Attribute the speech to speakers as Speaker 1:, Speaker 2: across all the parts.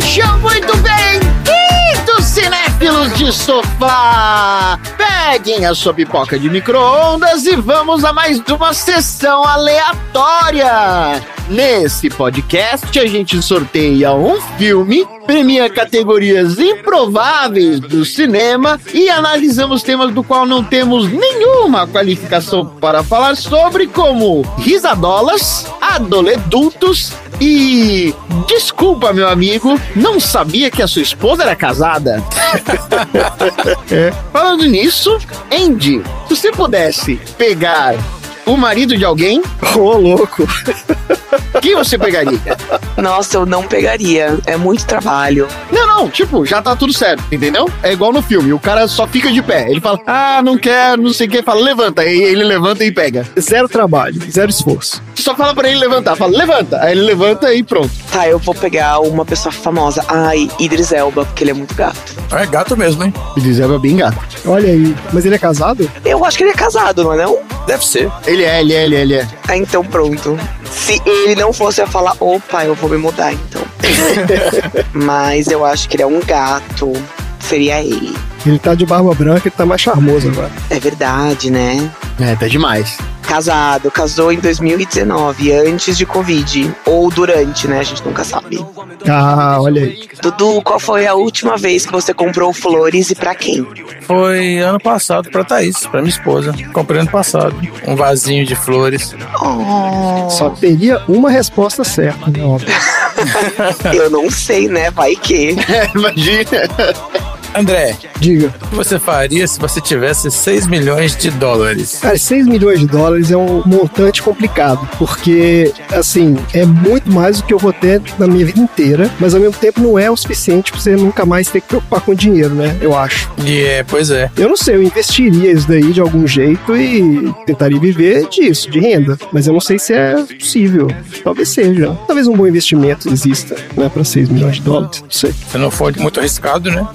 Speaker 1: Sejam muito bem-vindos, cinéfilos de sofá! Peguem a sua pipoca de micro-ondas e vamos a mais uma sessão aleatória! Nesse podcast, a gente sorteia um filme, premia categorias improváveis do cinema e analisamos temas do qual não temos nenhuma qualificação para falar sobre, como risadolas, adoledutos e. Desculpa, meu amigo, não sabia que a sua esposa era casada? É. Falando nisso, Andy, se você pudesse pegar o marido de alguém,
Speaker 2: Ô, louco.
Speaker 1: quem você pegaria?
Speaker 3: Nossa, eu não pegaria. É muito trabalho.
Speaker 1: Não, não, tipo, já tá tudo certo, entendeu? É igual no filme, o cara só fica de pé. Ele fala, ah, não quero, não sei o que, fala, levanta. Aí ele levanta e pega.
Speaker 2: Zero trabalho, zero esforço.
Speaker 1: Só fala pra ele levantar, fala, levanta. Aí ele levanta e pronto.
Speaker 3: Tá, eu vou pegar uma pessoa famosa. Ai, Idris Elba, porque ele é muito gato.
Speaker 4: É gato mesmo, hein?
Speaker 1: E diz, é bem gato.
Speaker 2: Olha aí. Mas ele é casado?
Speaker 3: Eu acho que ele é casado, não é não?
Speaker 4: Deve ser.
Speaker 1: Ele é, ele é, ele é, ele é.
Speaker 3: Ah, então pronto. Se ele não fosse, eu ia falar, opa, eu vou me mudar então. Mas eu acho que ele é um gato. Seria ele.
Speaker 2: Ele tá de barba branca e tá mais charmoso agora.
Speaker 3: É verdade, né?
Speaker 1: É, tá demais.
Speaker 3: Casado, casou em 2019, antes de Covid. Ou durante, né? A gente nunca sabe.
Speaker 2: Ah, olha aí.
Speaker 3: Dudu, qual foi a última vez que você comprou flores e pra quem?
Speaker 4: Foi ano passado pra Thaís, pra minha esposa. Comprei ano passado. Um vasinho de flores.
Speaker 3: Oh,
Speaker 2: Só teria uma resposta certa, né? Óbvio.
Speaker 3: eu não sei, né? Vai que.
Speaker 1: É, imagina.
Speaker 4: André,
Speaker 2: Diga.
Speaker 4: o que você faria se você tivesse 6 milhões de dólares?
Speaker 2: Cara, 6 milhões de dólares é um montante complicado, porque, assim, é muito mais do que eu vou ter na minha vida inteira, mas ao mesmo tempo não é o suficiente pra você nunca mais ter que preocupar com dinheiro, né? Eu acho.
Speaker 4: E é, pois é.
Speaker 2: Eu não sei, eu investiria isso daí de algum jeito e tentaria viver disso, de renda. Mas eu não sei se é possível. Talvez seja. Talvez um bom investimento exista, né, para 6 milhões de dólares. Não sei.
Speaker 4: Se não for muito arriscado, né?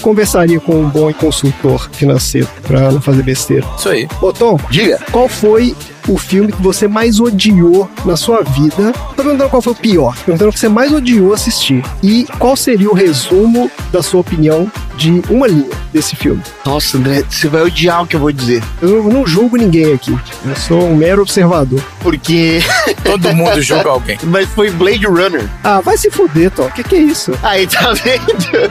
Speaker 2: Com um bom consultor financeiro pra não fazer besteira.
Speaker 4: Isso aí.
Speaker 2: Tom,
Speaker 1: Diga.
Speaker 2: qual foi o filme que você mais odiou na sua vida? Tô perguntando qual foi o pior. Tô perguntando o que você mais odiou assistir. E qual seria o resumo da sua opinião de uma linha desse filme?
Speaker 1: Nossa, André, você vai odiar o que eu vou dizer.
Speaker 2: Eu não julgo ninguém aqui. Eu sou um mero observador.
Speaker 1: Porque.
Speaker 4: Todo mundo julga alguém.
Speaker 1: Mas foi Blade Runner.
Speaker 2: Ah, vai se fuder, Tom. Que que é isso?
Speaker 1: Aí, tá vendo?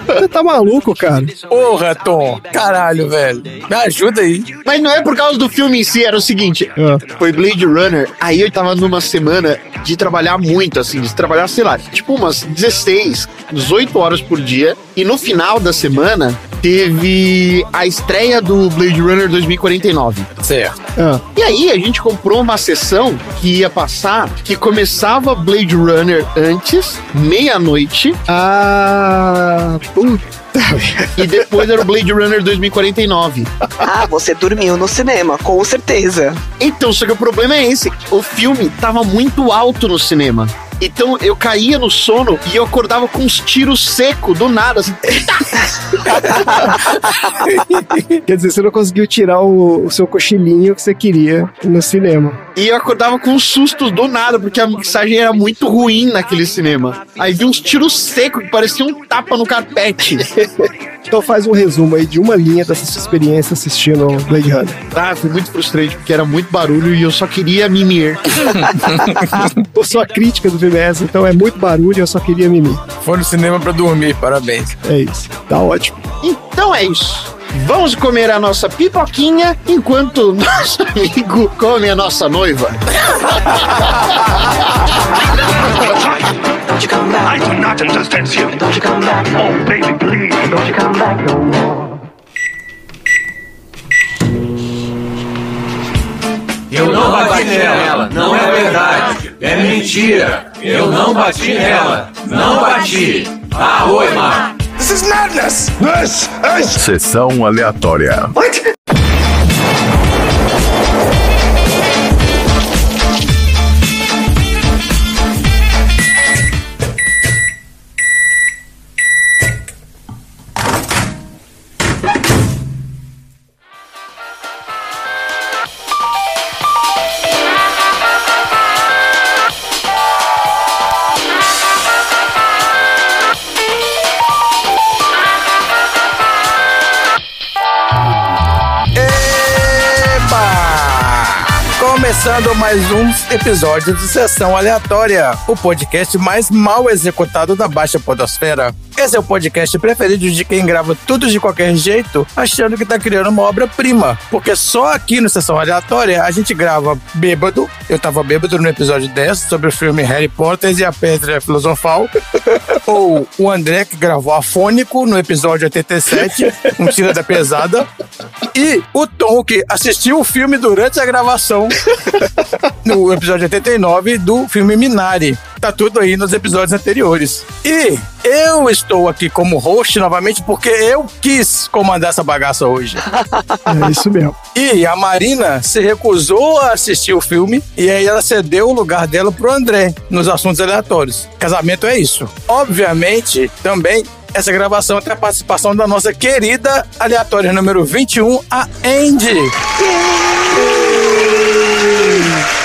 Speaker 2: Você tá maluco, cara?
Speaker 4: Porra, Tom. Caralho, velho. Me ajuda aí.
Speaker 1: Mas não é por causa do filme em si, era o seguinte.
Speaker 2: Ah.
Speaker 1: Foi Blade Runner, aí eu tava numa semana de trabalhar muito, assim, de trabalhar, sei lá, tipo umas 16, 18 horas por dia. E no final da semana teve a estreia do Blade Runner 2049.
Speaker 4: Certo.
Speaker 2: Ah,
Speaker 1: E aí a gente comprou uma sessão que ia passar, que começava Blade Runner antes, meia-noite,
Speaker 2: ah puta.
Speaker 1: e depois era o Blade Runner 2049.
Speaker 3: Ah, você dormiu no cinema, com certeza.
Speaker 1: Então, só que o problema é esse: o filme tava muito alto no cinema. Então eu caía no sono e eu acordava com uns tiros secos do nada, assim.
Speaker 2: Quer dizer, você não conseguiu tirar o, o seu cochilinho que você queria no cinema.
Speaker 1: E eu acordava com uns sustos do nada, porque a mixagem era muito ruim naquele cinema. Aí vi uns tiros secos que pareciam um tapa no carpete.
Speaker 2: Então faz um resumo aí de uma linha dessa sua experiência assistindo Blade Runner.
Speaker 1: Ah, foi muito frustrante, porque era muito barulho e eu só queria mimir.
Speaker 2: Por sua crítica do filme essa, então é muito barulho, eu só queria mimir.
Speaker 4: Foi no cinema pra dormir, parabéns.
Speaker 2: É isso. Tá ótimo.
Speaker 1: Então é isso. Vamos comer a nossa pipoquinha enquanto nosso amigo come a nossa noiva.
Speaker 5: Don't you come back. I do not understand you. Don't you come back. Oh, baby, please. Don't you come back no more.
Speaker 6: Eu não bati nela, não é verdade. É mentira. Eu não bati nela, não bati. Ah, oi, Mar.
Speaker 5: This is madness. This is
Speaker 7: Sessão aleatória.
Speaker 5: what?
Speaker 4: Começando mais um episódio de Sessão Aleatória, o podcast mais mal executado da Baixa Podosfera. Esse é o podcast preferido de quem grava tudo de qualquer jeito, achando que tá criando uma obra-prima. Porque só aqui no Sessão Aleatória a gente grava bêbado. Eu tava bêbado no episódio 10 sobre o filme Harry Potter e a Pedra Filosofal. Ou o André que gravou afônico no episódio 87, um tira da pesada. E o Tom que assistiu o filme durante a gravação no episódio 89 do filme Minari. Tá tudo aí nos episódios anteriores. E eu estou aqui como host novamente porque eu quis comandar essa bagaça hoje.
Speaker 2: É isso mesmo.
Speaker 4: E a Marina se recusou a assistir o filme e aí ela cedeu o lugar dela pro André nos assuntos aleatórios. Casamento é isso. Obviamente, também essa gravação tem a participação da nossa querida aleatória número 21, a Andy.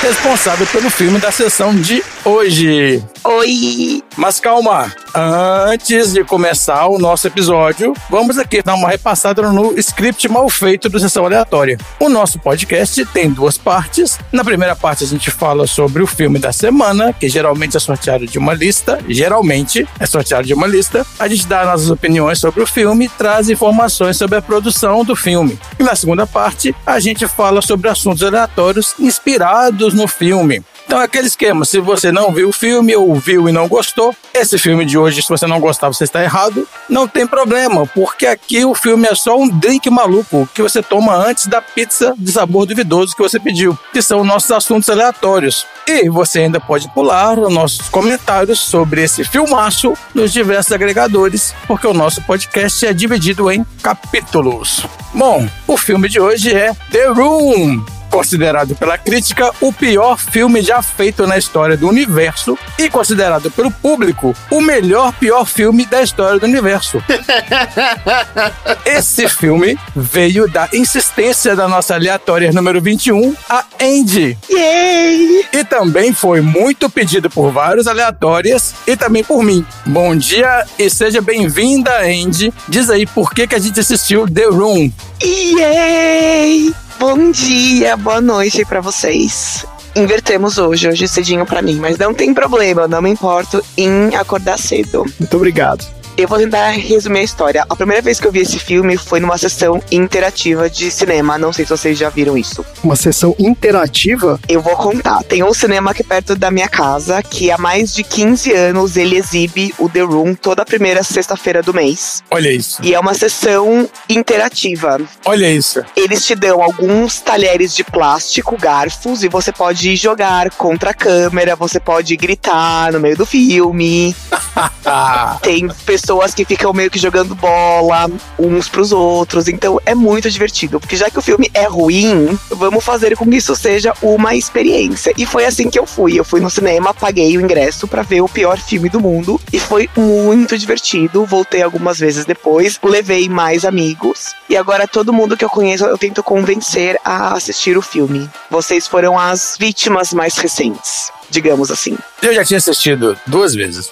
Speaker 4: Responsável pelo filme da sessão de hoje.
Speaker 3: Oi!
Speaker 4: Mas calma, antes de começar o nosso episódio, vamos aqui dar uma repassada no script mal feito do Sessão Aleatória. O nosso podcast tem duas partes. Na primeira parte a gente fala sobre o filme da semana, que geralmente é sorteado de uma lista, geralmente é sorteado de uma lista. A gente dá nossas opiniões sobre o filme e traz informações sobre a produção do filme. E na segunda parte, a gente fala sobre assuntos aleatórios inspirados no filme. Então é aquele esquema, se você não viu o filme ou viu e não gostou, esse filme de hoje, se você não gostar, você está errado, não tem problema, porque aqui o filme é só um drink maluco que você toma antes da pizza de sabor duvidoso que você pediu, que são nossos assuntos aleatórios. E você ainda pode pular os nossos comentários sobre esse filmaço nos diversos agregadores, porque o nosso podcast é dividido em capítulos. Bom, o filme de hoje é The Room, considerado pela crítica o pior filme já feito na história do universo e considerado pelo público o melhor pior filme da história do universo. Esse filme veio da insistência da nossa aleatória número 21, a Andy.
Speaker 3: Yay!
Speaker 4: E também foi muito pedido por vários aleatórias e também por mim. Bom dia e seja bem-vinda, Andy. Diz aí por que, que a gente assistiu The Room.
Speaker 3: Yay! Bom dia, boa noite pra vocês. Invertemos hoje, hoje cedinho pra mim, mas não tem problema, não me importo em acordar cedo.
Speaker 2: Muito obrigado.
Speaker 3: Eu vou tentar resumir a história. A primeira vez que eu vi esse filme foi numa sessão interativa de cinema. Não sei se vocês já viram isso.
Speaker 2: Uma sessão interativa.
Speaker 3: Eu vou contar. Tem um cinema aqui perto da minha casa que há mais de 15 anos ele exibe o The Room toda a primeira sexta-feira do mês.
Speaker 4: Olha isso.
Speaker 3: E é uma sessão interativa.
Speaker 4: Olha isso.
Speaker 3: Eles te dão alguns talheres de plástico, garfos, e você pode jogar contra a câmera, você pode gritar no meio do filme. Tem pessoas que ficam meio que jogando bola uns pros outros, então é muito divertido. Porque já que o filme é ruim, vamos fazer com que isso seja uma experiência. E foi assim que eu fui. Eu fui no cinema, paguei o ingresso pra ver o pior filme do mundo e foi muito divertido. Voltei algumas vezes depois, levei mais amigos e agora todo mundo que eu conheço eu tento convencer a assistir o filme. Vocês foram as vítimas mais recentes, digamos assim.
Speaker 4: Eu já tinha assistido duas vezes.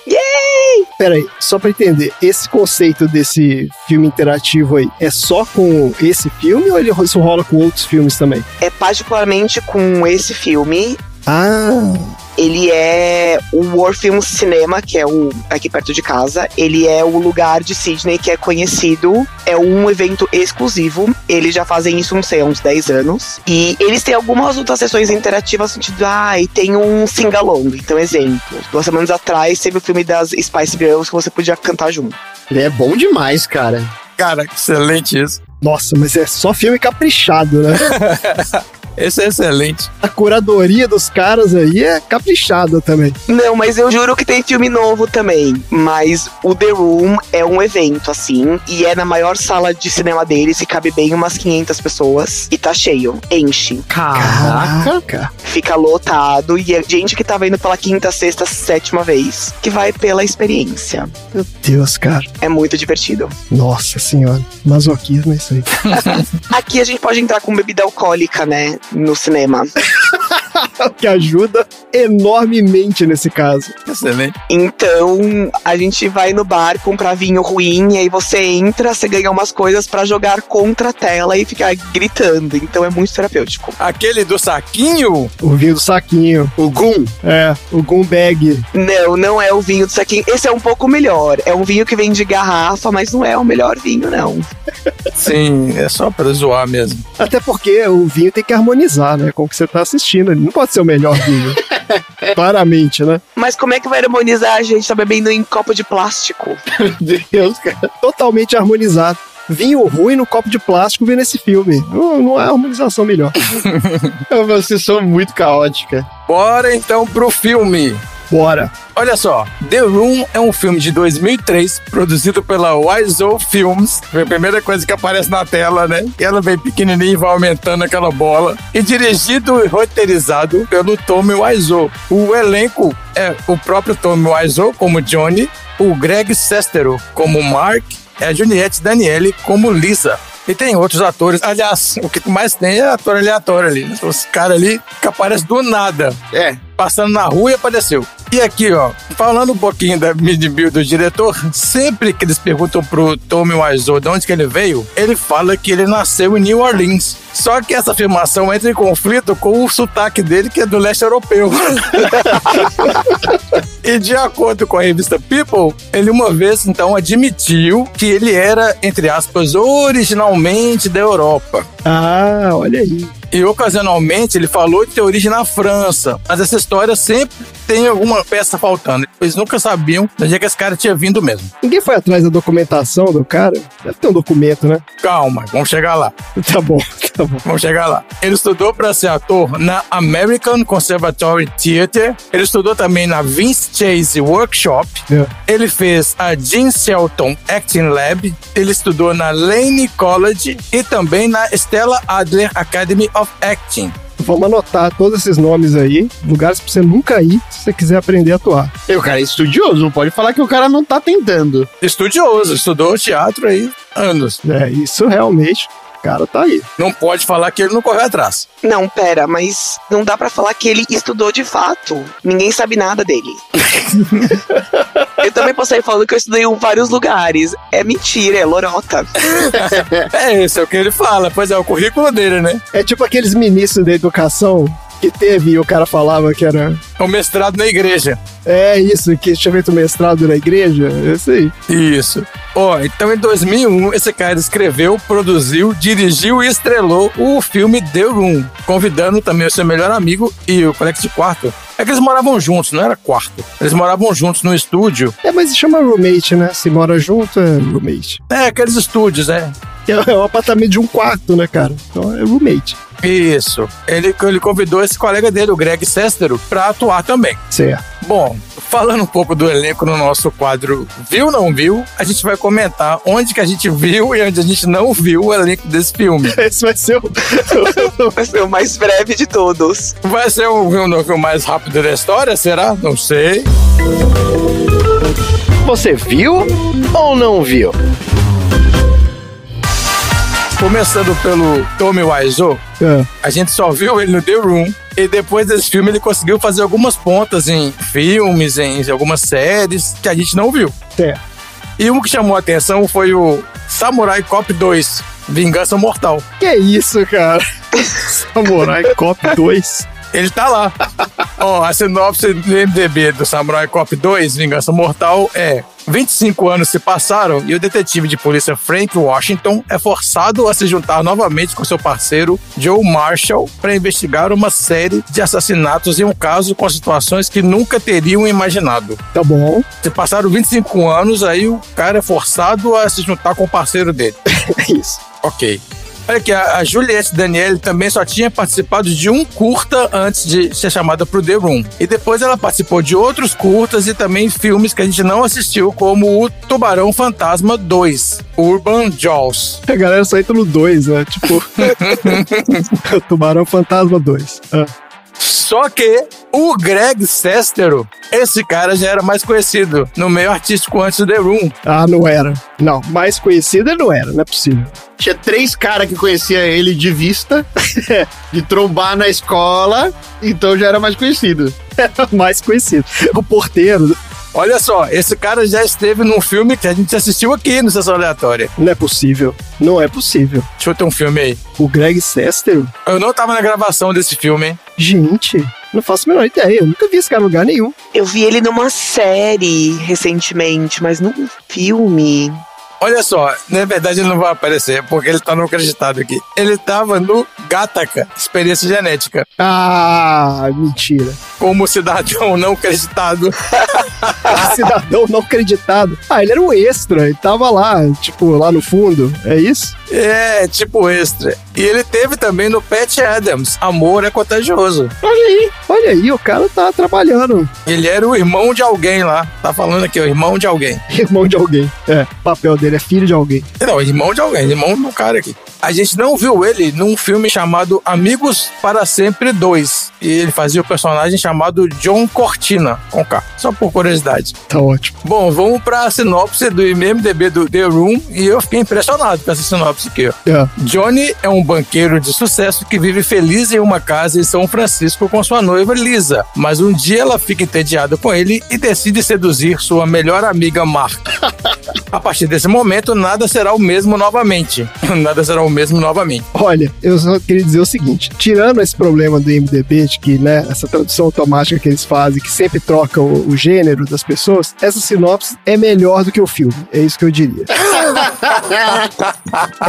Speaker 2: Peraí, só pra entender, esse conceito desse filme interativo aí é só com esse filme ou ele, isso rola com outros filmes também?
Speaker 3: É particularmente com esse filme
Speaker 2: Ah,
Speaker 3: ele é o War Film Cinema, que é o aqui perto de casa. Ele é o lugar de Sydney que é conhecido. É um evento exclusivo. Eles já fazem isso, não sei, há uns 10 anos. E eles têm algumas outras sessões interativas no sentido, ah, e tem um sing-along. Então, exemplo, duas semanas atrás teve o filme das Spice Girls que você podia cantar junto.
Speaker 1: Ele é bom demais, cara.
Speaker 4: Cara, excelente isso.
Speaker 2: nossa, mas é só filme caprichado, né?
Speaker 4: Esse é excelente.
Speaker 2: A curadoria dos caras aí é caprichada também.
Speaker 3: Não, mas eu juro que tem filme novo também. Mas o The Room é um evento, assim, e é na maior sala de cinema deles, e cabe bem umas 500 pessoas. E tá cheio, enche.
Speaker 1: Caraca.
Speaker 3: Fica lotado, e é gente que tava indo pela quinta, sexta, sétima vez, que vai pela experiência.
Speaker 2: Meu Deus, cara.
Speaker 3: É muito divertido.
Speaker 2: Nossa senhora. Masoquismo é isso aí.
Speaker 3: Aqui a gente pode entrar com bebida alcoólica, né? No cinema.
Speaker 2: que ajuda. enormemente nesse caso.
Speaker 4: Excelente.
Speaker 3: Então, a gente vai no bar comprar vinho ruim, e aí você entra, você ganha umas coisas pra jogar contra a tela e ficar gritando. Então é muito terapêutico.
Speaker 4: Aquele do saquinho,
Speaker 2: O vinho do saquinho.
Speaker 1: O Gum.
Speaker 2: É, o Goom Bag.
Speaker 3: Não, não é o vinho do saquinho. Esse é um pouco melhor. É um vinho que vem de garrafa, mas não é o melhor vinho, não.
Speaker 4: sim, é só pra zoar mesmo.
Speaker 2: Até porque o vinho tem que harmonizar, né? Com o que você tá assistindo. Não pode ser o melhor vinho. Claramente, né?
Speaker 3: Mas como é que vai harmonizar? A gente tá bebendo em copo de plástico.
Speaker 1: Meu Deus, cara.
Speaker 2: Totalmente harmonizado. Vinho ruim no copo de plástico vendo esse filme. Não, não é harmonização melhor.
Speaker 1: Vocês são muito caótica.
Speaker 4: Bora então pro filme.
Speaker 2: Bora.
Speaker 4: Olha só, The Room é um filme de 2003, produzido pela Wiseau Films. Foi a primeira coisa que aparece na tela, né? Ela vem pequenininha e vai aumentando aquela bola. E dirigido e roteirizado pelo Tommy Wiseau. O elenco é o próprio Tommy Wiseau como Johnny, o Greg Sestero como Mark, e a Juliette Daniele como Lisa. E tem outros atores. Aliás, o que mais tem é ator aleatório ali. Os caras ali que aparecem do nada
Speaker 1: É.
Speaker 4: passando na rua e apareceu. E aqui, ó, falando um pouquinho da mid-bill do diretor, sempre que eles perguntam pro Tommy Wiseau de onde que ele veio, ele fala que ele nasceu em New Orleans. Só que essa afirmação entra em conflito com o sotaque dele, que é do leste europeu. e de acordo com a revista People, ele uma vez, então, admitiu que ele era, entre aspas, originalmente da Europa.
Speaker 2: Ah, olha aí.
Speaker 4: E ocasionalmente ele falou de ter origem na França. Mas essa história sempre tem alguma peça faltando. Eles nunca sabiam de onde é que esse cara tinha vindo mesmo.
Speaker 2: Ninguém foi atrás da documentação do cara? Deve ter um documento, né?
Speaker 4: Calma, vamos chegar lá.
Speaker 2: Tá bom, tá bom.
Speaker 4: Vamos chegar lá. Ele estudou para ser ator na American Conservatory Theatre. Ele estudou também na Vince Chase Workshop.
Speaker 2: É.
Speaker 4: Ele fez a Jean Shelton Acting Lab. Ele estudou na Lane College e também na Stella Adler Academy of Acting.
Speaker 2: Vamos anotar todos esses nomes aí, lugares pra você nunca ir se você quiser aprender a atuar.
Speaker 1: E o cara é estudioso, não pode falar que o cara não tá tentando.
Speaker 4: Estudioso, estudou teatro aí anos.
Speaker 2: É, isso realmente, cara tá aí.
Speaker 4: Não pode falar que ele não correu atrás.
Speaker 3: Não, pera, mas não dá pra falar que ele estudou de fato. Ninguém sabe nada dele. eu também posso sair falando que eu estudei em vários lugares. É mentira, é lorota.
Speaker 4: É, esse é o que ele fala. Pois é, o currículo dele, né?
Speaker 2: É tipo aqueles ministros da educação que teve e o cara falava que era.
Speaker 4: O mestrado na igreja.
Speaker 2: É isso, que tinha feito mestrado na igreja. É isso aí.
Speaker 4: Isso. Ó, então em 2001, esse cara escreveu, produziu, dirigiu e estrelou o filme The Room, convidando também o seu melhor amigo e o colega de quarto. É que eles moravam juntos, não era quarto. Eles moravam juntos no estúdio.
Speaker 2: É, mas chama roommate, né? Se mora junto, é roommate.
Speaker 4: É, aqueles estúdios, né?
Speaker 2: É um apartamento de um quarto, né, cara? Então é roommate.
Speaker 4: Isso. Ele, ele convidou esse colega dele, o Greg Sestero, pra atuar também.
Speaker 2: Certo.
Speaker 4: Bom, falando um pouco do elenco no nosso quadro Viu Não Viu, a gente vai comentar onde que a gente viu e onde a gente não viu o elenco desse filme.
Speaker 2: Esse vai ser o.
Speaker 3: Vai ser o mais breve de todos.
Speaker 4: Vai ser o Viu Não Viu mais rápido da história, será? Não sei.
Speaker 1: Você viu ou não viu?
Speaker 4: Começando pelo Tommy Wiseau,
Speaker 2: É.
Speaker 4: a gente só viu ele no The Room e depois desse filme ele conseguiu fazer algumas pontas em filmes, em algumas séries que a gente não viu.
Speaker 2: Certo.
Speaker 4: E um que chamou a atenção foi o Samurai Cop 2, Vingança Mortal.
Speaker 2: Que isso, cara? Samurai Cop 2.
Speaker 4: Ele tá lá. Ó, a sinopse do MDB do Samurai Cop 2, Vingança Mortal, é 25 anos se passaram e o detetive de polícia Frank Washington é forçado a se juntar novamente com seu parceiro Joe Marshall para investigar uma série de assassinatos em um caso com situações que nunca teriam imaginado.
Speaker 2: Tá bom.
Speaker 4: Se passaram 25 anos, aí o cara é forçado a se juntar com o parceiro dele.
Speaker 2: É isso.
Speaker 4: Ok. Olha aqui, a a Juliette Daniele também só tinha participado de um curta antes de ser chamada pro The Room. E depois ela participou de outros curtas e também filmes que a gente não assistiu, como o Tubarão Fantasma 2, Urban Jaws.
Speaker 2: A galera só entra no 2, né? Tipo. Tubarão Fantasma 2. Ah.
Speaker 4: Só que o Greg Sestero, esse cara já era mais conhecido no meio artístico antes do The Room.
Speaker 2: Ah, não era. Não, mais conhecido ele não era, não é possível.
Speaker 1: Tinha três caras que conhecia ele de vista, de trombar na escola, então já era mais conhecido.
Speaker 2: mais conhecido. O porteiro,
Speaker 4: Olha só, esse cara já esteve num filme que a gente assistiu aqui no Sessão Aleatória.
Speaker 2: não é possível. Não é possível.
Speaker 4: Deixa eu ter um filme aí.
Speaker 2: O Greg Sestero,
Speaker 4: Eu não tava na gravação desse filme, hein?
Speaker 2: gente, não faço a menor ideia. Eu nunca vi esse cara em lugar nenhum.
Speaker 3: Eu vi ele numa série recentemente, mas num filme.
Speaker 4: Olha só, na verdade ele não vai aparecer, porque ele tá não acreditado aqui. Ele tava no Gataca, Experiência Genética,
Speaker 2: Ah, mentira.
Speaker 4: como cidadão não acreditado.
Speaker 2: Cidadão não acreditado. Ah, ele era um extra. Ele tava lá, tipo, lá no fundo. É isso?
Speaker 4: É, tipo extra. E ele teve também no Pat Adams, Amor é Contagioso.
Speaker 2: Olha aí. Olha aí, o cara tá trabalhando.
Speaker 4: Ele era o irmão de alguém lá. Tá falando aqui, o irmão de alguém.
Speaker 2: Irmão de alguém. É, o papel dele é filho de alguém.
Speaker 4: Não, irmão de alguém, irmão do cara aqui. A gente não viu ele num filme chamado Amigos para Sempre 2. E ele fazia o personagem chamado John Cortina, com K. Só por curiosidade.
Speaker 2: Tá ótimo.
Speaker 4: Bom, vamos pra sinopse do IMDB do The Room. E eu fiquei impressionado com essa sinopse aqui, ó.
Speaker 2: É.
Speaker 4: Johnny é um banqueiro de sucesso que vive feliz em uma casa em São Francisco com sua noiva Lisa. Mas um dia ela fica entediada com ele e decide seduzir sua melhor amiga Mark. A partir desse momento, nada será o mesmo novamente. Nada será o mesmo novamente.
Speaker 2: Olha, eu só queria dizer o seguinte: tirando esse problema do IMDB, de que, né, essa tradução automática que eles fazem, que sempre troca o, o gênero das pessoas, essa sinopse é melhor do que o filme. É isso que eu diria.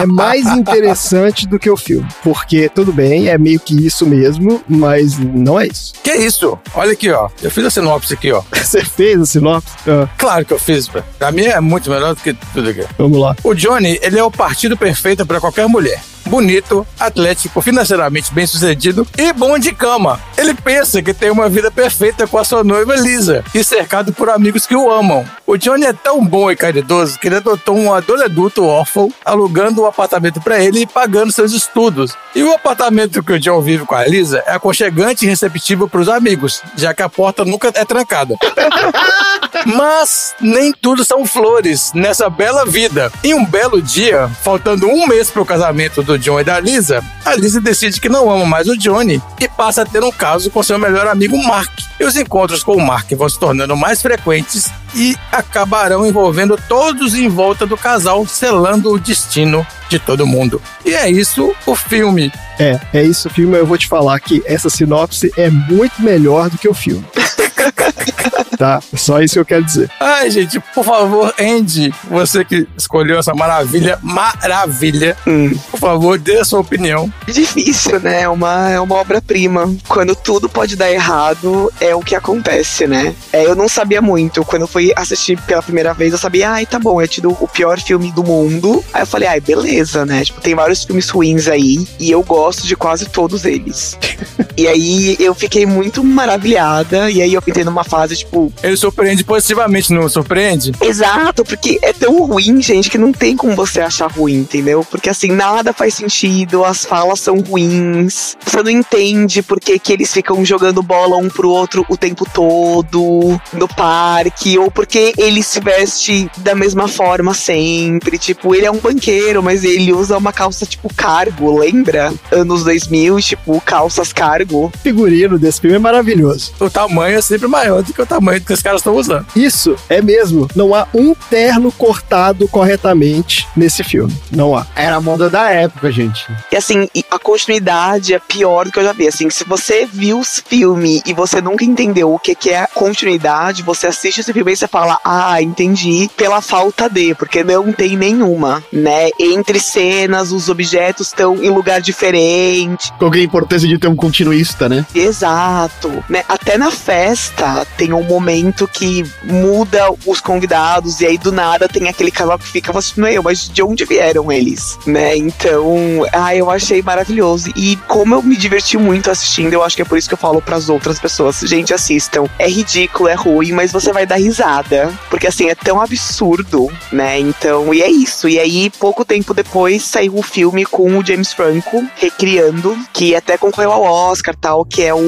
Speaker 2: é mais interessante do que o filme. Porque, tudo bem, é meio que isso mesmo, mas não é isso.
Speaker 4: Que isso? Olha aqui, ó. Eu fiz a sinopse aqui, ó.
Speaker 2: Você fez a sinopse? Ah,
Speaker 4: Claro que eu fiz. Pra mim é muito melhor do que tudo aqui.
Speaker 2: vamos lá.
Speaker 4: O Johnny, ele é o partido perfeito para qualquer mulher. Bonito, atlético, financeiramente bem sucedido e bom de cama. Ele pensa que tem uma vida perfeita com a sua noiva Lisa e cercado por amigos que o amam. O Johnny é tão bom e caridoso que ele adotou um adulto órfão, alugando o apartamento para ele e pagando seus estudos. E o apartamento que o John vive com a Lisa é aconchegante e receptivo para os amigos, já que a porta nunca é trancada. Mas nem tudo são flores nessa bela vida. Em um belo dia, faltando um mês para o casamento do John e da Lisa, a Lisa decide que não ama mais o Johnny e passa a ter um caso com seu melhor amigo Mark. E os encontros com o Mark vão se tornando mais frequentes e acabarão envolvendo todos em volta do casal, selando o destino de todo mundo. E é isso o filme.
Speaker 2: É, é isso o filme. Eu vou te falar que essa sinopse é muito melhor do que o filme. tá? Só isso que eu quero dizer.
Speaker 4: Ai, gente, por favor, Andy, você que escolheu essa maravilha, maravilha,
Speaker 3: Hum.
Speaker 4: por favor, dê a sua opinião.
Speaker 3: Difícil, né? É uma, é uma obra-prima. Quando tudo pode dar errado, é o que acontece, né? É, eu não sabia muito. Quando eu fui assistir pela primeira vez, eu sabia, ai, tá bom, é tido o pior filme do mundo. Aí eu falei, ai, beleza, né? Tipo, tem vários filmes ruins aí, e eu gosto de quase todos eles. e aí eu fiquei muito maravilhada, e aí eu entrei numa fase, tipo,
Speaker 4: Ele surpreende positivamente, não surpreende?
Speaker 3: Exato, porque é tão ruim, gente, que não tem como você achar ruim, entendeu? Porque assim, nada faz sentido, as falas são ruins, você não entende por que, que eles ficam jogando bola um pro outro o tempo todo no parque, ou porque ele se veste da mesma forma sempre. Tipo, ele é um banqueiro, mas ele usa uma calça tipo cargo, lembra? Anos 2000, tipo, calças cargo.
Speaker 2: O figurino desse filme é maravilhoso.
Speaker 4: O tamanho é sempre maior do que o tamanho que os caras estão usando.
Speaker 2: Isso é mesmo. Não há um terno cortado corretamente nesse filme. Não há.
Speaker 1: Era a moda da época, gente.
Speaker 3: E assim, a continuidade é pior do que eu já vi. Assim, se você viu o filme e você nunca entendeu o que, que é continuidade, você assiste esse filme e você fala, ah, entendi, pela falta de, porque não tem nenhuma, né? Entre cenas, os objetos estão em lugar diferente.
Speaker 1: Qual que é a importância de ter um continuista, né?
Speaker 3: Exato. Né? Até na festa tem um momento momento que muda os convidados, e aí do nada tem aquele casal que fica, você não é eu, mas de onde vieram eles, né? Então, ah, eu achei maravilhoso. E como eu me diverti muito assistindo, eu acho que é por isso que eu falo pras outras pessoas, gente, assistam. É ridículo, é ruim, mas você vai dar risada. Porque assim, é tão absurdo, né? Então, e é isso. E aí, pouco tempo depois, saiu o filme com o James Franco recriando, que até concorreu ao Oscar tal, que é o.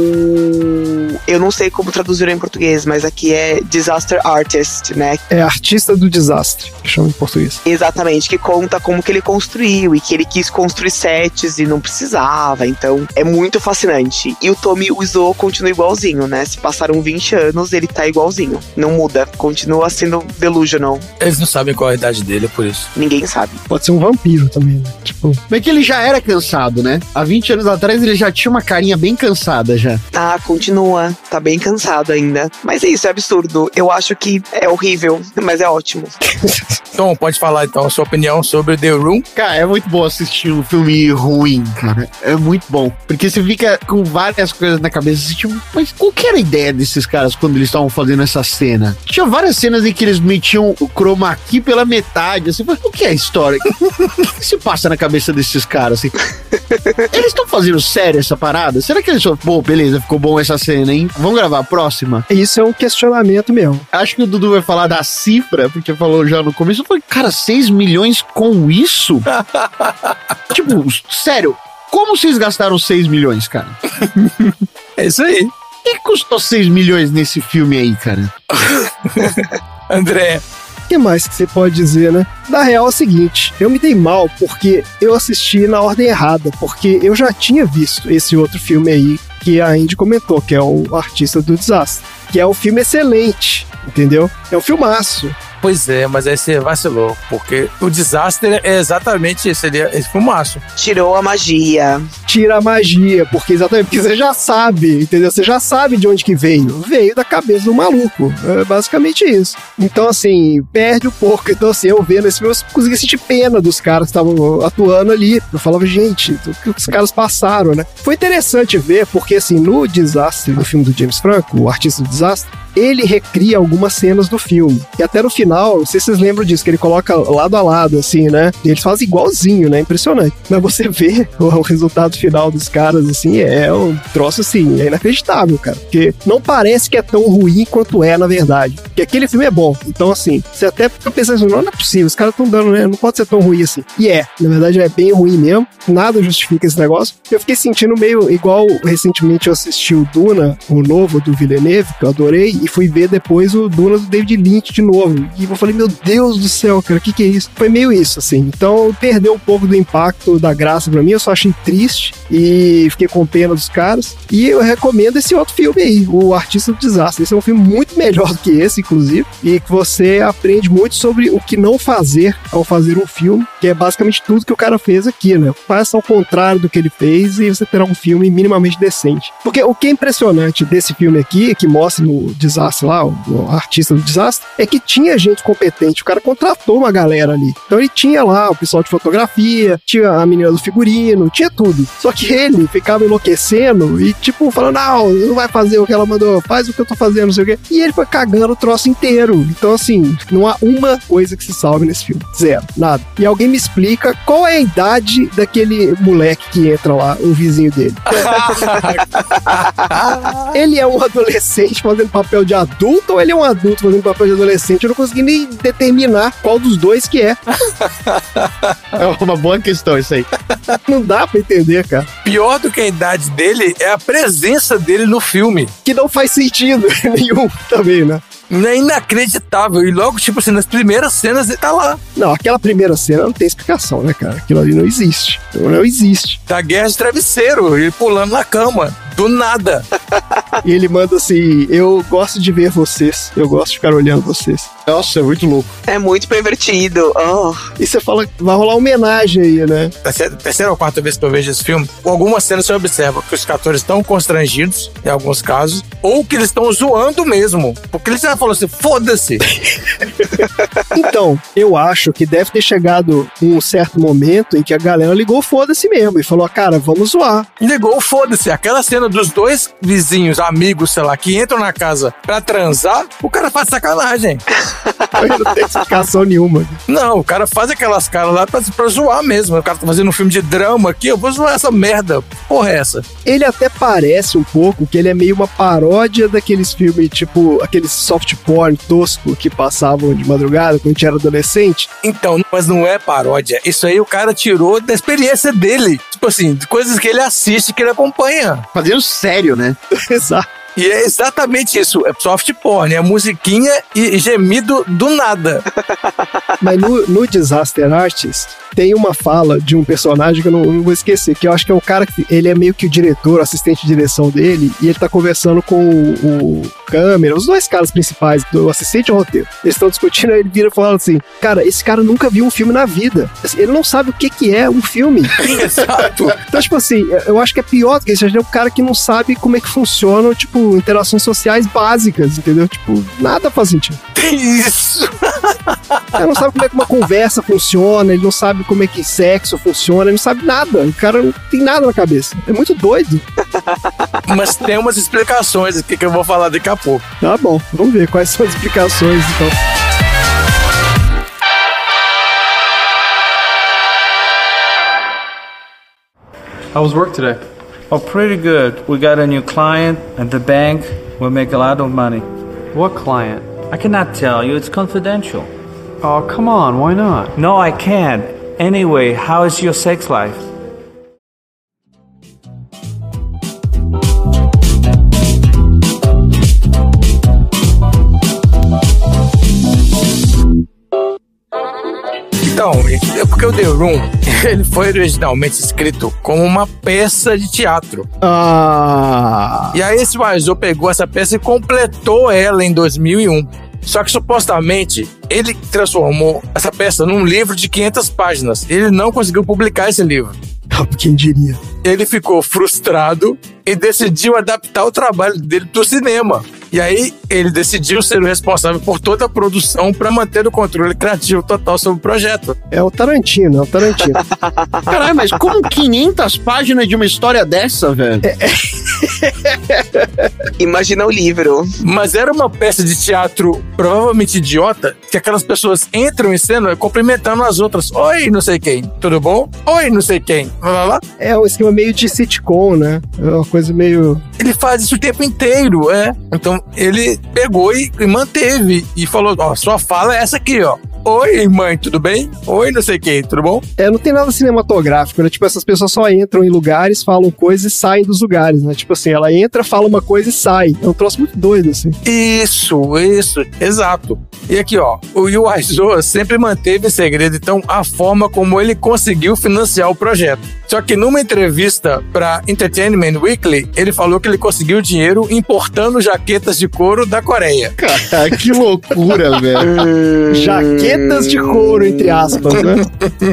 Speaker 3: Eu não sei como traduziram em português, mas aqui é Disaster Artist, né?
Speaker 2: É artista do desastre, que chama em português.
Speaker 3: Exatamente, que conta como que ele construiu e que ele quis construir sets e não precisava. Então, é muito fascinante. E o Tommy Wiseau continua igualzinho, né? Se passaram 20 anos, ele tá igualzinho. Não muda. Continua sendo delusional.
Speaker 4: Eles não sabem qual a idade dele, é por isso.
Speaker 3: Ninguém sabe.
Speaker 2: Pode ser um vampiro também, né? Tipo,
Speaker 1: Mas que ele já era cansado, né? Há 20 anos atrás ele já tinha uma carinha bem cansada já.
Speaker 3: Ah, continua. Tá bem cansado ainda. Mas é isso, é absurdo. Eu acho que é horrível, mas é ótimo.
Speaker 4: Então, pode falar então a sua opinião sobre The Room.
Speaker 1: Cara, é muito bom assistir um filme ruim, cara. É muito bom. Porque você fica com várias coisas na cabeça, assim, tipo, mas qual que era a ideia desses caras quando eles estavam fazendo essa cena? Tinha várias cenas em que eles metiam o chroma key pela metade, assim, mas o que é a história? O que, que se passa na cabeça desses caras, assim? Eles estão fazendo sério essa parada? Será que eles só, pô, beleza, ficou bom essa cena, hein? Vamos gravar a próxima?
Speaker 2: isso é um questionamento mesmo.
Speaker 1: Acho que o Dudu vai falar da cifra, porque falou já no começo. Eu falei, cara, 6 milhões com isso? tipo, sério, como vocês gastaram 6 milhões, cara?
Speaker 4: É isso aí.
Speaker 1: O que custou 6 milhões nesse filme aí, cara?
Speaker 4: André,
Speaker 2: O que mais que você pode dizer, né? Na real é o seguinte, eu me dei mal porque eu assisti na ordem errada, porque eu já tinha visto esse outro filme aí que a Andy comentou, que é o Artista do Desastre, que é um filme excelente, entendeu? É um filmaço.
Speaker 4: Pois é, mas aí você vacilou, porque o desastre é exatamente esse, ele é fumaço.
Speaker 3: Tirou a magia.
Speaker 2: Tira a magia, porque exatamente, porque você já sabe, entendeu? Você já sabe de onde que veio. Veio da cabeça do maluco. É basicamente isso. Então, assim, perde um pouco. Então, assim, eu vendo esse filme, eu conseguia sentir pena dos caras que estavam atuando ali. Eu falava, gente, o que os caras passaram, né? Foi interessante ver, porque, assim, no Desastre, no filme do James Franco, o artista do desastre, ele recria algumas cenas do filme. E até no final, não sei se vocês lembram disso, que ele coloca lado a lado, assim, né? E eles fazem igualzinho, né? Impressionante. Mas você vê o, o resultado final dos caras, assim, é um troço, assim, é inacreditável, cara. Porque não parece que é tão ruim quanto é, na verdade. Porque aquele filme é bom. Então, assim, você até fica pensando, assim, não, não é possível, os caras estão dando, né? Não pode ser tão ruim assim. E é, na verdade é bem ruim mesmo. Nada justifica esse negócio. Eu fiquei sentindo meio igual recentemente eu assisti o Duna, o novo do Villeneuve, que eu adorei, e fui ver depois o Duna do David Lynch de novo. E eu falei, meu Deus do céu, cara, o que, que é isso? Foi meio isso, assim. Então perdeu um pouco do impacto, da graça pra mim. Eu só achei triste e fiquei com pena dos caras. E eu recomendo esse outro filme aí, O Artista do Desastre. Esse é um filme muito melhor do que esse, inclusive, e que você aprende muito sobre o que não fazer ao fazer um filme, que é basicamente tudo que o cara fez aqui, né? Faça ao contrário do que ele fez e você terá um filme minimamente decente. Porque o que é impressionante desse filme aqui, que mostra no desastre lá, o, o artista do desastre, é que tinha gente competente. O cara contratou uma galera ali. Então ele tinha lá o pessoal de fotografia, tinha a menina do figurino, tinha tudo. Só que ele ficava enlouquecendo e, tipo, falando: não, não vai fazer o que ela mandou, faz o que eu tô fazendo, não sei o quê. E ele foi cagando o troço inteiro. Então, assim, não há uma coisa que se salve nesse filme. Zero, nada. E alguém me explica qual é a idade daquele moleque que entra lá, o vizinho dele. ele é um adolescente fazendo papel de adulto ou ele é um adulto fazendo papel de adolescente? Eu não consegui nem determinar qual dos dois que é.
Speaker 1: É uma boa questão isso aí.
Speaker 2: Não dá pra entender, cara.
Speaker 4: Pior do que a idade dele é a presença dele no filme.
Speaker 2: Que não faz sentido nenhum também, né?
Speaker 4: É inacreditável. E logo, tipo assim, nas primeiras cenas ele tá lá.
Speaker 2: Não, aquela primeira cena não tem explicação, né, cara? Aquilo ali não existe. Não existe.
Speaker 4: Da guerra de travesseiro, ele pulando na cama. Do nada.
Speaker 2: E ele manda assim: Eu gosto de ver vocês. Eu gosto de ficar olhando vocês.
Speaker 1: Nossa, é muito louco.
Speaker 3: É muito pervertido. Oh.
Speaker 2: E você fala que vai rolar homenagem aí, né?
Speaker 4: Terceira, terceira ou quarta vez que eu vejo esse filme, algumas cenas você observa que os atores estão constrangidos, em alguns casos, ou que eles estão zoando mesmo. Porque eles já falam assim, foda-se.
Speaker 2: Então, eu acho que deve ter chegado um certo momento em que a galera ligou foda-se mesmo e falou: Cara, vamos zoar.
Speaker 4: Ligou, foda-se. Aquela cena dos dois vizinhos, amigos, sei lá, que entram na casa pra transar, o cara faz sacanagem.
Speaker 2: Não tem explicação nenhuma.
Speaker 4: Não, o cara faz aquelas caras lá pra, pra zoar mesmo. O cara tá fazendo um filme de drama aqui, eu vou zoar essa merda. Porra, é essa?
Speaker 2: Ele até parece um pouco que ele é meio uma paródia daqueles filmes, tipo, aqueles soft porn tosco que passavam de madrugada quando a gente era adolescente.
Speaker 4: Então, mas não é paródia. Isso aí o cara tirou da experiência dele. Tipo assim, de coisas que ele assiste, que ele acompanha.
Speaker 1: Fazendo sério, né?
Speaker 2: Exato.
Speaker 4: E é exatamente isso. É soft porn, é musiquinha e gemido do nada.
Speaker 2: Mas no, no Disaster Artist tem uma fala de um personagem que eu não, não vou esquecer, que eu acho que é o cara que ele é meio que o diretor, assistente de direção dele, e ele tá conversando com o, o câmera, os dois caras principais, do assistente e o roteiro. Eles estão discutindo, aí ele vira e fala assim: Cara, esse cara nunca viu um filme na vida. Assim, Ele não sabe o que, que é um filme.
Speaker 4: Exato.
Speaker 2: Então, tipo assim, eu acho que é pior do que isso. É um cara que não sabe como é que funcionam, tipo, interações sociais básicas, entendeu? Tipo, nada faz sentido.
Speaker 4: Isso.
Speaker 2: Ele não sabe como é que uma conversa funciona, ele não sabe como é que sexo funciona, ele não sabe nada. O cara não tem nada na cabeça. É muito doido.
Speaker 4: Mas tem umas explicações aqui que eu vou falar daqui a pouco.
Speaker 2: Tá bom, vamos ver quais são as explicações, então.
Speaker 8: How was work today? Oh, pretty good. We got a new client, and the bank will make a lot of money. What client? I cannot tell you, it's confidential. Oh, come on, why not? No, I can't. Anyway, how is your sex life?
Speaker 4: Então, é porque o The Room, ele foi originalmente escrito como uma peça de teatro.
Speaker 2: Ah.
Speaker 4: E aí esse Wiseau pegou essa peça e completou ela em 2001. Só que supostamente ele transformou essa peça num livro de 500 páginas. Ele não conseguiu publicar esse livro.
Speaker 2: Quem diria?
Speaker 4: Ele ficou frustrado e decidiu adaptar o trabalho dele para o cinema. E aí ele decidiu ser o responsável por toda a produção para manter o controle criativo total sobre o projeto.
Speaker 2: É o Tarantino, é o Tarantino.
Speaker 1: Caralho, mas como 500 páginas de uma história dessa, velho?
Speaker 3: Imagina o livro.
Speaker 4: Mas era uma peça de teatro provavelmente idiota, que aquelas pessoas entram em cena cumprimentando as outras. Oi, não sei quem, tudo bom? Oi, não sei quem. Lá, lá.
Speaker 2: é um esquema meio de sitcom, né? É uma coisa meio.
Speaker 4: Ele faz isso o tempo inteiro, é. Então ele pegou e, e manteve e falou: Ó, sua fala é essa aqui, ó. Oi, mãe, tudo bem? Oi, não sei quem, tudo bom?
Speaker 2: É, não tem nada cinematográfico, né? Tipo, essas pessoas só entram em lugares, falam coisas e saem dos lugares, né? Tipo assim, ela entra, fala uma coisa e sai. É um troço muito doido, assim.
Speaker 4: Isso, isso, exato. E aqui, ó, o Yu Aizo sempre manteve em segredo, então, a forma como ele conseguiu financiar o projeto. Só que numa entrevista para Entertainment Weekly, ele falou que ele conseguiu dinheiro importando jaquetas de couro da Coreia.
Speaker 1: Cara, que loucura, velho.
Speaker 2: Jaquetas de couro, entre aspas, né?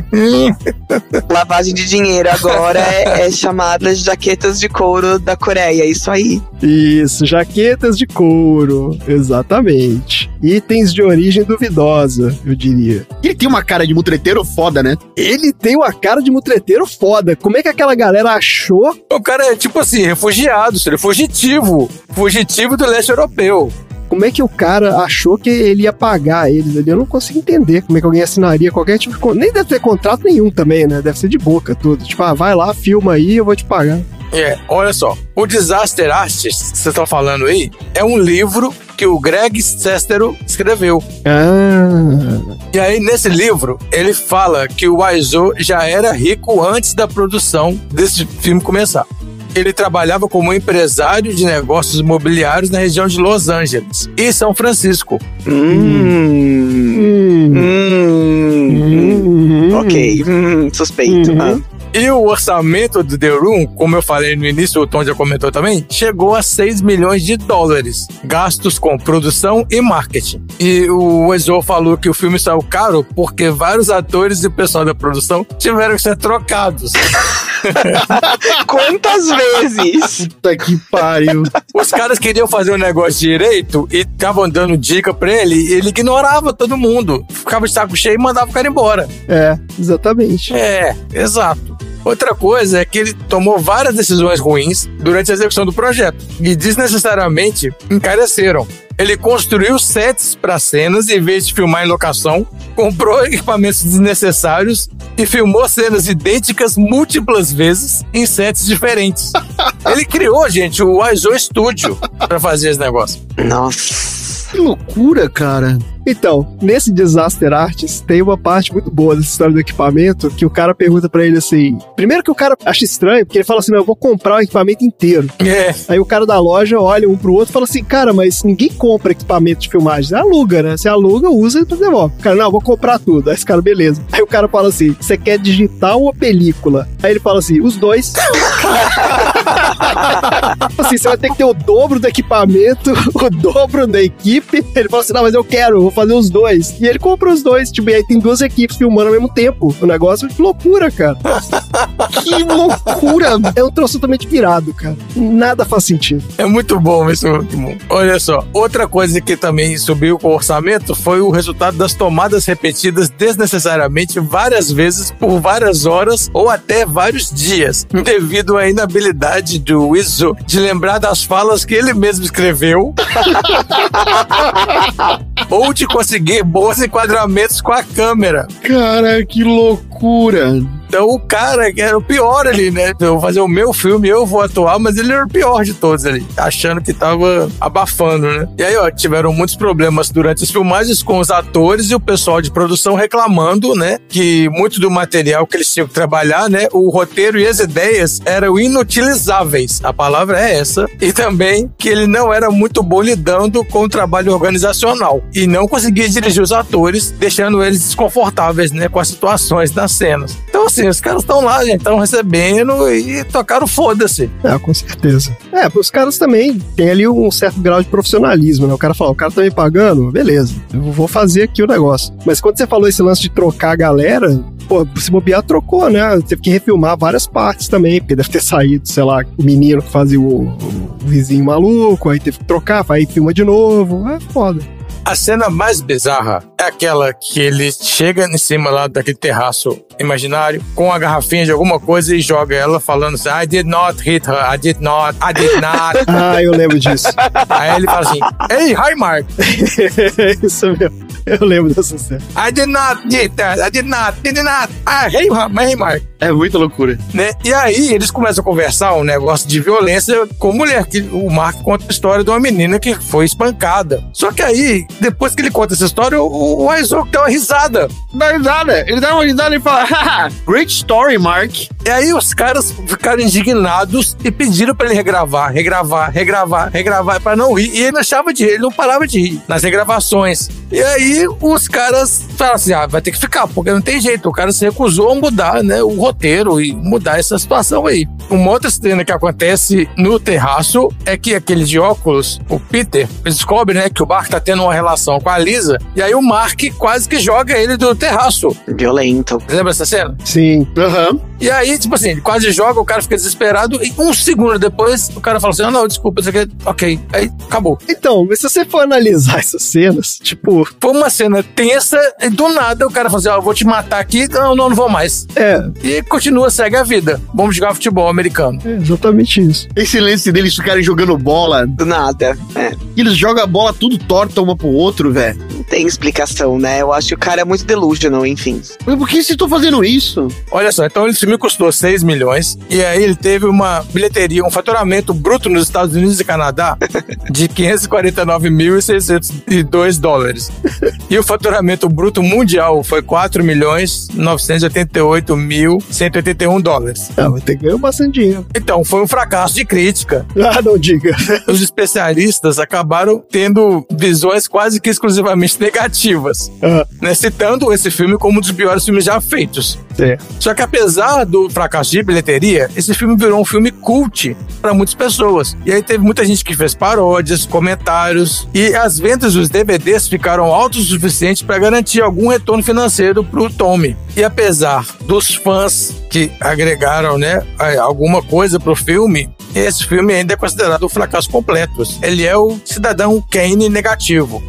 Speaker 3: Lavagem de dinheiro agora é, é chamada de jaquetas de couro da Coreia. Isso aí.
Speaker 2: Isso, jaquetas de couro, exatamente. Itens de origem duvidosa, eu diria.
Speaker 1: Ele tem uma cara de mutreteiro foda, né?
Speaker 2: Ele tem uma cara de mutreteiro foda. Como é que aquela galera achou?
Speaker 4: O cara é tipo assim, refugiado, ele é fugitivo. Fugitivo do leste europeu.
Speaker 2: Como é que o cara achou que ele ia pagar eles ali? Eu não consigo entender como é que alguém assinaria qualquer tipo de. Nem deve ter contrato nenhum também, né? Deve ser de boca tudo. Tipo, ah, vai lá, filma aí, eu vou te pagar.
Speaker 4: É, olha só. O Disaster Artist, que vocês estão falando aí, é um livro que o Greg Sestero escreveu.
Speaker 2: Ah.
Speaker 4: E aí, nesse livro, ele fala que o Wiseau já era rico antes da produção desse filme começar. Ele trabalhava como empresário de negócios imobiliários na região de Los Angeles e São Francisco.
Speaker 3: Hum.
Speaker 2: Hum.
Speaker 3: Hum.
Speaker 2: Hum.
Speaker 3: Ok. Hum, suspeito.
Speaker 2: Uhum.
Speaker 3: Ah.
Speaker 4: E o orçamento do The Room, como eu falei no início, o Tom já comentou também, chegou a 6 milhões de dólares, gastos com produção e marketing. E o Wiseau falou que o filme saiu caro porque vários atores e pessoal da produção tiveram que ser trocados.
Speaker 3: Quantas vezes?
Speaker 1: Puta que pariu.
Speaker 4: Os caras queriam fazer um negócio direito e estavam dando dica pra ele e ele ignorava todo mundo. Ficava de saco cheio e mandava o cara embora.
Speaker 2: É, exatamente.
Speaker 4: É, exato. Outra coisa é que ele tomou várias decisões ruins durante a execução do projeto e desnecessariamente encareceram. Ele construiu sets para cenas em vez de filmar em locação, comprou equipamentos desnecessários e filmou cenas idênticas múltiplas vezes em sets diferentes. Ele criou, gente, o ISO Studio para fazer esse negócio.
Speaker 3: Nossa.
Speaker 1: Que loucura, cara.
Speaker 2: Então, nesse Disaster Arts, tem uma parte muito boa dessa história do equipamento, que o cara pergunta pra ele assim... Primeiro que o cara acha estranho, porque ele fala assim, eu vou comprar o equipamento inteiro.
Speaker 4: É.
Speaker 2: Aí o cara da loja olha um pro outro e fala assim, cara, mas ninguém compra equipamento de filmagem. Você aluga, né? Você aluga, usa e devolve. O cara, não, eu vou comprar tudo. Aí esse cara, beleza. Aí o cara fala assim, você quer digital ou película? Aí ele fala assim, os dois. assim, você vai ter que ter o dobro do equipamento, o dobro da equipe. Ele fala assim, não, mas eu quero, vou fazer os dois. E ele compra os dois, tipo, e aí tem duas equipes filmando ao mesmo tempo. O negócio é loucura, cara.
Speaker 1: Que loucura.
Speaker 2: É um troço totalmente pirado, cara. Nada faz sentido.
Speaker 4: É muito bom, isso bom. Olha só, outra coisa que também subiu com o orçamento foi o resultado das tomadas repetidas desnecessariamente várias vezes por várias horas ou até vários dias, devido à inabilidade do Izzo de lembrar das falas que ele mesmo escreveu ou de conseguir bons enquadramentos com a câmera.
Speaker 1: Cara, que loucura.
Speaker 4: Então o cara era o pior ali, né? Eu vou fazer o meu filme, eu vou atuar, mas ele era o pior de todos ali, achando que tava abafando, né? E aí, ó, tiveram muitos problemas durante as filmagens com os atores e o pessoal de produção reclamando, né? Que muito do material que eles tinham que trabalhar, né? O roteiro e as ideias eram inutilizáveis. A palavra é essa. E também que ele não era muito bom lidando com o trabalho organizacional e não conseguia dirigir os atores, deixando eles desconfortáveis, né? Com as situações cenas. Então, assim, os caras estão lá, estão recebendo e tocaram foda-se.
Speaker 2: É, com certeza. É, os caras também tem ali um certo grau de profissionalismo, né? O cara fala, o cara tá me pagando, beleza, eu vou fazer aqui o negócio. Mas quando você falou esse lance de trocar a galera, pô, se bobear, trocou, né? Teve que refilmar várias partes também, porque deve ter saído, sei lá, o menino que fazia o, o vizinho maluco, aí teve que trocar, aí filma de novo, é foda.
Speaker 4: A cena mais bizarra é aquela que ele chega em cima lá daquele terraço imaginário com a garrafinha de alguma coisa e joga ela falando assim: I did not hit her, I did not, I did not.
Speaker 2: Ah, eu lembro disso.
Speaker 4: Aí ele fala assim: Hey, hi, Mark.
Speaker 2: Isso mesmo. Eu lembro dessa cena.
Speaker 4: I did not did that, I did not, did not. Ah, hey, hey, Mark.
Speaker 1: É muita loucura.
Speaker 4: Né? E aí eles começam a conversar um negócio de violência com mulher, que o Mark conta a história de uma menina que foi espancada. Só que aí, depois que ele conta essa história, o, o Isaac dá uma risada.
Speaker 1: Dá risada. Ele dá uma risada e fala, haha, great story, Mark.
Speaker 4: E aí os caras ficaram indignados e pediram pra ele regravar, regravar, regravar, regravar, pra não rir. E ele não achava de rir, ele não parava de rir nas regravações. E aí os caras falaram assim, ah, vai ter que ficar, porque não tem jeito. O cara se recusou a mudar, né, o roteiro e mudar essa situação aí. Uma outra cena que acontece no terraço é que aquele de óculos, o Peter, descobre, né, que o Mark tá tendo uma relação com a Lisa, e aí o Mark quase que joga ele do terraço.
Speaker 3: Violento.
Speaker 4: Lembra essa cena?
Speaker 2: Sim.
Speaker 1: Aham.
Speaker 4: E aí, tipo assim, ele quase joga, o cara fica desesperado, e um segundo depois, o cara fala assim: ah, não, desculpa, isso aqui, ok. Aí acabou.
Speaker 2: Então, mas se você for analisar essas cenas, tipo,
Speaker 4: Foi uma cena tensa, e do nada o cara fala assim: ó, eu vou te matar aqui, não, não, não vou mais.
Speaker 2: é,
Speaker 4: E continua, segue a vida. Vamos jogar futebol americano.
Speaker 2: é exatamente isso.
Speaker 1: Esse lance deles ficarem jogando bola,
Speaker 3: Do nada. É,
Speaker 1: eles jogam a bola tudo torta uma pro outro, velho.
Speaker 3: Tem explicação, né? Eu acho que o cara é muito delusional, enfim.
Speaker 1: Mas por que vocês estão fazendo isso?
Speaker 4: Olha só, então esse filme custou 6 milhões e aí ele teve uma bilheteria, um faturamento bruto nos Estados Unidos e Canadá de 549.602 dólares. E o faturamento bruto mundial foi 4 milhões 988.181 dólares.
Speaker 2: Ah, mas tem que ganhar bastante dinheiro.
Speaker 4: Então, foi um fracasso de crítica.
Speaker 2: Ah, não diga.
Speaker 4: Os especialistas acabaram tendo visões quase que exclusivamente negativas,
Speaker 2: Ah,
Speaker 4: né, citando esse filme como um dos piores filmes já feitos. Só que apesar do fracasso de bilheteria, esse filme virou um filme cult para muitas pessoas. E aí teve muita gente que fez paródias, comentários e as vendas dos DVDs ficaram altas o suficiente para garantir algum retorno financeiro pro Tommy. E apesar dos fãs que agregaram, né, alguma coisa pro filme, esse filme ainda é considerado um fracasso completo. Ele é o cidadão Kane negativo.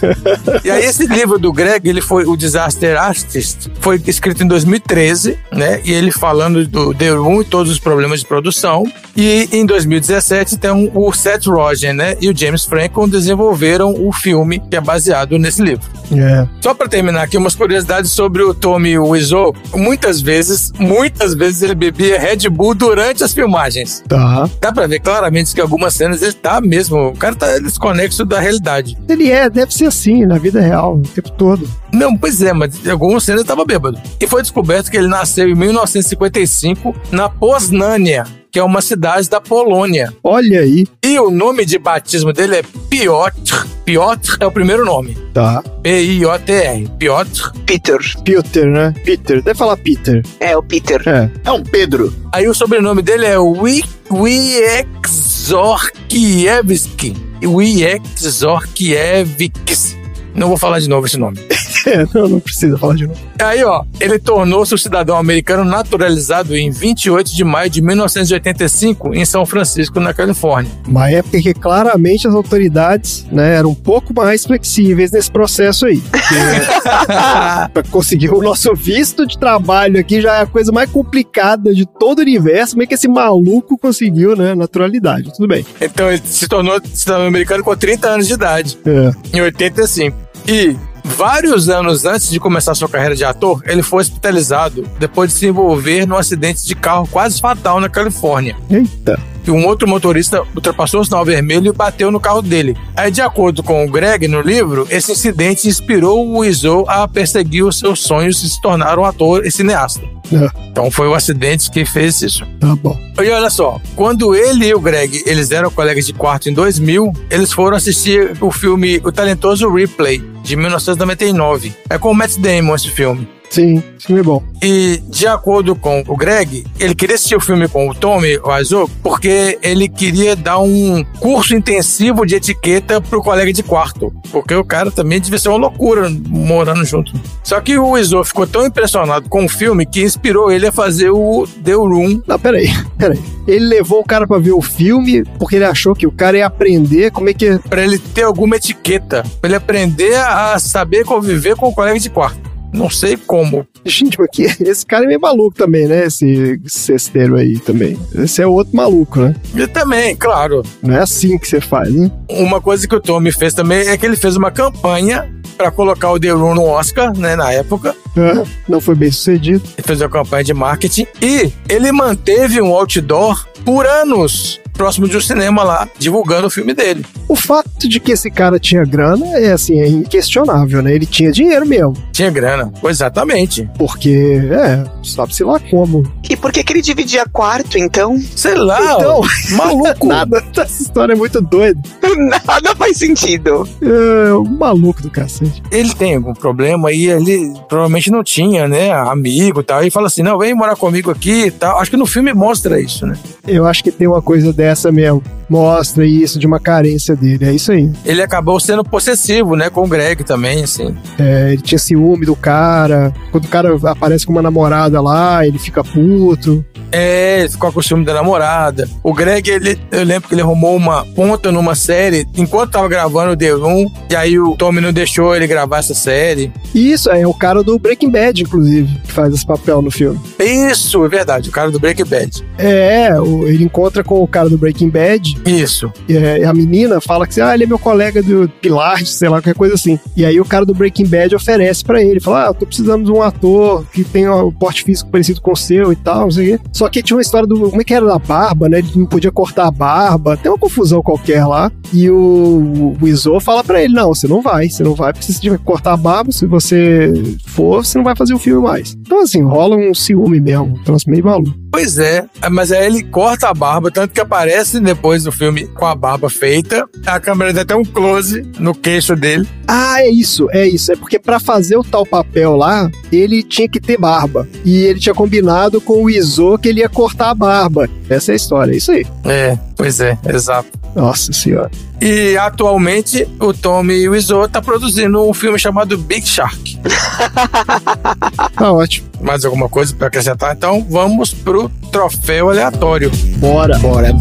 Speaker 4: e aí esse livro do Greg, ele foi o Disaster Artist, foi escrito em 2013, né? E ele falando do The Room e todos os problemas de produção. E em 2017 tem o Seth Rogen, né? E o James Franco desenvolveram o filme que é baseado nesse livro.
Speaker 2: É.
Speaker 4: Só pra terminar aqui, umas curiosidades sobre o Tommy Wiseau. Muitas vezes, muitas vezes ele bebia Red Bull durante as filmagens.
Speaker 2: Tá.
Speaker 4: Dá pra ver claramente que algumas cenas ele tá mesmo. O cara tá desconexo da realidade.
Speaker 2: Ele é, deve ser assim, na vida real, o tempo todo.
Speaker 4: Não, pois é, mas em algumas cenas ele tava bêbado. E foi descoberto que ele nasceu em 1955 na Poznânia, que é uma cidade da Polônia.
Speaker 2: Olha aí.
Speaker 4: E o nome de batismo dele é Piotr. Piotr é o primeiro nome.
Speaker 2: Tá.
Speaker 4: P-I-O-T-R. Piotr.
Speaker 3: Peter.
Speaker 2: Peter, né? Peter. Deve falar Peter.
Speaker 3: É, o Peter.
Speaker 2: É.
Speaker 1: É um Pedro.
Speaker 4: Aí o sobrenome dele é Wi- Wiexorkiewski. Wiexorkiewicz. Não vou falar de novo esse nome.
Speaker 2: É, não, não precisa falar de novo.
Speaker 4: Aí, ó, ele tornou-se um cidadão americano naturalizado em 28 de maio de 1985 em São Francisco, na Califórnia.
Speaker 2: Uma época que claramente as autoridades né, eram um pouco mais flexíveis nesse processo aí. Para conseguir o nosso visto de trabalho aqui já é a coisa mais complicada de todo o universo. É que esse maluco conseguiu, né? Naturalidade. Tudo bem.
Speaker 4: Então ele se tornou cidadão americano com 30 anos de idade,
Speaker 2: É.
Speaker 4: em 85. E vários anos antes de começar sua carreira de ator, ele foi hospitalizado depois de se envolver num acidente de carro quase fatal na Califórnia.
Speaker 2: Eita.
Speaker 4: que um outro motorista ultrapassou o sinal vermelho e bateu no carro dele. Aí, de acordo com o Greg no livro, esse incidente inspirou o Izzo a perseguir os seus sonhos e se tornar um ator e cineasta.
Speaker 2: É,
Speaker 4: Então foi o acidente que fez isso.
Speaker 2: tá bom.
Speaker 4: E olha só, quando ele e o Greg, eles eram colegas de quarto em 2000, eles foram assistir o filme O Talentoso Replay, de 1999. É com o Matt Damon esse filme.
Speaker 2: Sim, filme é bom.
Speaker 4: E, de acordo com o Greg, ele queria assistir o filme com o Tommy Wiseau porque ele queria dar um curso intensivo de etiqueta pro colega de quarto. Porque o cara também devia ser uma loucura morando junto. Só que o Wiseau ficou tão impressionado com o filme que inspirou ele a fazer o The Room.
Speaker 2: Não, peraí, peraí. Ele levou o cara pra ver o filme porque ele achou que o cara ia aprender como é que.
Speaker 4: Pra ele ter alguma etiqueta. Pra ele aprender a saber conviver com o colega de quarto. Não sei como.
Speaker 2: Gente, mas que esse cara é meio maluco também, né? Esse cesteiro aí também. Esse é outro maluco, né?
Speaker 4: E também, claro,
Speaker 2: Não é assim que você faz, né?
Speaker 4: Uma coisa que o Tommy fez também é que ele fez uma campanha para colocar o The Room no Oscar, né, na época.
Speaker 2: Ah, Não foi bem sucedido.
Speaker 4: Ele fez uma campanha de marketing e ele manteve um outdoor por anos próximo de um cinema lá, divulgando o filme dele.
Speaker 2: O fato de que esse cara tinha grana é assim, é inquestionável, né? Ele tinha dinheiro mesmo.
Speaker 4: Tinha grana. Exatamente.
Speaker 2: Porque, é, sabe-se lá como.
Speaker 3: E por que, que ele dividia quarto, então?
Speaker 4: Sei lá,
Speaker 2: Então,
Speaker 4: maluco.
Speaker 2: Nada, essa história é muito doida.
Speaker 3: Nada faz sentido.
Speaker 2: É um maluco do cacete.
Speaker 4: Ele tem algum problema e ele provavelmente não tinha, né, amigo e tal. E fala assim, não, vem morar comigo aqui e tal. Acho que no filme mostra isso, né?
Speaker 2: Eu acho que tem uma coisa dessa mesmo. Mostra isso de uma carência dele. É isso aí.
Speaker 4: Ele acabou sendo possessivo, né, com o Greg também, assim.
Speaker 2: É, ele tinha ciúme do cara. Quando o cara aparece com uma namorada lá, ele fica puto.
Speaker 4: É, ele ficou com o ciúme da namorada. O Greg, ele, eu lembro que ele arrumou uma ponta numa série enquanto tava gravando o The Room. E aí o Tommy não deixou ele gravar essa série.
Speaker 2: Isso é o cara do Breaking Bad, inclusive, que faz esse papel no filme.
Speaker 4: Isso, é verdade, o cara do Breaking Bad.
Speaker 2: É, o- ele encontra com o cara do Breaking Bad
Speaker 4: Isso.
Speaker 2: e é, e a menina fala que ah, ele é meu colega do Pilates, sei lá, qualquer coisa assim. E aí o cara do Breaking Bad oferece pra ele, fala: Ah, eu tô precisando de um ator que tenha um porte físico parecido com o seu e tal, não sei o quê. Só que tinha uma história do. Como é que era da barba, né? Ele não podia cortar a barba, tem uma confusão qualquer lá. E o, o Izo fala pra ele: Não, você não vai, você não vai, porque se você cortar a barba, se você for, você não vai fazer o filme mais. Então, assim, rola um ciúme mesmo, um troço meio maluco.
Speaker 4: Pois é, mas aí ele corta a barba, tanto que aparece depois do filme com a barba feita. A câmera dá até um close no queixo dele.
Speaker 2: Ah, é isso, é isso. É porque pra fazer o tal papel lá, ele tinha que ter barba. E ele tinha combinado com o Izo que ele ia cortar a barba. Essa é a história, é isso aí.
Speaker 4: É, pois é, exato.
Speaker 2: Nossa senhora.
Speaker 4: E atualmente o Tommy Wiseau tá produzindo um filme chamado Big Shark.
Speaker 2: Tá ótimo.
Speaker 4: Mais alguma coisa pra acrescentar? Então vamos pro troféu aleatório.
Speaker 2: Bora.
Speaker 1: Bora.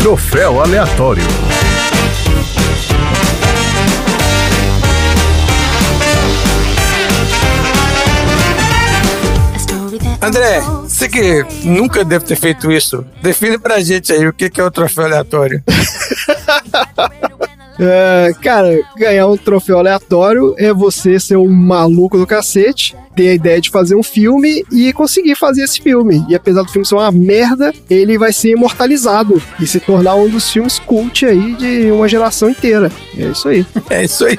Speaker 7: Troféu aleatório.
Speaker 4: André, você que nunca deve ter feito isso, define pra gente aí o que é o troféu aleatório.
Speaker 2: É, cara, ganhar um troféu aleatório é você ser um maluco do cacete, ter a ideia de fazer um filme e conseguir fazer esse filme. E apesar do filme ser uma merda, ele vai ser imortalizado e se tornar um dos filmes cult aí de uma geração inteira. É isso aí.
Speaker 4: É isso aí.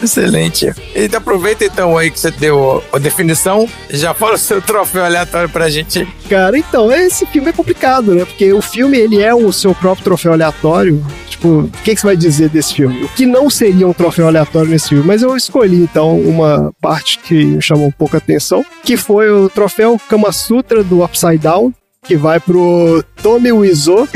Speaker 4: Excelente. E aproveita então aí que você deu a definição, já fala o seu troféu aleatório pra gente.
Speaker 2: Cara, então, esse filme é complicado, né? Porque o filme, ele é o seu próprio troféu aleatório. Tipo, o que, que você vai dizer desse filme? O que não seria um troféu aleatório nesse filme? Mas eu escolhi, então, uma parte que me chamou um pouco a atenção, que foi o troféu Kama Sutra do Upside Down, que vai pro Tommy Wiseau.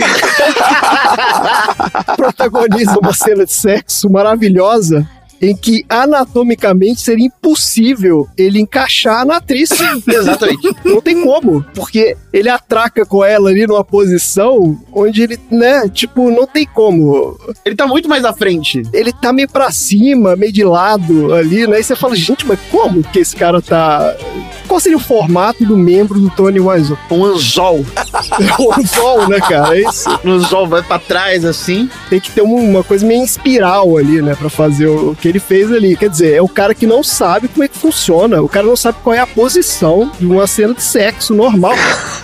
Speaker 2: Protagoniza uma cena de sexo maravilhosa em que anatomicamente seria impossível ele encaixar na atriz.
Speaker 1: Exatamente.
Speaker 2: Não tem como, porque ele atraca com ela ali numa posição onde ele, né, tipo, não tem como.
Speaker 1: Ele tá muito mais à frente.
Speaker 2: Ele tá meio pra cima, meio de lado ali, né? E você fala, gente, mas como que esse cara tá. Qual seria o formato do membro do Tony Wiseau?
Speaker 1: Um anzol.
Speaker 2: o anzol, né, cara? É isso.
Speaker 1: O anzol vai pra trás assim.
Speaker 2: Tem que ter uma, coisa meio em espiral ali, né, pra fazer o, o que ele fez ali. Quer dizer, é o cara que não sabe como é que funciona. O cara não sabe qual é a posição de uma cena de sexo normal.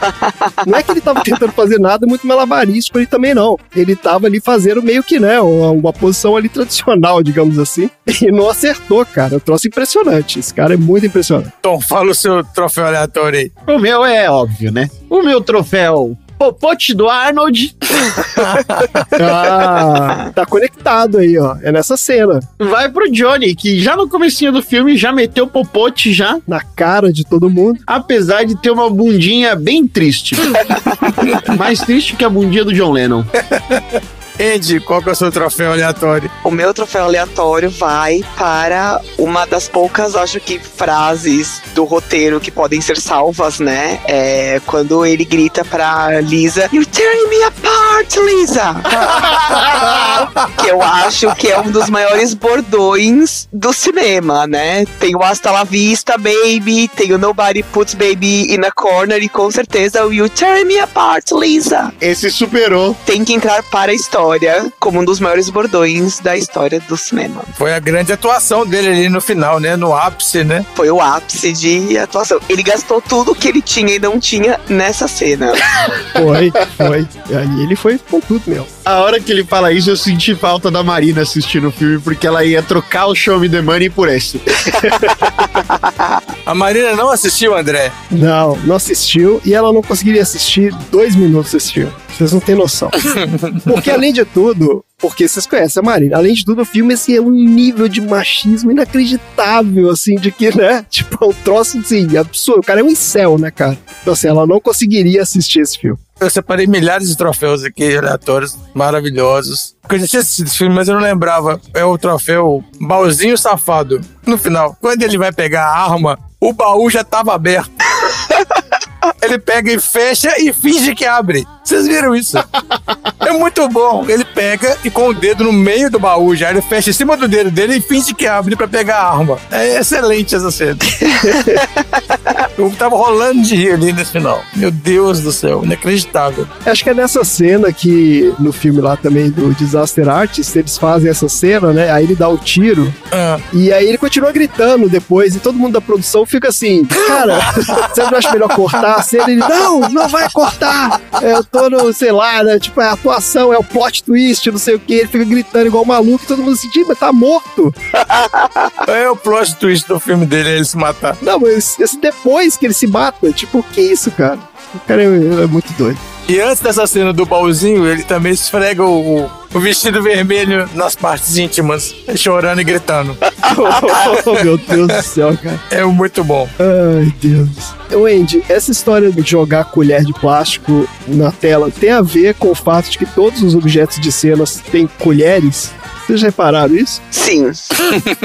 Speaker 2: não é que ele tava tentando fazer nada muito malabarístico ali também, não. Ele tava ali fazendo meio que, né, uma, uma posição ali tradicional, digamos assim. E não acertou, cara. Eu trouxe impressionante. Esse cara é muito impressionante.
Speaker 4: Tom, fala o seu troféu aleatório aí.
Speaker 1: O meu é óbvio, né? O meu troféu Popote do Arnold
Speaker 2: Ah, tá conectado aí, ó. É nessa cena.
Speaker 1: vai pro Johnny, que já no comecinho do filme já meteu popote já,
Speaker 2: Na cara de todo mundo.
Speaker 1: apesar de ter uma bundinha bem triste. Mais triste que a bundinha do John Lennon.
Speaker 4: Andy, qual que é o seu troféu aleatório?
Speaker 3: O meu troféu aleatório vai para uma das poucas, acho que, frases do roteiro que podem ser salvas, né? É quando ele grita pra Lisa: You're tearing me apart, Lisa! que eu acho que é um dos maiores bordões do cinema, né? Tem o Hasta la Vista, Baby, tem o Nobody Puts Baby in a Corner e com certeza o You Tearing Me Apart, Lisa!
Speaker 1: Esse superou.
Speaker 3: Tem que entrar para a história como um dos maiores bordões da história do cinema.
Speaker 4: Foi a grande atuação dele ali no final, né? No ápice, né?
Speaker 3: Foi o ápice de atuação. Ele gastou tudo que ele tinha e não tinha nessa cena.
Speaker 2: Foi, foi. E aí ele foi com tudo, meu.
Speaker 1: A hora que ele fala isso, eu senti falta da Marina assistindo o filme, porque ela ia trocar o Show Me the Money por esse.
Speaker 4: A Marina não assistiu, André?
Speaker 2: Não, não assistiu e ela não conseguiria assistir dois minutos desse filme. Vocês não têm noção. Porque além de tudo, porque vocês conhecem a Marina, além de tudo, o filme assim, é um nível de machismo inacreditável, assim, de que, né? Tipo, é um troço assim, absurdo. O cara é um incel, né, cara? Então, assim, ela não conseguiria assistir esse filme.
Speaker 4: Eu separei milhares de troféus aqui, aleatórios, maravilhosos. Porque eu já tinha assistido esse filme, mas eu não lembrava. É o troféu Baúzinho Safado. No final, quando ele vai pegar a arma, o baú já tava aberto. Ele pega e fecha e finge que abre. Vocês viram isso? É muito bom. Ele pega e com o dedo no meio do baú já, ele fecha em cima do dedo dele e finge que abre pra pegar a arma. É excelente essa cena. Eu tava rolando de rir ali nesse final. Meu Deus do céu, inacreditável.
Speaker 2: Acho que é nessa cena que, no filme lá também do Disaster Artist, eles fazem essa cena, né? Aí ele dá o tiro
Speaker 4: Ah,
Speaker 2: e aí ele continua gritando depois e todo mundo da produção fica assim, cara, você não acha melhor cortar a cena? Ele, não, não vai cortar. É, No, sei lá, né? Tipo, é a atuação, é o plot twist, não sei o que. Ele fica gritando igual maluco e todo mundo assim, "Ih, mas tá morto.
Speaker 4: é o plot twist do filme dele, ele se matar.
Speaker 2: Não, mas esse depois que ele se mata, tipo, que isso, cara? O cara é, é muito doido.
Speaker 4: E antes dessa cena do baúzinho, ele também esfrega o, o vestido vermelho nas partes íntimas, chorando e gritando.
Speaker 2: oh, meu Deus do céu, cara.
Speaker 4: É muito bom.
Speaker 2: Ai, Deus. Wendy, essa história de jogar colher de plástico na tela tem a ver com o fato de que todos os objetos de cenas têm colheres? Vocês já repararam isso?
Speaker 3: Sim.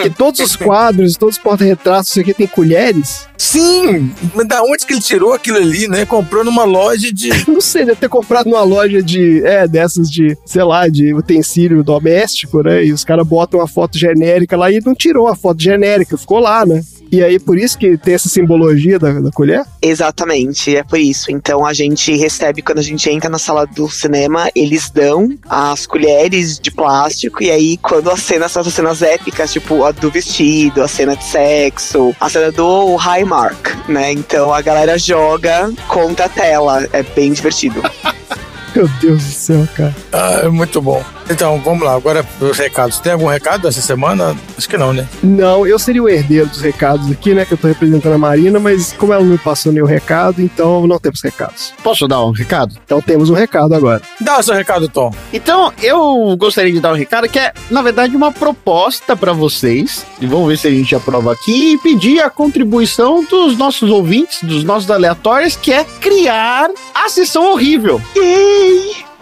Speaker 2: Que todos os quadros, todos os porta-retratos, aqui tem colheres?
Speaker 4: Sim! Mas da onde que ele tirou aquilo ali, né? Comprou numa loja de.
Speaker 2: Não sei, deve ter comprado numa loja de. É, dessas de, sei lá, de utensílio doméstico, né? E os caras botam uma foto genérica lá e não tirou a foto genérica, ficou lá, né? E aí, por isso que tem essa simbologia da, da colher?
Speaker 3: Exatamente, é por isso. Então a gente recebe, quando a gente entra na sala do cinema, eles dão as colheres de plástico, e aí quando as cenas são as cenas épicas, tipo a do vestido, a cena de sexo, a cena do Highmark, né? Então a galera joga contra a tela. É bem divertido.
Speaker 2: Meu Deus do céu, cara.
Speaker 4: Ah, é muito bom. Então, vamos lá, agora os recados. Tem algum recado essa semana? Acho que não, né?
Speaker 2: Não, eu seria o herdeiro dos recados aqui, né? Que eu tô representando a Marina, mas como ela não me passou nenhum recado, então não temos recados.
Speaker 1: Posso dar um recado?
Speaker 2: Então temos um recado agora.
Speaker 4: Dá o seu recado, Tom.
Speaker 1: Então, eu gostaria de dar um recado que é, na verdade, uma proposta para vocês. E vamos ver se a gente aprova aqui. E pedir a contribuição dos nossos ouvintes, dos nossos aleatórios, que é criar a sessão horrível.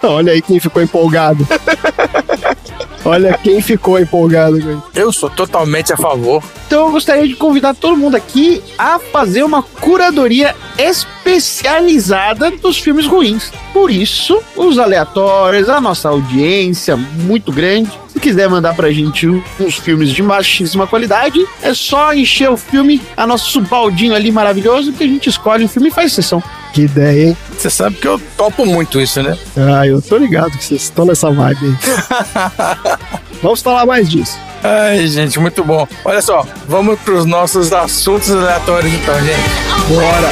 Speaker 2: Olha aí quem ficou empolgado. Olha quem ficou empolgado. cara.
Speaker 4: Eu sou totalmente a favor.
Speaker 1: Então eu gostaria de convidar todo mundo aqui a fazer uma curadoria especializada dos filmes ruins. Por isso, os aleatórios, a nossa audiência muito grande. Se quiser mandar pra gente uns filmes de baixíssima qualidade, é só encher o filme, a nosso baldinho ali maravilhoso, que a gente escolhe um filme e faz sessão.
Speaker 2: Que ideia, hein?
Speaker 4: Você sabe que eu topo muito isso, né?
Speaker 2: Ah, eu tô ligado que vocês estão nessa vibe aí. Vamos falar mais disso.
Speaker 4: Ai, gente, muito bom. Olha só, vamos pros nossos assuntos aleatórios então, gente.
Speaker 2: Bora.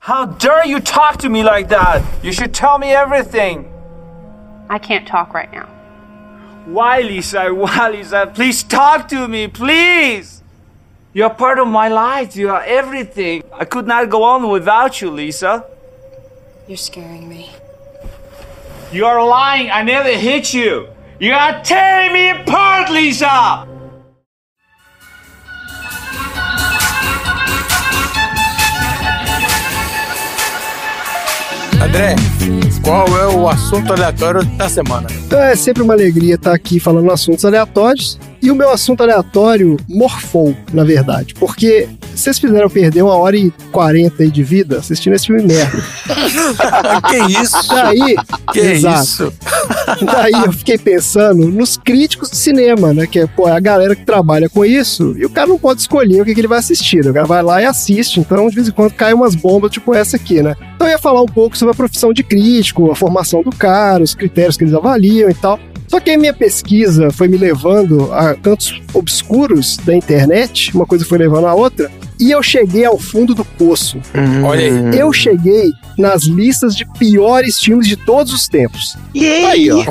Speaker 8: How dare you talk to me like that? You should tell me everything.
Speaker 9: I can't talk right now.
Speaker 8: Why, Lisa? Why, Lisa? Please talk to me, please. You're part of my life. You are everything. I could not go on without you, Lisa.
Speaker 9: You're scaring me.
Speaker 8: You are lying. I never hit you. You are tearing me apart, Lisa.
Speaker 4: André, qual é o assunto aleatório da semana?
Speaker 2: Então é sempre uma alegria estar aqui falando assuntos aleatórios. E o meu assunto aleatório morfou, na verdade. Porque vocês fizeram perder uma hora e quarenta aí de vida assistindo esse filme merda.
Speaker 4: que isso?
Speaker 2: Daí,
Speaker 4: Que
Speaker 2: exato.
Speaker 4: isso?
Speaker 2: Daí eu fiquei pensando nos críticos de cinema, né? Que é, pô, é a galera que trabalha com isso. E o cara não pode escolher o que, que ele vai assistir. né? O cara vai lá e assiste. Então, de vez em quando, cai umas bombas tipo essa aqui, né? Então eu ia falar um pouco sobre a profissão de crítico, a formação do cara, os critérios que eles avaliam e tal. Só que a minha pesquisa foi me levando a cantos obscuros da internet, uma coisa foi levando a outra, e eu cheguei ao fundo do poço.
Speaker 4: Olha aí.
Speaker 2: Eu cheguei nas listas de piores filmes de todos os tempos.
Speaker 3: Yay!
Speaker 1: Aí, ó.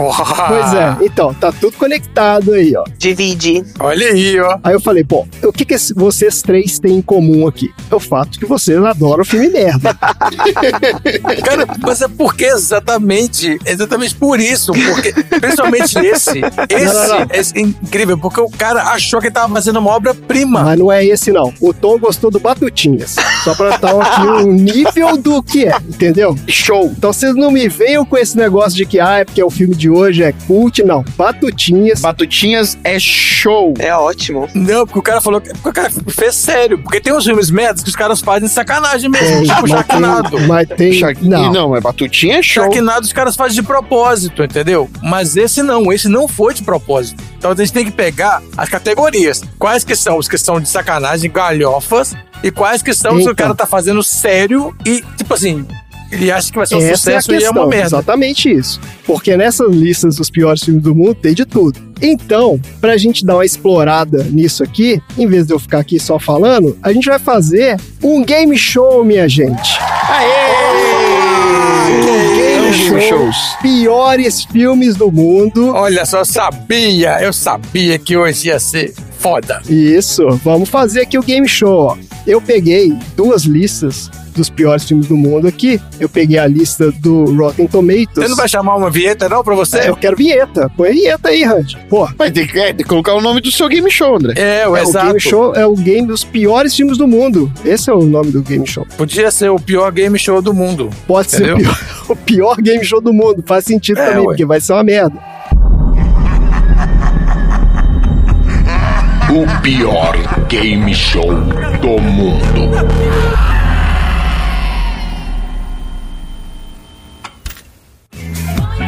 Speaker 2: Pois é, então, tá tudo conectado aí, ó.
Speaker 3: Divide.
Speaker 4: Olha aí, ó.
Speaker 2: Aí eu falei, bom, o que, que vocês três têm em comum aqui? É o fato que vocês adoram filme merda.
Speaker 4: Cara, mas é porque exatamente, exatamente por isso, porque principalmente esse, esse
Speaker 2: Não, não, não.
Speaker 4: é incrível, porque o cara achou que ele tava fazendo uma obra-prima.
Speaker 2: Mas não é esse, não. O Tom gostou do Batutinhas. Só pra dar aqui um nível do que é, entendeu? Show. Então vocês não me venham com esse negócio de que, ah, é porque o filme de hoje é cult. Não. Batutinhas.
Speaker 1: Batutinhas é show.
Speaker 3: É ótimo.
Speaker 4: Não, porque o cara falou que porque o cara fez sério, porque tem uns filmes merdas que os caras fazem de sacanagem mesmo, tipo
Speaker 2: mas
Speaker 4: Sharknado.
Speaker 2: tem, mas tem
Speaker 1: Shark-
Speaker 2: não.
Speaker 1: Não, mas Batutinha é show.
Speaker 4: Sharknado os caras fazem de propósito, entendeu? Mas esse não, esse não foi de propósito. Então a gente tem que pegar as categorias. Quais que são os que são de sacanagem, galhofas, e quais que são os que o
Speaker 2: Eita.
Speaker 4: cara tá fazendo sério e, tipo assim, ele acha que vai ser um
Speaker 2: Essa é a
Speaker 4: sucesso e é uma merda.
Speaker 2: exatamente isso. Porque nessas listas dos piores filmes do mundo tem de tudo. Então, pra gente dar uma explorada nisso aqui, em vez de eu ficar aqui só falando, a gente vai fazer um game show, minha gente. Um game show.
Speaker 1: shows.
Speaker 2: Piores filmes do mundo.
Speaker 4: Olha só, eu sabia, eu sabia que hoje ia ser foda.
Speaker 2: Isso, vamos fazer aqui o game show. Eu peguei duas listas dos piores filmes do mundo aqui. Eu peguei a lista do Rotten Tomatoes.
Speaker 4: Você não vai chamar uma vinheta, não, pra você?
Speaker 2: É, eu quero vinheta. Põe a vinheta aí, Randy. Pô,
Speaker 1: Vai ter que, é, tem que colocar o nome do seu game show, André.
Speaker 4: É, o
Speaker 2: é, o
Speaker 4: exato.
Speaker 2: game show é o game dos piores filmes do mundo. Esse é o nome do game show.
Speaker 4: Podia ser o pior game show do mundo.
Speaker 2: Pode ser o
Speaker 4: Entendeu?
Speaker 2: pior, o pior game show do mundo. Faz sentido
Speaker 4: É,
Speaker 2: também,
Speaker 4: ué.
Speaker 2: porque vai ser uma merda.
Speaker 10: O pior game show do mundo.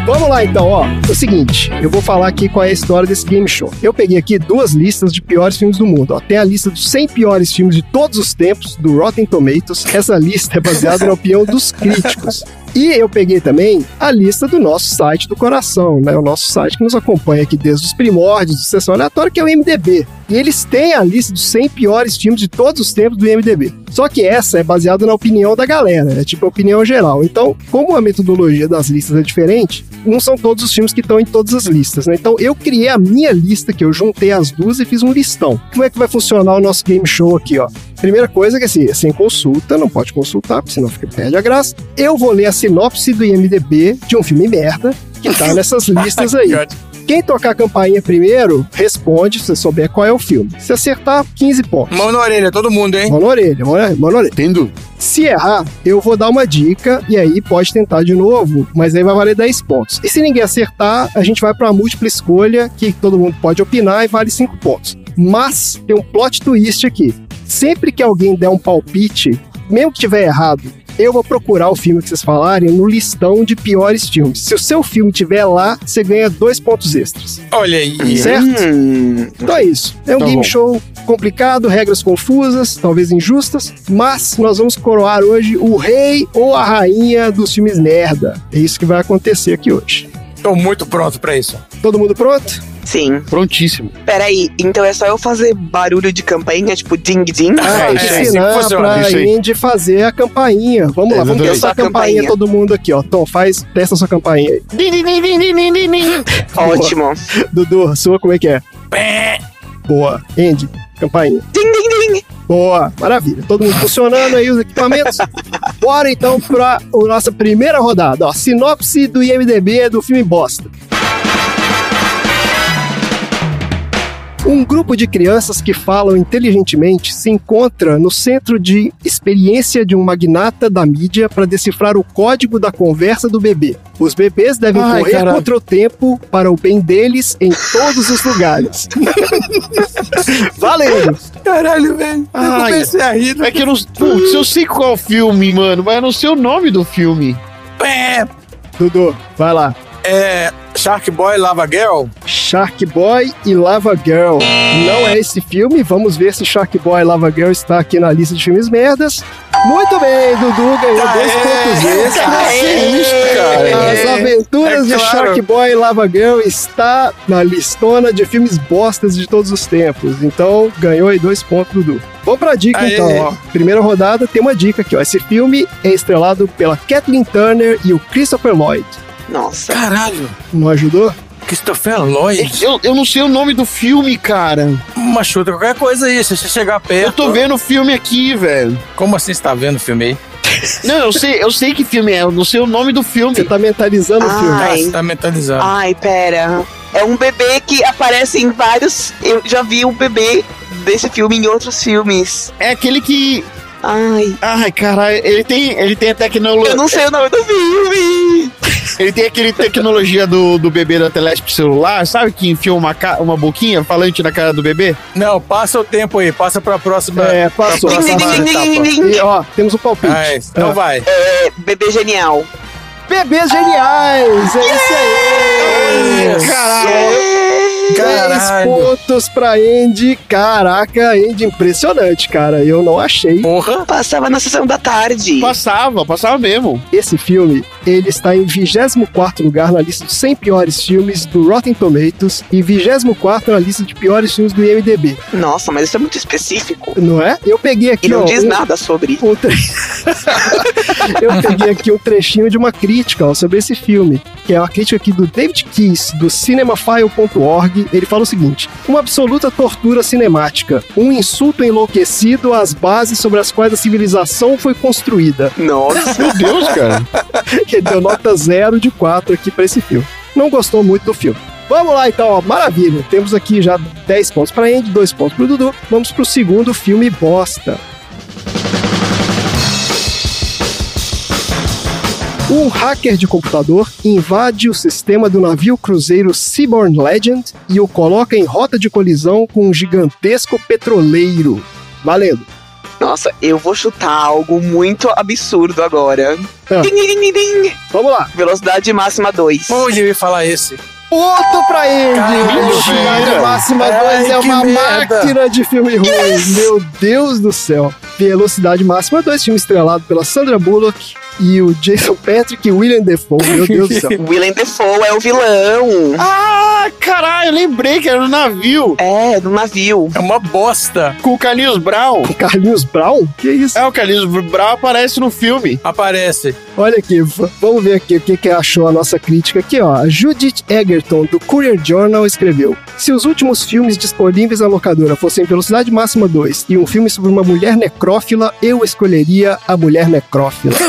Speaker 2: Vamos lá então, ó. É o seguinte, eu vou falar aqui qual é a história desse game show. Eu peguei aqui duas listas de piores filmes do mundo. Ó. Tem a lista dos 100 piores filmes de todos os tempos, do Rotten Tomatoes. Essa lista é baseada na opinião dos críticos. E eu peguei também a lista do nosso site do coração, né? O nosso site que nos acompanha aqui desde os primórdios do Sessão Aleatória, que é o MDB. E eles têm a lista dos 100 piores filmes de todos os tempos do MDB. Só que essa é baseada na opinião da galera, é tipo a opinião geral. Então, como a metodologia das listas é diferente, não são todos os filmes que estão em todas as listas, né? Então, eu criei a minha lista, que eu juntei as duas e fiz um listão. Como é que vai funcionar o nosso game show aqui, ó? Primeira coisa que assim, é sem consulta, não pode consultar, porque senão fica perde a graça. Eu vou ler a sinopse do IMDB de um filme merda que tá nessas listas aí. Quem tocar a campainha primeiro, responde se você souber qual é o filme. Se acertar, 15 pontos.
Speaker 4: Mão na orelha, todo mundo, hein?
Speaker 2: Mão na orelha, mão na, mão na orelha.
Speaker 1: Tendo.
Speaker 2: Se errar, eu vou dar uma dica e aí pode tentar de novo, mas aí vai valer 10 pontos. E se ninguém acertar, a gente vai para múltipla escolha, que todo mundo pode opinar e vale 5 pontos. Mas tem um plot twist aqui. Sempre que alguém der um palpite, mesmo que tiver errado, eu vou procurar o filme que vocês falarem no listão de piores filmes. Se o seu filme tiver lá, você ganha dois pontos extras.
Speaker 4: Olha aí.
Speaker 2: Certo?
Speaker 3: Hum,
Speaker 2: Então é isso. É um
Speaker 1: Tá
Speaker 2: game
Speaker 1: bom.
Speaker 2: show complicado, regras confusas, talvez injustas, mas nós vamos coroar hoje o rei ou a rainha dos filmes merda. É isso que vai acontecer aqui hoje.
Speaker 4: Tô muito pronto pra isso.
Speaker 2: Todo mundo pronto?
Speaker 3: sim.
Speaker 1: Prontíssimo.
Speaker 3: Peraí, então é só eu fazer barulho de campainha, tipo ding-ding?
Speaker 2: Ah,
Speaker 4: é, assim que
Speaker 2: ensinar
Speaker 4: funciona,
Speaker 2: pra
Speaker 1: isso aí.
Speaker 2: Indy fazer a campainha. Vamos lá, vamos testar a campainha,
Speaker 3: campainha.
Speaker 2: todo mundo aqui, ó. Tom, faz, testa a sua campainha aí.
Speaker 3: Ótimo.
Speaker 2: Dudu, sua como é que é? Boa. Andy, campainha.
Speaker 3: Ding-ding-ding.
Speaker 2: Boa, maravilha. Todo mundo funcionando aí, os equipamentos. Bora então pra a nossa primeira rodada. Ó, sinopse do IMDB do filme Bosta. Um grupo de crianças que falam inteligentemente se encontra no centro de experiência de um magnata da mídia para decifrar o código da conversa do bebê. Os bebês devem
Speaker 1: Ai,
Speaker 2: correr
Speaker 1: caralho.
Speaker 2: contra o tempo para o bem deles em todos os lugares. Valendo!
Speaker 4: Caralho, velho. Eu comecei a rir.
Speaker 1: É que eu não. Putz, eu sei qual o filme, mano, mas eu não sei o nome do filme.
Speaker 4: É,
Speaker 2: Dudu, vai lá.
Speaker 4: É Shark Boy Lava Girl?
Speaker 2: Shark Boy e Lava Girl. Não é esse filme, vamos ver se Shark Boy e Lava Girl está aqui na lista de filmes merdas. Muito bem, Dudu ganhou dois pontos extras. As aventuras
Speaker 4: É
Speaker 2: de. Shark Boy e Lava Girl está na listona de filmes bostas de todos os tempos. Então, ganhou aí dois pontos, Dudu. Vamos pra dica
Speaker 4: Aê.
Speaker 2: então, ó. Primeira rodada tem uma dica aqui, ó. Esse filme é estrelado pela Kathleen Turner e o Christopher Lloyd.
Speaker 3: Nossa.
Speaker 4: Caralho.
Speaker 2: Não ajudou?
Speaker 4: Christopher Lloyd.
Speaker 1: Eu, eu não sei o nome do filme, cara.
Speaker 4: Uma chuta, qualquer coisa aí. Se você chegar perto.
Speaker 1: Eu tô vendo o filme aqui, velho.
Speaker 4: Como assim você tá vendo o filme aí?
Speaker 1: Não, eu sei, eu sei que filme é, eu não sei o nome do filme.
Speaker 2: Você tá mentalizando o
Speaker 3: Ah,
Speaker 2: filme.
Speaker 4: Ah,
Speaker 3: Ai.
Speaker 4: você tá mentalizando.
Speaker 3: Ai, pera. É um bebê que aparece em vários. Eu já vi um bebê desse filme em outros filmes.
Speaker 1: É aquele que.
Speaker 3: Ai.
Speaker 1: Ai, caralho, ele tem, ele tem a
Speaker 3: Eu
Speaker 1: tecnologia.
Speaker 3: não sei o nome do filme.
Speaker 1: Ele tem aquele tecnologia do, do bebê da Telesp celular, sabe? Que enfia uma, ca- uma boquinha falante na cara do bebê?
Speaker 4: Não, passa o tempo aí. Passa pra próxima.
Speaker 2: É, passou.
Speaker 4: pra
Speaker 3: Ding,
Speaker 4: próxima
Speaker 3: ding, ding, ding, ding, ding.
Speaker 2: E, ó, temos um palpite.
Speaker 4: Ah, é. Então
Speaker 2: Ah.
Speaker 4: vai.
Speaker 3: É, bebê genial.
Speaker 2: Bebês geniais! É isso aí!
Speaker 1: Caralho!
Speaker 2: 10
Speaker 4: Caralho.
Speaker 2: pontos pra Andy. Caraca, Andy, impressionante, cara. Eu não achei.
Speaker 4: Porra.
Speaker 3: Passava na sessão da tarde.
Speaker 1: Passava, passava mesmo.
Speaker 2: Esse filme ele está em 24 lugar na lista dos 100 piores filmes do Rotten Tomatoes e 24 na lista de piores filmes do IMDb.
Speaker 3: Nossa, mas isso é muito específico.
Speaker 2: Não é? Eu peguei aqui.
Speaker 3: E não
Speaker 2: ó,
Speaker 3: diz
Speaker 2: um-
Speaker 3: nada sobre.
Speaker 2: um tre- Eu peguei aqui um trechinho de uma crítica ó, sobre esse filme, que é uma crítica aqui do David Keyes, do cinemafile.org. Ele fala o seguinte: uma absoluta tortura cinemática, um insulto enlouquecido às bases sobre as quais a civilização foi construída.
Speaker 3: Nossa.
Speaker 1: Meu Deus, cara.
Speaker 2: Ele deu nota zero de 4 aqui pra esse filme. Não gostou muito do filme. Vamos lá então, ó, maravilha. Temos aqui já 10 pontos pra Andy, 2 pontos pro Dudu. Vamos pro segundo filme bosta. Um hacker de computador invade o sistema do navio cruzeiro Seaborn Legend e o coloca em rota de colisão com um gigantesco petroleiro. Valendo.
Speaker 3: Nossa, eu vou chutar algo muito absurdo agora.
Speaker 2: Ah.
Speaker 3: Ding, ding, ding, ding.
Speaker 2: Vamos lá.
Speaker 3: Velocidade máxima 2.
Speaker 4: Olha, eu ia falar esse.
Speaker 2: Ponto pra ele! Velocidade máxima 2
Speaker 4: Ai,
Speaker 2: é uma
Speaker 4: merda.
Speaker 2: máquina de filme ruim. Meu Deus do céu. Velocidade máxima 2, filme estrelado pela Sandra Bullock e o Jason Patrick e William Defoe. Meu Deus do céu.
Speaker 3: Willem Dafoe é o vilão.
Speaker 1: Ah, caralho, lembrei que era no navio.
Speaker 3: É, no navio.
Speaker 4: É uma bosta.
Speaker 1: Com o Carlinhos Brown.
Speaker 2: Carlinhos Brown? Que isso?
Speaker 1: É, o Carlinhos Brown aparece no filme.
Speaker 4: Aparece.
Speaker 2: Olha aqui, vamos ver aqui o que, que achou a nossa crítica aqui, ó. A Judith Egerton, do Courier Journal, escreveu: Se os últimos filmes disponíveis na locadora fossem Velocidade Máxima 2 e um filme sobre uma mulher necrófila, eu escolheria a mulher necrófila.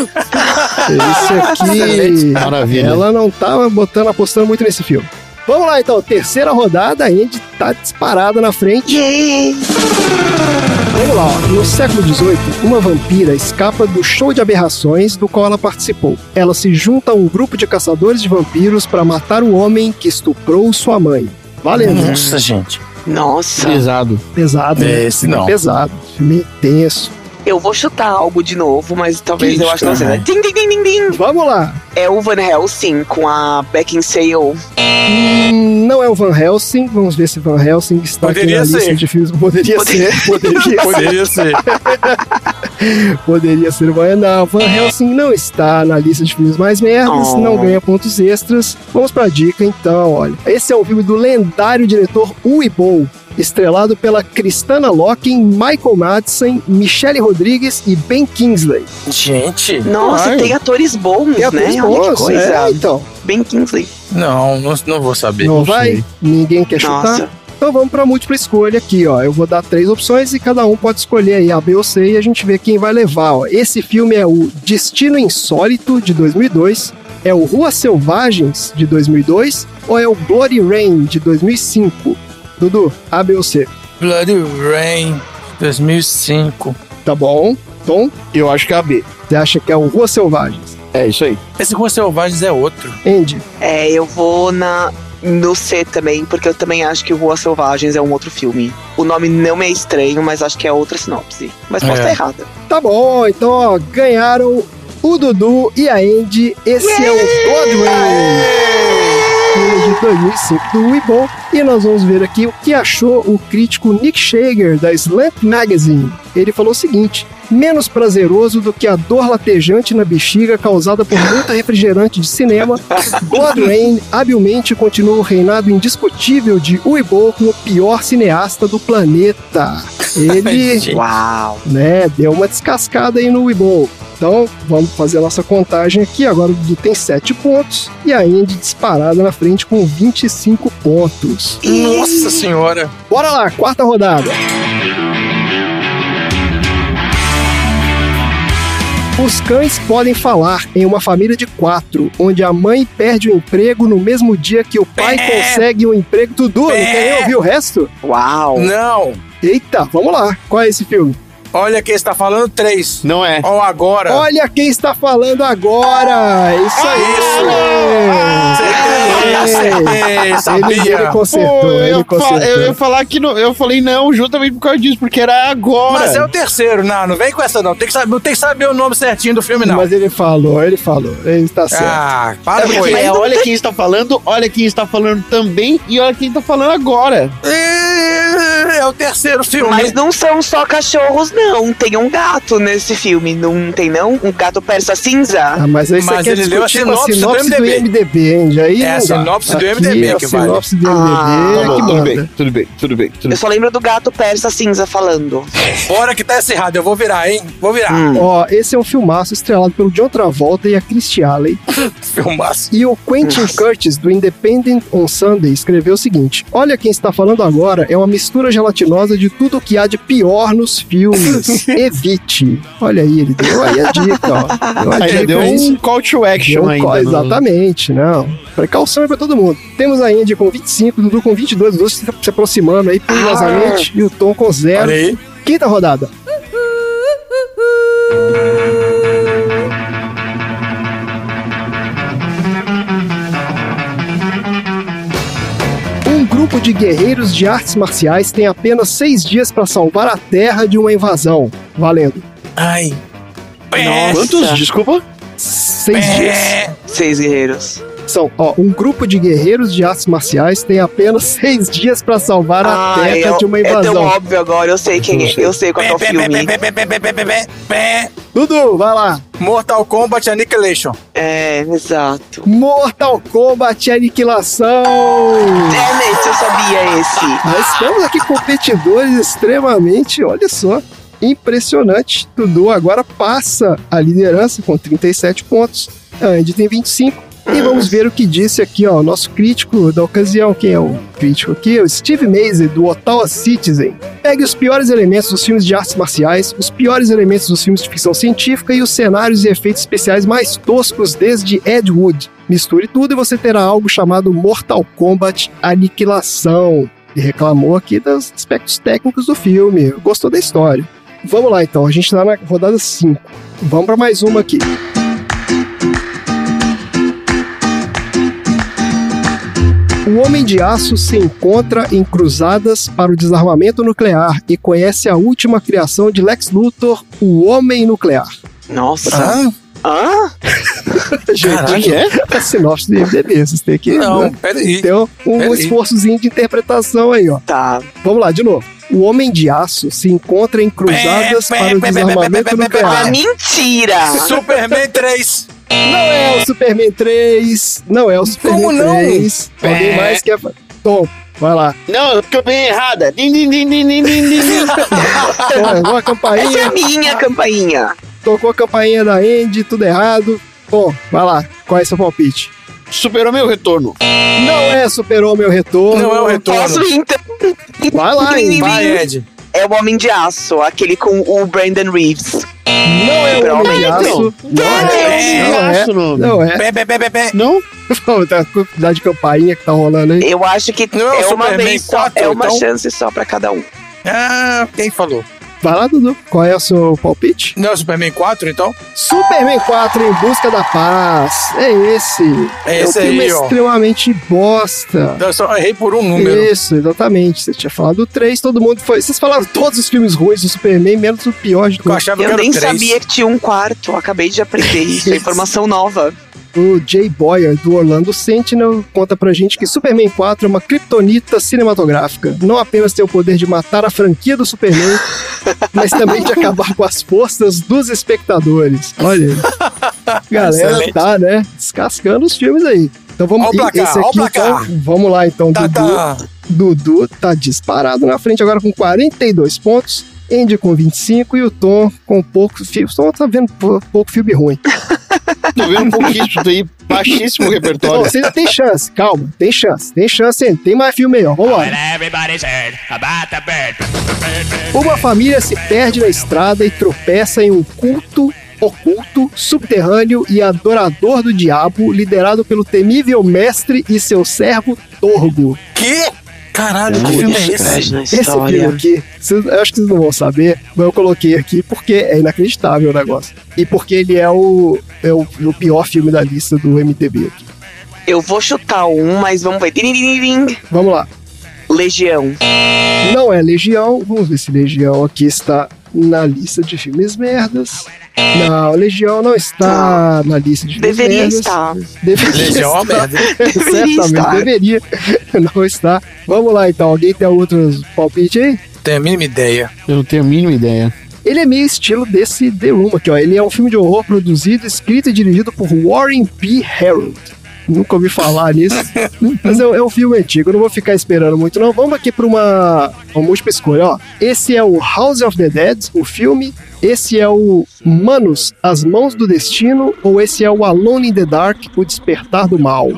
Speaker 2: Isso aqui.
Speaker 1: Maravilha.
Speaker 2: Ela não tava botando, apostando muito nesse filme. Vamos lá então, terceira rodada, a Andy tá disparada na frente. Vamos lá, ó. no século XVIII, uma vampira escapa do show de aberrações do qual ela participou. Ela se junta a um grupo de caçadores de vampiros para matar o homem que estuprou sua mãe. Valendo.
Speaker 4: Nossa, gente.
Speaker 3: Nossa.
Speaker 1: Pesado.
Speaker 2: Pesado, né?
Speaker 4: Esse não.
Speaker 2: Pesado, filme tenso.
Speaker 3: Eu vou chutar algo de novo, mas talvez
Speaker 4: Que
Speaker 3: eu acho que não seja.
Speaker 4: cara?
Speaker 3: Ding, ding, ding, ding, ding.
Speaker 2: Vamos lá.
Speaker 3: É o Van Helsing com a Beckinsale.
Speaker 2: Hum, não é o Van Helsing, vamos ver se Van Helsing está
Speaker 4: Poderia
Speaker 2: aqui na lista
Speaker 4: ser.
Speaker 2: de filmes. Poderia
Speaker 3: Poderia-
Speaker 2: ser, poderia ser.
Speaker 4: Poderia ser.
Speaker 2: Poderia ser o Van Não, Van Helsing não está na lista de filmes mais merdas,
Speaker 3: Oh.
Speaker 2: não ganha pontos extras. Vamos pra dica então, olha. Esse é um filme do lendário diretor Uwe Boll, estrelado pela Kristana Loken, Michael Madsen, Michelle Rodrigues e Ben Kingsley.
Speaker 4: Gente.
Speaker 3: Nossa,
Speaker 1: Ai.
Speaker 3: tem atores bons,
Speaker 2: Tem atores
Speaker 3: né? Olha que
Speaker 2: bons,
Speaker 3: coisa.
Speaker 2: é, então.
Speaker 3: Ben Kingsley.
Speaker 4: Não, não, não vou saber.
Speaker 2: Não
Speaker 1: não
Speaker 2: vai?
Speaker 1: sei.
Speaker 2: Ninguém quer chutar?
Speaker 3: Nossa.
Speaker 2: Então vamos para múltipla escolha aqui, ó. Eu vou dar três opções e cada um pode escolher aí A, B ou C e a gente vê quem vai levar, ó. Esse filme é o Destino Insólito de 2002, é o Ruas Selvagens de 2002 ou é o Bloody Rain de 2005? Dudu, A, B ou C?
Speaker 4: Bloody Rain 2005.
Speaker 2: Tá bom? Tom,
Speaker 1: Eu acho que é a B.
Speaker 2: você acha que é o Ruas Selvagens?
Speaker 1: É isso aí.
Speaker 4: Esse Rua Selvagens é outro.
Speaker 2: Andy,
Speaker 3: É, eu vou na no C também, porque eu também acho que o Ruas Selvagens é um outro filme. O nome não me é estranho, mas acho que é outra sinopse. Mas posso
Speaker 4: É.
Speaker 3: estar errada.
Speaker 2: Tá bom, então ó, ganharam o Dudu e a Andy. Esse é o Blood Rain. Filme de 2005 do Weebon. E nós vamos ver aqui o que achou o crítico Nick Shager da Slant Magazine. Ele falou o seguinte: menos prazeroso do que a dor latejante na bexiga causada por muito refrigerante de cinema, Blood Rain habilmente continua o reinado indiscutível de Uibo como o pior cineasta do planeta. Ele.
Speaker 3: Uau!
Speaker 2: né, deu uma descascada aí no Weeble. Então, vamos fazer a nossa contagem aqui. Agora o Dudu tem 7 pontos e a Indy disparada na frente com 25 pontos.
Speaker 4: Nossa senhora.
Speaker 2: Bora lá, quarta rodada. Os cães podem falar em uma família de quatro, onde a mãe perde o emprego no mesmo dia que o pai
Speaker 4: Pé.
Speaker 2: consegue um emprego. Dudu, não quer nem ouvir o resto?
Speaker 3: Uau!
Speaker 4: Não.
Speaker 2: Eita, vamos lá. Qual é esse filme?
Speaker 4: Olha quem está falando, três.
Speaker 1: Não é.
Speaker 4: Ó, agora.
Speaker 2: Olha quem está falando agora! Isso aí!
Speaker 4: Acertei,
Speaker 2: Ele,
Speaker 4: sabia.
Speaker 2: ele consertou,
Speaker 1: Pô,
Speaker 2: ele
Speaker 1: eu, fa- eu ia falar que não, eu falei não, justamente por causa disso, porque era agora.
Speaker 4: Mas é o terceiro, não, não vem com essa não. Tem que saber, não tem que saber o nome certinho do filme, não.
Speaker 2: Mas ele falou, ele falou, ele está certo.
Speaker 4: Ah,
Speaker 1: É
Speaker 4: para com
Speaker 1: porque
Speaker 4: isso.
Speaker 1: é, olha quem está falando, olha quem está falando também e olha quem está falando agora.
Speaker 4: É o terceiro filme.
Speaker 3: Mas não são só cachorros, não. Tem um gato nesse filme, não tem não? Um gato persa cinza?
Speaker 2: Ah, mas aí
Speaker 4: Mas
Speaker 2: você quer
Speaker 4: ele leu a
Speaker 2: com a
Speaker 4: sinopse do
Speaker 2: sinopse do
Speaker 4: MDB.
Speaker 2: MDB, hein? Aí
Speaker 4: É a
Speaker 2: não dá.
Speaker 4: sinopse do
Speaker 2: Aqui,
Speaker 4: MDB
Speaker 2: a
Speaker 4: que vale.
Speaker 2: sinopse do
Speaker 3: Ah,
Speaker 2: MDB
Speaker 1: Tá
Speaker 2: que
Speaker 1: bom, tudo bem, tudo bem, tudo bem. Tudo
Speaker 3: Eu só lembro do gato persa cinza falando.
Speaker 4: Bora que tá errado, eu vou virar, hein? Vou virar.
Speaker 3: Hum.
Speaker 2: Ó, esse é um filmaço estrelado pelo John Travolta e a Christy Alley.
Speaker 4: Filmaço.
Speaker 2: E o Quentin Curtis, do Independent on Sunday, escreveu o seguinte: Olha quem está falando agora, é uma mistura gelatinosa de tudo o que há de pior nos filmes. Evite. Olha aí, ele deu aí a dica, ó. Deu a
Speaker 1: Ainda
Speaker 2: dica
Speaker 1: deu
Speaker 2: aí.
Speaker 1: um call to action
Speaker 2: um
Speaker 1: ainda. no-
Speaker 2: Exatamente, não. Precaução é pra todo mundo. Temos a Andy com 25, Dudu com 22, os dois se se aproximando aí perigosamente, e o Tom com zero.
Speaker 4: Aí.
Speaker 2: Quinta rodada. Grupo de guerreiros de artes marciais tem apenas seis dias para salvar a Terra de uma invasão. Valendo.
Speaker 4: Ai.
Speaker 1: Quantos? Desculpa?
Speaker 2: Seis dias.
Speaker 3: Seis guerreiros.
Speaker 2: São, ó, um grupo de guerreiros de artes marciais tem apenas seis dias para salvar a
Speaker 3: Ah,
Speaker 2: Terra
Speaker 3: eu-
Speaker 2: de uma
Speaker 3: é tão
Speaker 2: invasão.
Speaker 3: óbvio agora, eu sei quem é. Eu sei qual é o filme.
Speaker 2: Dudu, vai lá.
Speaker 4: Mortal Kombat Annihilation.
Speaker 3: É, exato.
Speaker 2: Mortal Kombat Aniquilação.
Speaker 3: Damn it, eu sabia esse.
Speaker 2: Nós temos aqui competidores extremamente, olha só, impressionante. Dudu agora passa a liderança com 37 pontos. A Andy tem 25. E vamos ver o que disse aqui, ó, o nosso crítico da ocasião. Quem é o crítico aqui? O Steve Mazer, do Ottawa Citizen. Pegue os piores elementos dos filmes de artes marciais, os piores elementos dos filmes de ficção científica e os cenários e efeitos especiais mais toscos desde Ed Wood. Misture tudo e você terá algo chamado Mortal Kombat Aniquilação. E reclamou aqui dos aspectos técnicos do filme. Gostou da história. Vamos lá então, a gente tá na rodada 5. Vamos para mais uma aqui. O Homem de Aço se encontra em cruzadas para o desarmamento nuclear e conhece a última criação de Lex Luthor, o Homem Nuclear.
Speaker 3: Nossa.
Speaker 4: Ah,
Speaker 3: Hã?
Speaker 2: Gente, é a sinopse do IMDB, vocês têm que
Speaker 4: não,
Speaker 2: né,
Speaker 4: peraí.
Speaker 2: ter um,
Speaker 4: Peraí.
Speaker 2: esforçozinho de interpretação aí, ó.
Speaker 3: Tá.
Speaker 2: Vamos lá, de novo. O Homem de Aço se encontra em cruzadas
Speaker 4: Pé, pé,
Speaker 2: para o
Speaker 4: pé, pé,
Speaker 2: desarmamento
Speaker 4: pé, pé, pé, pé,
Speaker 2: nuclear.
Speaker 3: Ah, mentira!
Speaker 4: Superman 3.
Speaker 2: Não é o Superman 3, não é o Superman
Speaker 4: Como não?
Speaker 2: 3. Alguém
Speaker 1: É.
Speaker 2: mais quer... Tom, vai lá.
Speaker 1: Não, ficou bem errada. Din, din, din, din, din, din, din.
Speaker 2: Tocou a
Speaker 3: Essa é
Speaker 2: campainha,
Speaker 3: a minha campainha.
Speaker 2: tocou a campainha da Andy, tudo errado. Bom, vai lá. Qual é seu palpite?
Speaker 1: Superou meu retorno.
Speaker 2: Não é Super-Homem o Retorno.
Speaker 4: Não é o retorno.
Speaker 3: Posso ir, então?
Speaker 2: Vai lá, hein?
Speaker 4: Vai, Ed.
Speaker 3: É o Homem de Aço, aquele com o Brandon Reeves.
Speaker 2: Não é o Homem de
Speaker 3: Super-Homem,
Speaker 2: Aço. Não é. Não é.
Speaker 1: Aço, não.
Speaker 2: Não é.
Speaker 4: Pé, pé, pé.
Speaker 1: Não?
Speaker 2: Tá com quantidade de campainha que tá rolando aí.
Speaker 3: Eu acho que
Speaker 4: Não é o
Speaker 3: é uma vez só,
Speaker 4: 4,
Speaker 3: é uma
Speaker 4: então?
Speaker 3: chance só pra cada um.
Speaker 4: Ah, quem falou?
Speaker 2: Vai lá, Dudu. Qual é o seu palpite?
Speaker 4: Não é o Superman 4, então?
Speaker 2: Superman 4 em busca da paz. É esse.
Speaker 4: É
Speaker 2: É um
Speaker 4: esse
Speaker 2: filme
Speaker 4: aí, ó.
Speaker 2: extremamente bosta.
Speaker 4: Eu só errei por um número.
Speaker 2: Isso, exatamente. Você tinha falado do 3, todo mundo foi. Vocês falaram todos os filmes ruins do Superman, menos o pior de
Speaker 4: Eu
Speaker 2: todos.
Speaker 4: achava que
Speaker 3: Eu
Speaker 4: era o
Speaker 3: nem
Speaker 4: 3.
Speaker 3: sabia que tinha um quarto, eu acabei de aprender isso, é informação nova.
Speaker 2: O Jay Boyer, do Orlando Sentinel, conta pra gente que Superman 4 é uma kriptonita cinematográfica. Não apenas tem o poder de matar a franquia do Superman, mas também de acabar com as forças dos espectadores. Olha aí. Galera
Speaker 4: Excelente.
Speaker 2: tá, né? Descascando os filmes aí. Então vamos
Speaker 4: placar,
Speaker 2: esse aqui, então, vamos lá então,
Speaker 4: Tá,
Speaker 2: Dudu.
Speaker 4: tá.
Speaker 2: Dudu tá disparado na frente agora com 42 pontos. Andy com 25 e o Tom com pouco filme. O Tom tá vendo pou- pouco filme ruim.
Speaker 1: Tô vendo um pouquinho isso daí. Baixíssimo repertório.
Speaker 2: você ainda tem chance, calma, tem chance, tem chance ainda. Tem mais filme aí, ó. Vambora.
Speaker 6: Everybody's heard about the bird.
Speaker 2: Uma família se perde na estrada e tropeça em um culto oculto, subterrâneo e adorador do diabo, liderado pelo temível mestre e seu servo Torgo.
Speaker 4: Que? Caralho, que filme é esse?
Speaker 2: Esse filme aqui, vocês- eu acho que vocês não vão saber, mas eu coloquei aqui porque é inacreditável o negócio. E porque ele é o, é o, o pior filme da lista do MDB aqui.
Speaker 3: Eu vou chutar um, mas vamos ver.
Speaker 2: Vamos lá.
Speaker 3: Legião.
Speaker 2: Não é Legião. Vamos ver se Legião aqui está na lista de filmes merdas. Não, Legião não está na lista de filmes
Speaker 3: Deveria
Speaker 2: merdas.
Speaker 3: estar.
Speaker 2: Deveria
Speaker 4: Legião é uma
Speaker 2: estar.
Speaker 4: merda.
Speaker 2: Certamente
Speaker 3: estar.
Speaker 2: deveria. Não está. Vamos lá então. Alguém tem outros palpites aí?
Speaker 4: tenho a mínima ideia.
Speaker 1: Eu não tenho a mínima ideia.
Speaker 2: Ele é meio estilo desse The Room aqui, ó. Ele é um filme de horror produzido, escrito e dirigido por Warren P. Harold. Nunca ouvi falar nisso. Mas é, um filme antigo, eu não vou ficar esperando muito, não. Vamos aqui para uma, uma múltipla escolha, ó. Esse é o House of the Dead, o filme. Esse é o Manos, As Mãos do Destino. Ou esse é o Alone in the Dark, O Despertar do Mal.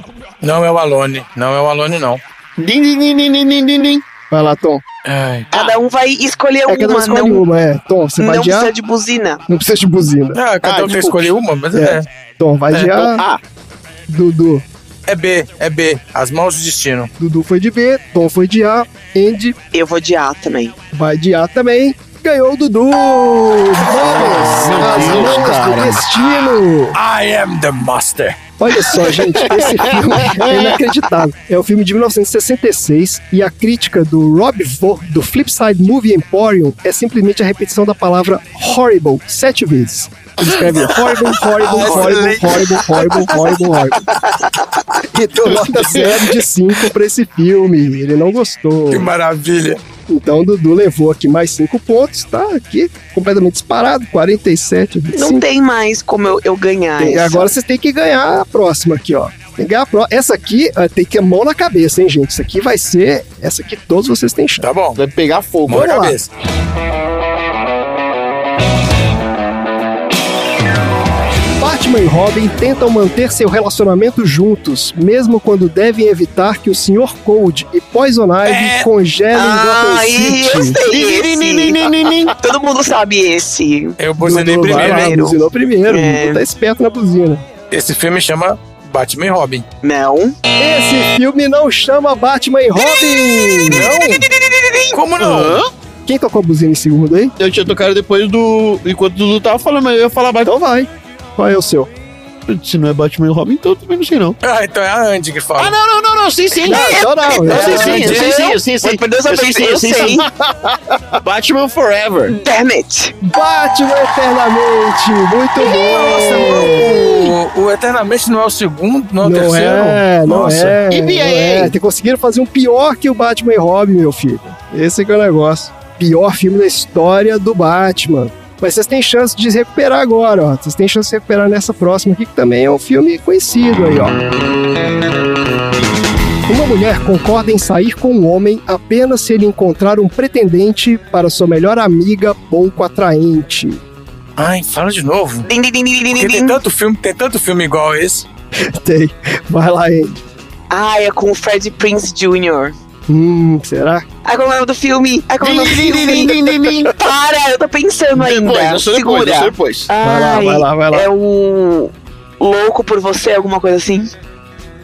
Speaker 4: Não é o Alone. Não é o Alone, não.
Speaker 1: Din, din, din, din, din, din, din.
Speaker 2: Vai lá, Tom.
Speaker 4: Ai.
Speaker 3: Cada um vai escolher
Speaker 2: É
Speaker 3: uma,
Speaker 2: cada um escolhe
Speaker 3: não,
Speaker 2: uma, é. Tom, você vai
Speaker 3: não
Speaker 2: adiar?
Speaker 3: precisa de buzina.
Speaker 2: Não precisa de buzina.
Speaker 4: Ah, cada
Speaker 1: Ah,
Speaker 4: um quer
Speaker 1: desculpe.
Speaker 4: escolher uma, mas
Speaker 2: É.
Speaker 4: é.
Speaker 2: Tom, vai
Speaker 4: É,
Speaker 2: adiar.
Speaker 1: Ah,
Speaker 2: Dudu.
Speaker 4: É B, é B. As mãos do destino.
Speaker 2: Dudu foi de B, Tom foi de A, Andy
Speaker 3: Eu vou de A também.
Speaker 2: vai de A também. Ganhou o Dudu! Vamos! As
Speaker 1: Deus,
Speaker 2: mãos
Speaker 1: cara.
Speaker 2: do destino!
Speaker 4: I am the master.
Speaker 2: Olha só, gente, esse filme é inacreditável. É um filme de 1966 e a crítica do Rob Vo, do Flipside Movie Emporium, é simplesmente a repetição da palavra horrible sete vezes. Ele escreve horrible, horrible, horrible, horrible, horrible, horrible, horrible. Então, nota 0 de 5 pra esse filme. Ele não gostou.
Speaker 4: Que maravilha.
Speaker 2: Então, o Dudu levou aqui mais 5 pontos, tá aqui completamente disparado, 47 a 25.
Speaker 3: Não tem mais como eu, eu ganhar.
Speaker 2: E agora vocês têm que ganhar a próxima aqui, ó. Tem que ganhar a próxima. Essa aqui ah, tem que ir mão na cabeça, hein, gente? Isso aqui vai ser. Essa aqui todos vocês têm chance.
Speaker 4: Tá bom.
Speaker 1: vai pegar fogo.
Speaker 4: Mão na
Speaker 2: lá.
Speaker 4: cabeça.
Speaker 2: Batman e Robin tentam manter seu relacionamento juntos, mesmo quando devem evitar que o Sr. Cold e Poison Ivy congelem Gotham
Speaker 3: Ai, eu
Speaker 2: City.
Speaker 3: Todo mundo sabe esse.
Speaker 4: Eu buzinei
Speaker 2: Dudu, vai lá,
Speaker 4: primeiro.
Speaker 2: buzinou primeiro.
Speaker 3: É.
Speaker 2: Tá esperto na buzina.
Speaker 4: Esse filme chama Batman e Robin.
Speaker 3: Não.
Speaker 2: Esse filme não chama Batman e Robin!
Speaker 4: Não? Como não?
Speaker 1: Hã?
Speaker 2: Quem tocou a buzina em segundo aí?
Speaker 1: Eu tinha tocado depois do. Enquanto o Dudu tava falando, mas eu ia falar Batman.
Speaker 2: Então vai. Qual é o seu?
Speaker 1: Se não é Batman e Robin, então eu também não sei não.
Speaker 4: Ah, então é a Andy que fala.
Speaker 1: Ah, não, não, não, não, sim, sim.
Speaker 2: Não, então não.
Speaker 1: Eu
Speaker 2: É,
Speaker 1: sei sim, eu sei sim, eu sei sim. Eu sei sim, eu sei sim. Batman Forever.
Speaker 3: Damn it.
Speaker 2: Batman Eternamente! Muito bom!
Speaker 4: O, o Eternamente não é o segundo, não é o
Speaker 2: Não
Speaker 4: terceiro?
Speaker 2: é, não
Speaker 4: Nossa.
Speaker 2: é.
Speaker 1: E
Speaker 2: não é. Conseguiram fazer um pior que o Batman e Robin, meu filho. Esse que é o negócio. Pior filme da história do Batman. Mas vocês têm chance de se recuperar agora, ó. Vocês têm chance de se recuperar nessa próxima aqui, que também é um filme conhecido aí, ó. Uma mulher concorda em sair com um homem apenas se ele encontrar um pretendente para sua melhor amiga pouco atraente.
Speaker 4: Ai, fala de novo.
Speaker 3: Din, din, din, din, din,
Speaker 4: Porque tem tanto filme, tem tanto filme igual esse.
Speaker 2: Tem. Vai lá, Andy.
Speaker 3: Ah, é com o Fred Prince Jr.
Speaker 2: Hum, será?
Speaker 3: Ai, qual é o nome do filme? Ai, qual é o nome do
Speaker 1: Din, din, din, din, din, din.
Speaker 3: filme? Para, eu tô pensando ainda.
Speaker 1: Depois, eu sou depois, eu
Speaker 3: Segura.
Speaker 1: sou depois.
Speaker 2: Vai lá,
Speaker 3: Ai,
Speaker 2: vai lá, vai lá.
Speaker 3: É o Louco por Você, alguma coisa assim?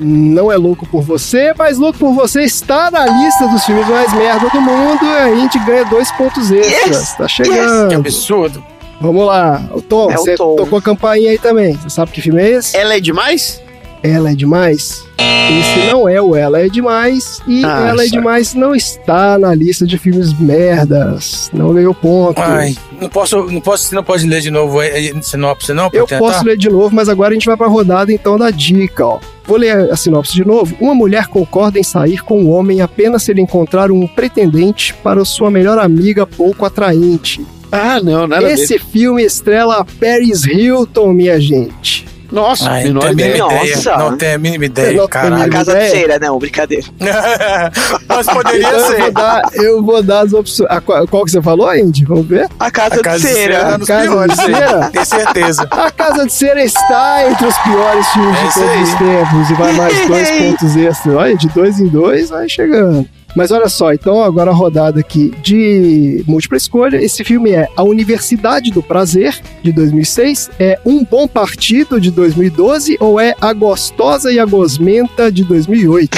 Speaker 2: Não é louco por você, mas louco por você está na lista dos filmes mais merda do mundo e a gente ganha dois pontos extras.
Speaker 3: Yes,
Speaker 2: Tá
Speaker 4: Que
Speaker 2: chegando.
Speaker 4: absurdo.
Speaker 2: Vamos lá. O Tom,
Speaker 3: É o
Speaker 2: você
Speaker 3: Tom.
Speaker 2: tocou a campainha aí também. Você sabe que filme é esse?
Speaker 1: Ela é demais?
Speaker 2: Ela é demais. Esse não é o Ela é demais e
Speaker 1: Ah,
Speaker 2: Ela é
Speaker 1: sabe.
Speaker 2: demais não está na lista de filmes merdas. Não ganhou ponto.
Speaker 4: Ai, não posso, não posso, você não pode ler de novo sinopse, não?
Speaker 2: Eu
Speaker 4: tentar?
Speaker 2: posso ler de novo, mas agora a gente vai pra rodada então da dica, ó. Vou ler a sinopse de novo. Uma mulher concorda em sair com um homem apenas se ele encontrar um pretendente para sua melhor amiga pouco atraente.
Speaker 1: Ah, não, nada
Speaker 2: Esse filme estrela a Paris Hilton, minha gente.
Speaker 1: Nossa,
Speaker 4: Ai, não
Speaker 1: menor
Speaker 4: tem a mínima
Speaker 1: ideia.
Speaker 4: ideia.
Speaker 3: Nossa.
Speaker 4: Não tem a mínima
Speaker 2: Não
Speaker 4: ideia,
Speaker 2: tem a
Speaker 4: caralho.
Speaker 3: A Casa de
Speaker 2: ideia?
Speaker 3: Cera, não, brincadeira.
Speaker 4: Mas poderia
Speaker 2: Então eu vou,
Speaker 4: ser.
Speaker 2: dar, eu vou dar as opções. A qual, qual que você falou, Andy? Vamos ver?
Speaker 3: A Casa,
Speaker 4: A casa
Speaker 3: de Cera.
Speaker 4: nos
Speaker 2: Casa de
Speaker 4: piores, hein?
Speaker 2: Cera?
Speaker 4: Tenho certeza.
Speaker 2: A Casa de Cera está entre os piores filmes
Speaker 4: É
Speaker 2: de todos
Speaker 4: aí.
Speaker 2: os tempos e vai mais dois pontos extras. Olha, de dois em dois vai chegando. Mas olha só, então agora a rodada aqui de múltipla escolha. Esse filme é A Universidade do Prazer, de 2006, é Um Bom Partido, de 2012, ou é A Gostosa e a Gosmenta, de 2008?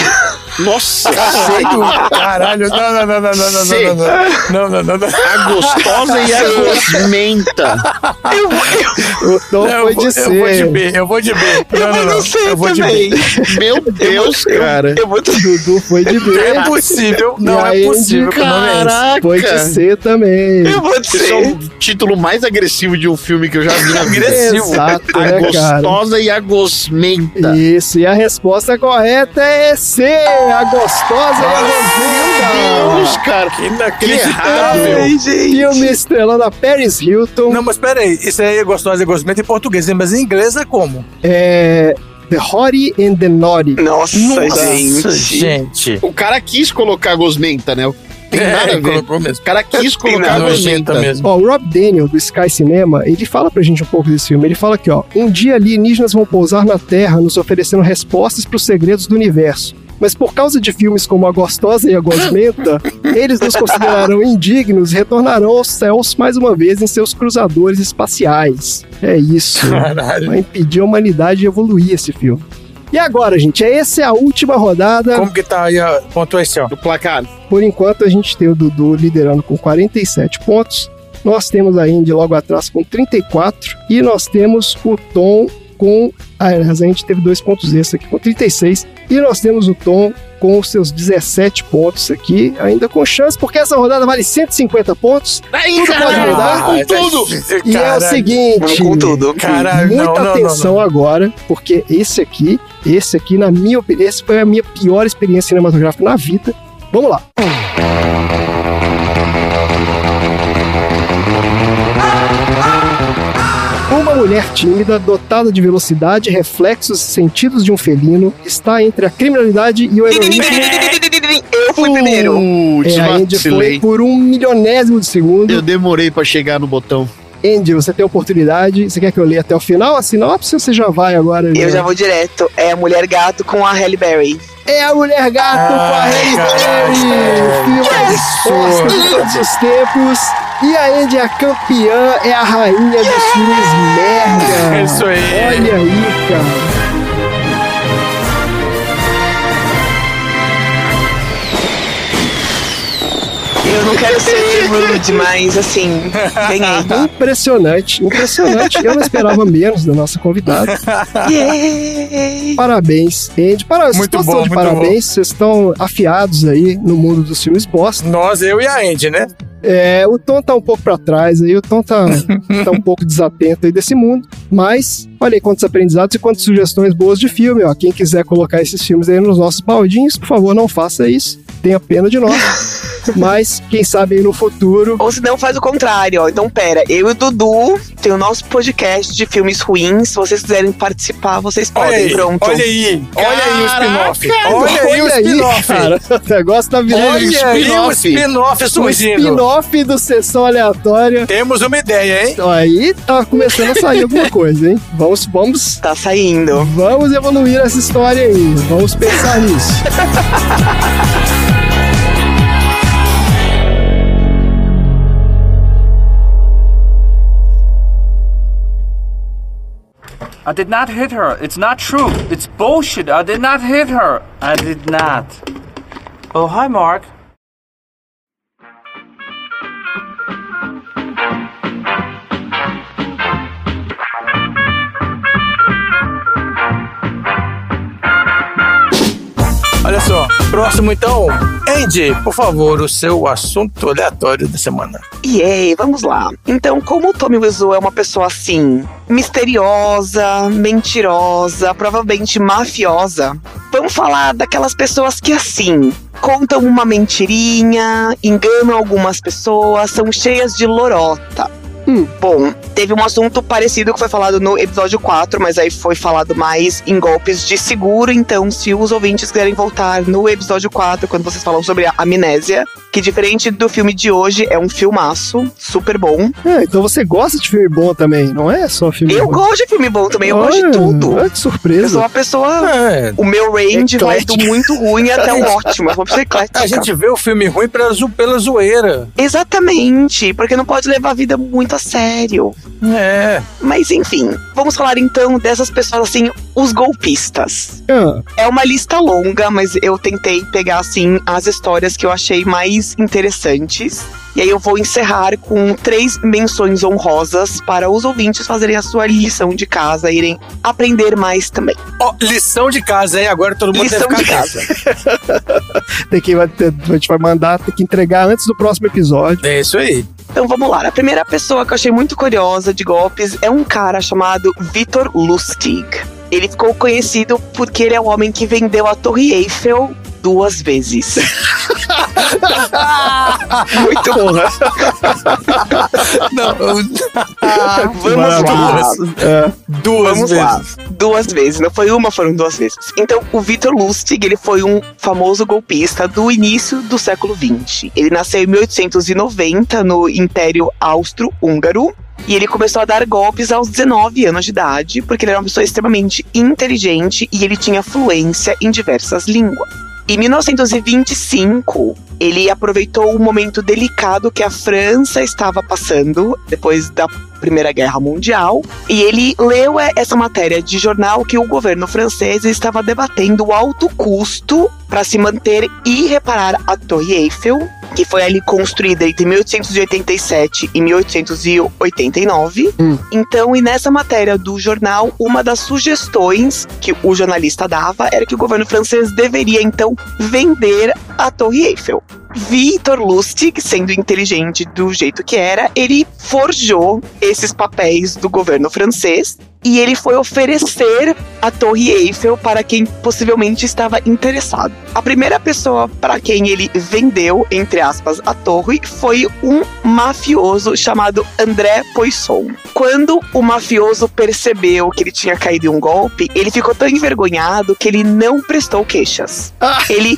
Speaker 1: Nossa,
Speaker 4: Caralho, caralho. Não, não, não, não, não, não,
Speaker 1: Sei.
Speaker 4: não, não, não, não, não, não.
Speaker 1: a gostosa e a gosmenta.
Speaker 2: O Tom
Speaker 4: Não,
Speaker 2: foi
Speaker 4: eu, vou,
Speaker 2: de
Speaker 4: eu
Speaker 2: C.
Speaker 4: vou de B, eu vou de B. Não, não, não. Eu vou de
Speaker 3: também.
Speaker 4: B.
Speaker 1: Meu Deus, cara.
Speaker 3: Eu vou...
Speaker 2: Dudu foi de B.
Speaker 4: É possível, não é possível é.
Speaker 1: Caraca.
Speaker 2: Foi de C também.
Speaker 3: Eu vou
Speaker 1: Esse é o título mais agressivo de um filme que eu já vi.
Speaker 4: Agressivo.
Speaker 2: Exato,
Speaker 1: A
Speaker 2: né, cara?
Speaker 1: gostosa e a gosmenta.
Speaker 2: Isso, e a resposta correta é C. a gostosa e a gosmenta.
Speaker 1: Deus, cara.
Speaker 4: Que inacreditável.
Speaker 3: Ai, gente.
Speaker 2: Filme estrelando a Paris Hilton.
Speaker 4: Não, mas peraí, isso aí é gostosa e gosmenta em português, né? mas em inglês é como?
Speaker 2: É. The Hottie and the Naughty.
Speaker 3: Nossa, gente.
Speaker 4: gente.
Speaker 1: O cara quis colocar gosmenta, né? Tem
Speaker 4: É,
Speaker 1: nada a ver.
Speaker 4: colocou mesmo.
Speaker 1: O cara quis
Speaker 3: Tem
Speaker 1: colocar
Speaker 3: nada,
Speaker 1: gosmenta.
Speaker 4: nojenta mesmo.
Speaker 2: Ó, o Rob Daniel, do Sky Cinema, ele fala pra gente um pouco desse filme. Ele fala aqui, ó. Um dia alienígenas vão pousar na Terra nos oferecendo respostas pros segredos do universo. Mas por causa de filmes como A Gostosa e A Gosmenta, eles nos considerarão indignos e retornarão aos céus mais uma vez em seus cruzadores espaciais. É isso.
Speaker 4: Caralho.
Speaker 2: Vai impedir a humanidade de evoluir esse filme. E agora, gente, essa é a última rodada.
Speaker 4: Como que tá aí a pontuação?
Speaker 1: Do placar.
Speaker 2: Por enquanto, a gente tem o Dudu liderando com 47 pontos. Nós temos a Indy logo atrás com 34. E nós temos o Tom com. Ah, aliás, a gente teve dois pontos extras aqui com 36. E nós temos o Tom com os seus 17 pontos aqui, ainda com chance, porque essa rodada vale 150 pontos.
Speaker 1: Aí,
Speaker 2: Tudo pode mudar.
Speaker 1: com tudo.
Speaker 2: E é o
Speaker 4: Caralho.
Speaker 2: seguinte.
Speaker 3: Com tudo.
Speaker 4: Caralho,
Speaker 2: Muita
Speaker 4: não, não, não,
Speaker 2: atenção
Speaker 4: não.
Speaker 2: agora, porque esse aqui, esse aqui, na minha opinião, esse foi a minha pior experiência cinematográfica na vida. Vamos lá. Uma mulher tímida, dotada de velocidade, reflexos e sentidos de um felino, está entre a criminalidade e o heroísmo.
Speaker 3: Eu fui primeiro.
Speaker 1: Putz,
Speaker 2: É, a Andy foi por um milionésimo de segundo.
Speaker 1: Eu demorei pra chegar no botão.
Speaker 2: Andy, você tem a oportunidade. Você quer que eu leia até o final a sinopse ou você já vai agora?
Speaker 3: Eu já vou direto. É a Mulher Gato com a Halle Berry.
Speaker 2: É a Mulher Gato com a Halle Berry. Filme
Speaker 4: que
Speaker 2: mais resposta de
Speaker 4: absurdo.
Speaker 2: todos os tempos. E a Andy, a campeã, é a rainha dos filmes merda.
Speaker 4: É isso aí.
Speaker 2: Olha aí, cara.
Speaker 3: Eu não quero ser rude, mas assim, ganhei.
Speaker 2: Impressionante, impressionante. Eu não esperava menos da nossa convidada.
Speaker 3: Yay!
Speaker 2: Parabéns, Andy. Para... Vocês
Speaker 4: Muito
Speaker 2: estão
Speaker 4: bom,
Speaker 2: de
Speaker 4: muito
Speaker 2: parabéns. Vocês estão afiados aí no mundo dos filmes bosta.
Speaker 4: Nós, eu e a Andy, né?
Speaker 2: É, o Tom tá um pouco pra trás aí, o Tom tá, tá um pouco desatento aí desse mundo. Mas, olha aí quantos aprendizados e quantas sugestões boas de filme, ó. Quem quiser colocar esses filmes aí nos nossos baldinhos, por favor, não faça isso. Tenha pena de nós. Mas, quem sabe aí no futuro.
Speaker 3: Ou se não, faz o contrário, ó. Então, pera, eu e o Dudu tem o nosso podcast de filmes ruins. Se vocês quiserem participar, vocês
Speaker 4: Olha
Speaker 3: podem.
Speaker 4: aí,
Speaker 3: Pronto.
Speaker 4: olha aí, olha aí o spin-off.
Speaker 1: Caraca,
Speaker 4: Olha aí o spin-off.
Speaker 2: cara. O negócio tá virando
Speaker 4: Olha aí o
Speaker 1: spin-off.
Speaker 4: spin-off
Speaker 2: um
Speaker 4: surgindo.
Speaker 2: spin-off do Sessão Aleatória.
Speaker 4: Temos uma ideia, hein?
Speaker 2: Então, aí tá começando a sair alguma coisa, hein? Vamos, vamos
Speaker 3: Tá saindo.
Speaker 2: Vamos evoluir essa história aí. Vamos pensar nisso.
Speaker 8: I did not hit her. It's not true. It's bullshit. I did not hit her. I did not. Oh, hi, Mark.
Speaker 4: Só, próximo então. Andy, por favor, o seu assunto aleatório da semana.
Speaker 3: E aí, vamos lá. Então, como o Tommy Wiseau é uma pessoa assim, misteriosa, mentirosa, provavelmente mafiosa, vamos falar daquelas pessoas que assim, contam uma mentirinha, enganam algumas pessoas, são cheias de lorota.
Speaker 2: Hum.
Speaker 3: Bom, teve um assunto parecido que foi falado no episódio 4, mas aí foi falado mais em golpes de seguro. Então, se os ouvintes quiserem voltar no episódio 4, quando vocês falam sobre a amnésia, que diferente do filme de hoje, é um filmaço, super bom.
Speaker 2: É, então você gosta de filme bom também, não é só filme
Speaker 3: Eu
Speaker 2: bom.
Speaker 3: gosto de filme bom também, eu gosto de tudo.
Speaker 2: olha que
Speaker 3: Eu sou
Speaker 2: surpresa.
Speaker 3: uma pessoa.
Speaker 4: É,
Speaker 3: O meu range vai do muito ruim até o ótimo. Eu sou uma pessoa eclética.
Speaker 4: a gente vê o filme ruim pela, zo- pela zoeira.
Speaker 3: Exatamente, porque não pode levar a vida muito a sério.
Speaker 4: É.
Speaker 3: Mas enfim, vamos falar então dessas pessoas assim, os golpistas.
Speaker 2: Ah,
Speaker 3: É uma lista longa, mas eu tentei pegar assim as histórias que eu achei mais interessantes. E aí eu vou encerrar com três menções honrosas para os ouvintes fazerem a sua lição de casa, irem aprender mais também.
Speaker 4: Ó, lição de casa, hein? Agora todo mundo
Speaker 3: Lição
Speaker 4: deve
Speaker 3: de casa.
Speaker 2: tem que, vai ter- a gente vai mandar, tem que entregar antes do próximo episódio.
Speaker 4: É isso aí.
Speaker 3: Então vamos lá. A primeira pessoa que eu achei muito curiosa de golpes é um cara chamado Vitor Lustig. Ele ficou conhecido porque ele é o homem que vendeu a Torre Eiffel duas vezes. Muito
Speaker 1: Porra.
Speaker 4: Não,
Speaker 3: Vamos lá.
Speaker 2: É.
Speaker 4: duas
Speaker 3: Vamos
Speaker 4: vezes.
Speaker 3: lá. Duas vezes. Não foi uma, foram duas vezes. Então, o Vitor Lustig, ele foi um famoso golpista do início do século XX. Ele nasceu em 1890 no Império Austro-Húngaro. E ele começou a dar golpes aos 19 anos de idade, porque ele era uma pessoa extremamente inteligente e ele tinha fluência em diversas línguas. Em 1925, ele aproveitou o momento delicado que a França estava passando depois da Primeira Guerra Mundial e ele leu eh, essa matéria de jornal que o governo francês estava debatendo o alto custo para se manter e reparar a Torre Eiffel, que foi ali construída entre 1887 e 1889. Então, e nessa matéria do jornal, uma das sugestões que o jornalista dava era que o governo francês deveria então vender a Torre Eiffel. Victor Lustig, sendo inteligente do jeito que era, ele forjou esses papéis do governo francês e ele foi oferecer a Torre Eiffel para quem possivelmente estava interessado. A primeira pessoa para quem ele vendeu, entre aspas, a torre foi um mafioso chamado André Poisson. Quando o mafioso percebeu que ele tinha caído em um golpe, ele ficou tão envergonhado que ele não prestou queixas. Ele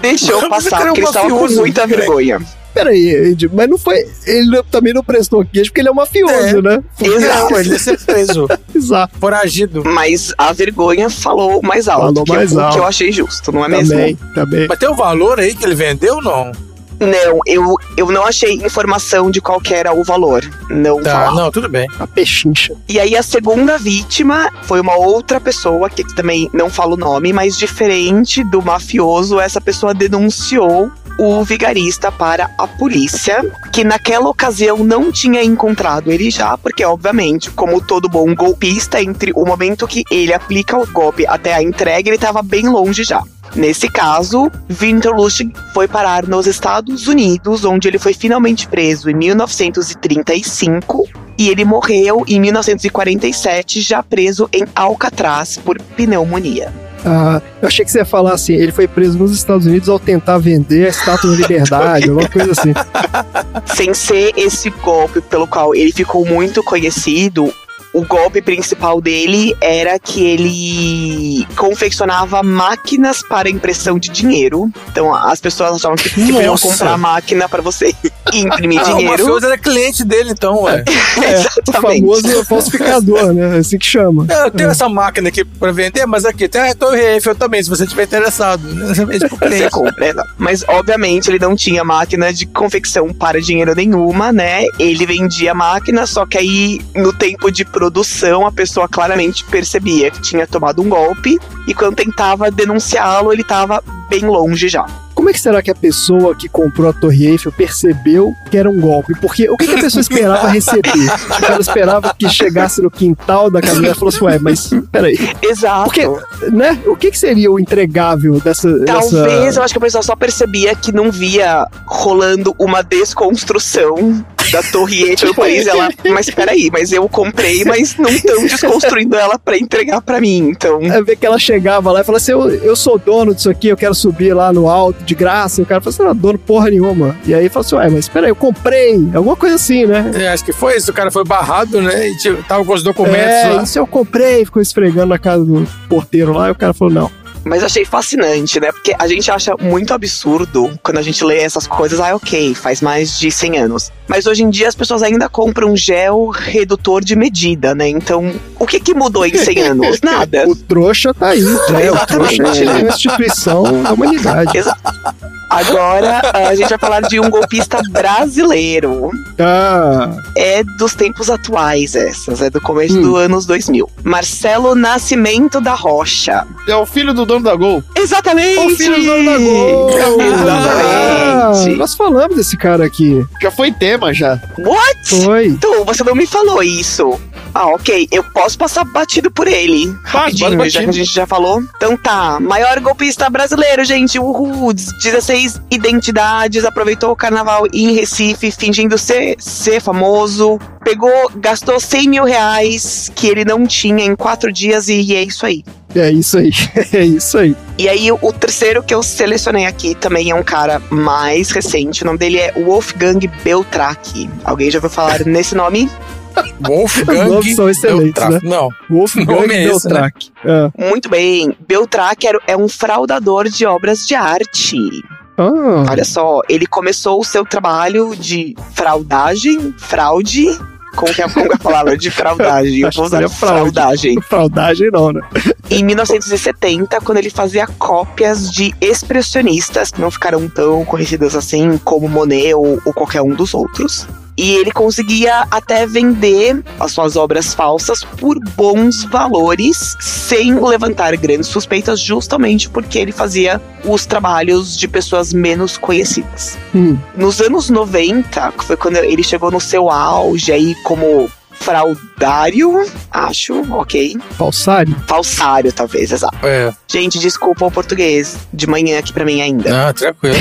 Speaker 3: deixou passar
Speaker 4: ele é um
Speaker 3: porque ele estava com
Speaker 4: mafioso,
Speaker 3: muita vergonha.
Speaker 2: Peraí, Ed, mas não foi. Ele também não prestou queijo porque ele é um mafioso,
Speaker 4: É.
Speaker 2: né?
Speaker 3: Exato.
Speaker 4: Ele ia ser preso,
Speaker 2: Exato.
Speaker 4: foragido.
Speaker 3: Mas a vergonha falou mais alto,
Speaker 2: Falou
Speaker 3: que,
Speaker 2: mais
Speaker 3: o que
Speaker 2: alto.
Speaker 3: eu achei justo, não é mesmo?
Speaker 2: Também, também.
Speaker 4: Mas tem o valor aí que ele vendeu ou não?
Speaker 3: Não, eu, eu não achei informação de qual que era o valor. Não
Speaker 4: Tá,
Speaker 3: falava.
Speaker 4: não, tudo bem.
Speaker 2: A pechincha.
Speaker 3: E aí a segunda vítima foi uma outra pessoa, que também não fala o nome, mas diferente do mafioso, essa pessoa denunciou o vigarista para a polícia, que naquela ocasião não tinha encontrado ele já, porque obviamente, como todo bom golpista, entre o momento que ele aplica o golpe até a entrega, ele estava bem longe já. Nesse caso, Winter Lustig foi parar nos Estados Unidos, onde ele foi finalmente preso em 1935 e ele morreu em 1947, já preso em Alcatraz por pneumonia.
Speaker 2: Ah, eu achei que você ia falar assim: ele foi preso nos Estados Unidos ao tentar vender a estátua da liberdade, alguma coisa assim.
Speaker 3: Sem ser esse golpe pelo qual ele ficou muito conhecido, o golpe principal dele era que ele confeccionava máquinas para impressão de dinheiro. Então as pessoas achavam que, que podiam comprar máquina para você imprimir
Speaker 4: Ah, o
Speaker 3: dinheiro.
Speaker 4: mafioso era cliente dele, então, ué.
Speaker 2: É, o
Speaker 3: Exatamente.
Speaker 2: famoso falsificador, né? É assim que chama.
Speaker 4: Eu tenho essa máquina aqui pra vender, mas aqui tem a Torre Eiffel também, se você tiver interessado. né? Você
Speaker 3: compra, exato. Mas, obviamente, ele não tinha máquina de confecção para dinheiro nenhuma, né? Ele vendia máquina, só que aí, no tempo de produção, a pessoa claramente percebia que tinha tomado um golpe. E quando tentava denunciá-lo, ele tava bem longe já.
Speaker 2: Como é que será que a pessoa que comprou a Torre Eiffel percebeu que era um golpe? Porque o que, que a pessoa esperava receber? Tipo, ela esperava que chegasse no quintal da casa dela e falasse, ué, mas peraí.
Speaker 3: Exato.
Speaker 2: Porque, né? O que, que seria o entregável dessa.
Speaker 3: Talvez
Speaker 2: dessa...
Speaker 3: eu acho que a pessoa só percebia que não via rolando uma desconstrução da Torre Eiffel
Speaker 2: Tipo
Speaker 3: no país. Ela, mas peraí, mas eu comprei, mas não estão desconstruindo ela pra entregar pra mim. Então,
Speaker 2: É ver que ela chegava lá e falava assim: eu, eu sou dono disso aqui, eu quero subir lá no alto de graça. E o cara falou assim: não, dono porra nenhuma. E aí falou assim: ué, mas peraí, eu comprei. Alguma coisa assim, né?
Speaker 4: É, acho que foi isso. O cara foi barrado, né? E tipo, tava com os documentos
Speaker 2: É,
Speaker 4: lá.
Speaker 2: isso eu comprei, ficou esfregando na casa do porteiro lá, e o cara falou: não.
Speaker 3: Mas achei fascinante, né? Porque a gente acha muito absurdo quando a gente lê essas coisas. Ah, ok, faz mais de 100 anos. Mas hoje em dia as pessoas ainda compram gel redutor de medida, né? Então, o que que mudou em 100 anos? Nada.
Speaker 2: O trouxa tá aí, né? O trouxa é uma instituição da humanidade.
Speaker 3: Exato. Agora a gente vai falar de um golpista brasileiro.
Speaker 2: Ah,
Speaker 3: É dos tempos atuais essas, é do começo
Speaker 2: Hum.
Speaker 3: dos anos 2000. Marcelo Nascimento da Rocha.
Speaker 1: É o filho do dono da Gol.
Speaker 3: Exatamente!
Speaker 2: o filho do dono da Gol! Ah,
Speaker 3: Exatamente.
Speaker 2: nós falamos desse cara aqui.
Speaker 1: Já foi tema já.
Speaker 3: What?
Speaker 2: Foi.
Speaker 3: Então, você não me falou isso. Ah, ok. Eu posso passar batido por ele. Rapidinho,
Speaker 1: pode
Speaker 3: já que a
Speaker 1: batido.
Speaker 3: gente já falou. Então tá. Maior golpista brasileiro, gente. Uhul. 16 identidades. Aproveitou o carnaval em Recife, fingindo ser, ser famoso. Pegou, gastou 100 mil reais que ele não tinha em quatro dias e é isso aí.
Speaker 2: É isso aí, é isso aí.
Speaker 3: E aí, o terceiro que eu selecionei aqui também é um cara mais recente. O nome dele é Wolfgang Beltraki. Alguém já ouviu falar nesse nome?
Speaker 4: Wolfgang
Speaker 2: Os nomes são excelentes, né?
Speaker 4: Não.
Speaker 2: Wolfgang
Speaker 4: Nome é esse,
Speaker 2: Beltraki. É.
Speaker 3: Muito bem. Beltraki era- é um fraudador de obras de arte.
Speaker 2: Ah,
Speaker 3: Olha só, ele começou o seu trabalho de fraudagem, fraude. Como que é, como que é a palavra de fraudagem? Eu vou usar fraudagem.
Speaker 2: fraudagem não, né?
Speaker 3: Em 1970, quando ele fazia cópias de expressionistas que não ficaram tão conhecidas assim como Monet ou, ou qualquer um dos outros. E ele conseguia até vender as suas obras falsas por bons valores, sem levantar grandes suspeitas, justamente porque ele fazia os trabalhos de pessoas menos conhecidas.
Speaker 2: Hum.
Speaker 3: Nos anos 90, que foi quando ele chegou no seu auge aí como fraudário, acho, ok.
Speaker 2: Falsário?
Speaker 3: Falsário, talvez, exato.
Speaker 4: É.
Speaker 3: Gente, desculpa o português de manhã aqui pra mim ainda.
Speaker 4: Ah, tranquilo.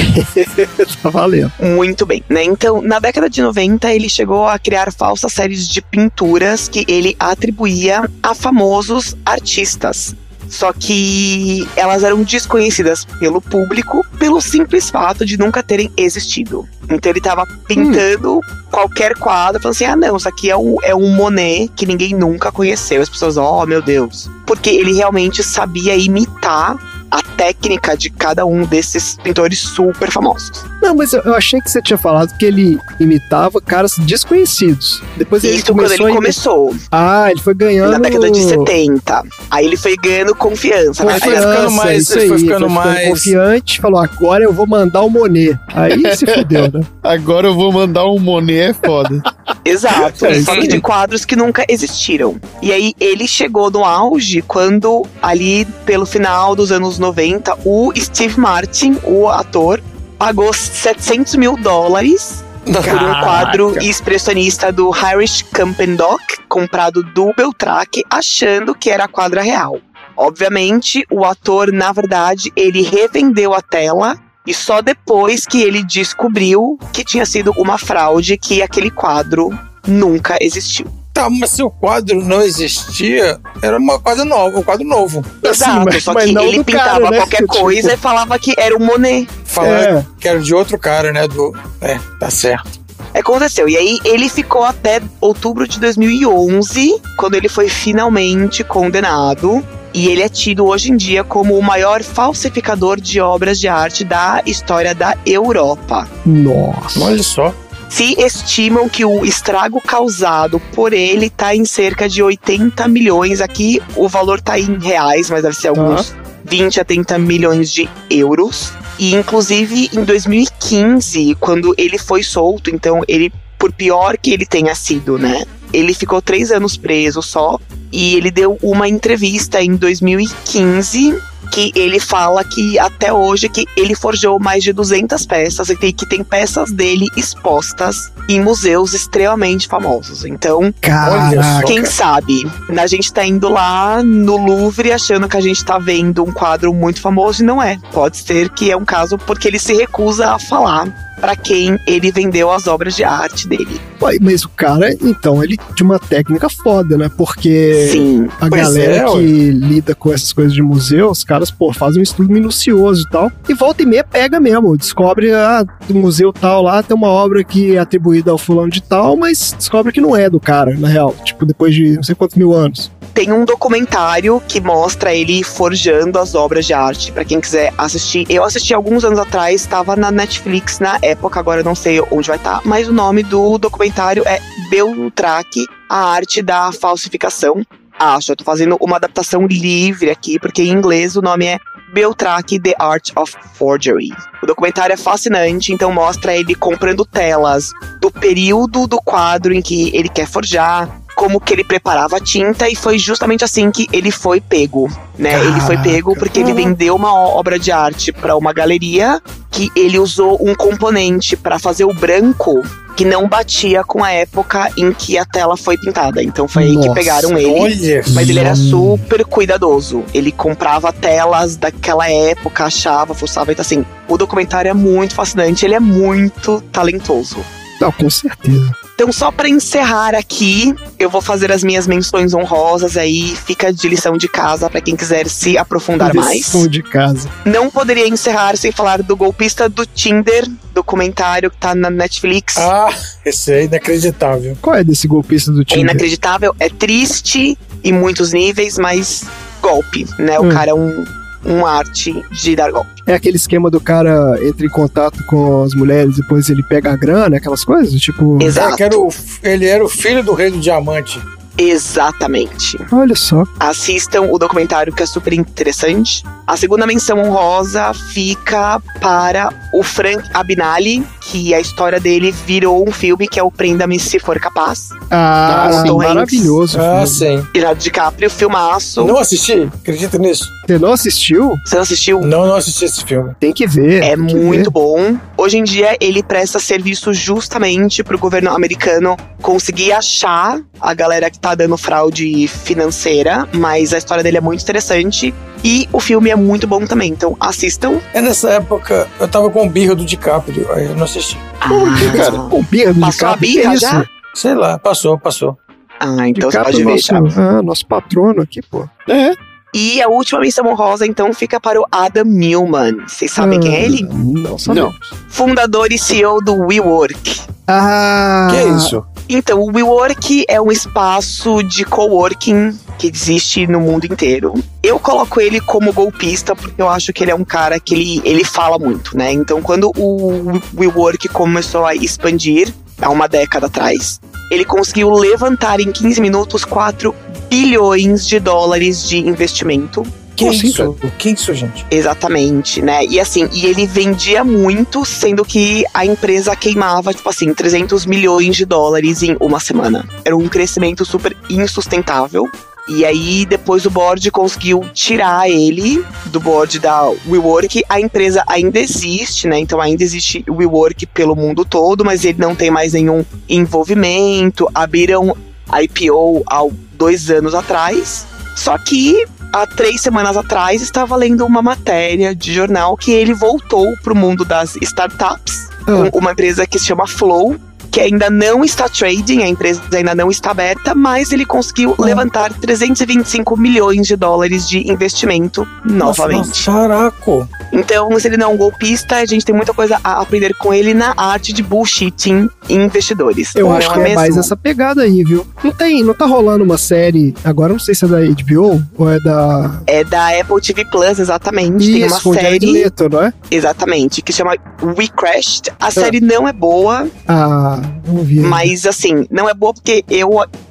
Speaker 2: tá valendo.
Speaker 3: Muito bem, né? Então, na década de 90, ele chegou a criar falsas séries de pinturas que ele atribuía a famosos artistas. Só que elas eram desconhecidas pelo público pelo simples fato de nunca terem existido. Então ele tava pintando qualquer quadro, falando assim: ah, não, isso aqui é um, é um Monet que ninguém nunca conheceu. As pessoas, oh meu Deus. Porque ele realmente sabia imitar a técnica de cada um desses pintores super famosos.
Speaker 2: Não, mas eu, eu achei que você tinha falado que ele imitava caras desconhecidos. Depois ele
Speaker 3: Isso quando
Speaker 2: começou
Speaker 3: ele
Speaker 2: a imi-
Speaker 3: começou,
Speaker 2: Ah, ele foi ganhando.
Speaker 3: na década de 70. Aí ele foi ganhando confiança. né?
Speaker 4: Aí foi
Speaker 2: Confiança,
Speaker 4: ficando mais- ele
Speaker 2: aí,
Speaker 4: foi ficando
Speaker 2: ficando
Speaker 4: mais-
Speaker 2: confiante, falou, agora eu vou mandar o Monet. Aí se fudeu, né?
Speaker 1: Agora eu vou mandar um Monet, é foda.
Speaker 3: Exato.
Speaker 2: É,
Speaker 3: só que de quadros que nunca existiram. E aí ele chegou no auge quando, ali pelo final dos anos 90, o Steve Martin, o ator, pagou 700 mil dólares por um quadro expressionista do Heinrich Campendock, comprado do Beltrack, achando que era a quadra real. Obviamente, o ator, na verdade, ele revendeu a tela e só depois que ele descobriu que tinha sido uma fraude que aquele quadro nunca existiu.
Speaker 4: Tá, mas se o quadro não existia, era uma quadro nova, um quadro novo.
Speaker 3: Exato,
Speaker 2: mas-
Speaker 3: só que ele pintava
Speaker 2: cara, né?
Speaker 3: qualquer
Speaker 2: Tipo-
Speaker 3: coisa e falava que era o Monet.
Speaker 4: Falar
Speaker 2: É.
Speaker 4: que era de outro cara, né? Do. É, tá certo.
Speaker 3: Aconteceu. E aí ele ficou até outubro de 2011, quando ele foi finalmente condenado. E ele é tido hoje em dia como o maior falsificador de obras de arte da história da Europa.
Speaker 2: Nossa.
Speaker 4: Olha só.
Speaker 3: Se estimam que o estrago causado por ele tá em cerca de 80 milhões. Aqui o valor tá em reais, mas deve ser alguns 20 a 30 milhões de euros. E inclusive em 2015, quando ele foi solto, então ele, por pior que ele tenha sido, né? Ele ficou três anos preso só. E ele deu uma entrevista em 2015 que ele fala que até hoje que ele forjou mais de 200 peças e que- tem peças dele expostas em museus extremamente famosos. Então,
Speaker 2: Caraca.
Speaker 3: quem sabe? A gente tá indo lá no Louvre achando que a gente tá vendo um quadro muito famoso e não é. Pode ser que é um caso porque ele se recusa a falar pra quem ele vendeu as obras de arte dele.
Speaker 2: Mas o cara, então, ele tinha uma técnica foda, né? Porque
Speaker 3: Sim.
Speaker 2: a galera
Speaker 4: é,
Speaker 2: que lida com essas coisas de museu, os caras, pô, fazem um estudo minucioso e tal. E volta e meia pega mesmo. Descobre, ah, museu tal lá tem uma obra que é atribuída ao fulano de tal, mas descobre que não é do cara, na real. Tipo, depois de não sei quantos mil anos.
Speaker 3: Tem um documentário que mostra ele forjando as obras de arte, pra quem quiser assistir. Eu assisti alguns anos atrás, estava na Netflix na época, agora não sei onde vai estar, mas o nome do documentário é Beltrack, a arte da falsificação. Acho, eu tô fazendo uma adaptação livre aqui, porque em inglês o nome é Beltrack, The Art of Forgery. O documentário é fascinante, então mostra ele comprando telas do período do quadro em que ele quer forjar, como que ele preparava a tinta e foi justamente assim que ele foi pego, né? ele foi pego porque ele vendeu uma obra de arte para uma galeria que ele usou um componente para fazer o branco que não batia com a época em que a tela foi pintada. Então foi aí que
Speaker 2: Nossa,
Speaker 3: pegaram ele.
Speaker 4: Olha
Speaker 3: Mas ele era super cuidadoso. Ele comprava telas daquela época, achava, fuçava. Então, assim, o documentário é muito fascinante. Ele é muito talentoso.
Speaker 2: Não, com certeza.
Speaker 3: Então, só para encerrar aqui, eu vou fazer as minhas menções honrosas aí, fica de lição de casa pra quem quiser se aprofundar mais.
Speaker 2: Lição de casa.
Speaker 3: Não poderia encerrar sem falar do golpista do Tinder, documentário que tá na Netflix.
Speaker 4: Ah, esse é inacreditável.
Speaker 2: Qual é desse golpista do
Speaker 3: É
Speaker 2: Tinder?
Speaker 3: inacreditável, é triste em muitos níveis, mas golpe, né? O
Speaker 2: Hum.
Speaker 3: cara é um, um arte de dar golpe.
Speaker 2: É aquele esquema do cara entra em contato com as mulheres, depois ele pega a grana, aquelas coisas? Tipo.
Speaker 4: É, que era o- ele era o filho do rei do diamante.
Speaker 3: Exatamente.
Speaker 2: Olha só.
Speaker 3: Assistam o documentário que é super interessante. A segunda menção honrosa fica para o Frank Abinali, que a história dele virou um filme que é o Prenda-me Se For Capaz.
Speaker 2: Ah,
Speaker 3: Tom Hanks.
Speaker 2: maravilhoso.
Speaker 4: Ah, sim.
Speaker 3: Leonardo DiCaprio, filmaço.
Speaker 4: Não assisti? Acredita nisso?
Speaker 2: Você não assistiu?
Speaker 3: Você não assistiu?
Speaker 4: Não, não assisti esse filme.
Speaker 2: Tem que ver.
Speaker 3: É muito
Speaker 2: ver.
Speaker 3: bom. Hoje em dia, ele presta serviço justamente pro governo americano conseguir achar a galera que tá dando fraude financeira, mas a história dele é muito interessante e o filme é muito bom também. Então, assistam.
Speaker 4: É nessa época, eu tava com o birro do DiCaprio, aí eu não assisti.
Speaker 2: Por que, cara? O birra do
Speaker 3: Passou a
Speaker 2: DiCaprio,
Speaker 3: birra
Speaker 2: que isso?
Speaker 3: já?
Speaker 4: Sei lá, passou, passou.
Speaker 3: Ah, então você
Speaker 2: DiCaprio
Speaker 3: pode ver,
Speaker 2: nosso,
Speaker 3: já.
Speaker 2: ah, nosso patrono aqui, pô.
Speaker 1: É.
Speaker 3: E a última menção honrosa, então, fica para o Adam Newman. Vocês sabem quem é ele?
Speaker 2: Não sabemos.
Speaker 3: Fundador e CEO do WeWork.
Speaker 2: Ah.
Speaker 4: Que isso?
Speaker 3: Então, o WeWork é um espaço de coworking que existe no mundo inteiro. Eu coloco ele como golpista porque eu acho que ele é um cara que ele, ele fala muito, né? Então, quando o WeWork começou a expandir, há uma década atrás, ele conseguiu levantar em 15 minutos 4 bilhões de dólares de investimento.
Speaker 4: Que
Speaker 2: Como assim,
Speaker 4: isso? Que isso, gente?
Speaker 3: Exatamente, né? E assim, e ele vendia muito, sendo que a empresa queimava, tipo assim, 300 milhões de dólares em uma semana. Era um crescimento super insustentável. E aí, depois o board conseguiu tirar ele do board da WeWork. A empresa ainda existe, né? Então ainda existe WeWork pelo mundo todo, mas ele não tem mais nenhum envolvimento. Abriram IPO há dois anos atrás. Só que há três semanas atrás estava lendo uma matéria de jornal que ele voltou para o mundo das startups,
Speaker 2: Ah.
Speaker 3: uma empresa que se chama Flow, que ainda não está trading, a empresa ainda não está aberta, mas ele conseguiu levantar 325 milhões de dólares de investimento novamente.
Speaker 4: Nossa, caraca.
Speaker 3: Então, se ele não é um golpista, a gente tem muita coisa a aprender com ele na arte de bullshitting investidores.
Speaker 2: Eu
Speaker 3: Não
Speaker 2: acho que é
Speaker 3: mesmo?
Speaker 2: mais essa pegada aí, viu? Não tem, não tá rolando uma série, agora não sei se é da HBO ou é da...
Speaker 3: É da Apple TV Plus, exatamente. tem uma
Speaker 2: Isso, com o Jared
Speaker 3: série.
Speaker 2: Leto, não é?
Speaker 3: Exatamente, que chama We Crashed. A série não é boa,
Speaker 2: Ah, não vi.
Speaker 3: mas assim, não é boa porque eu,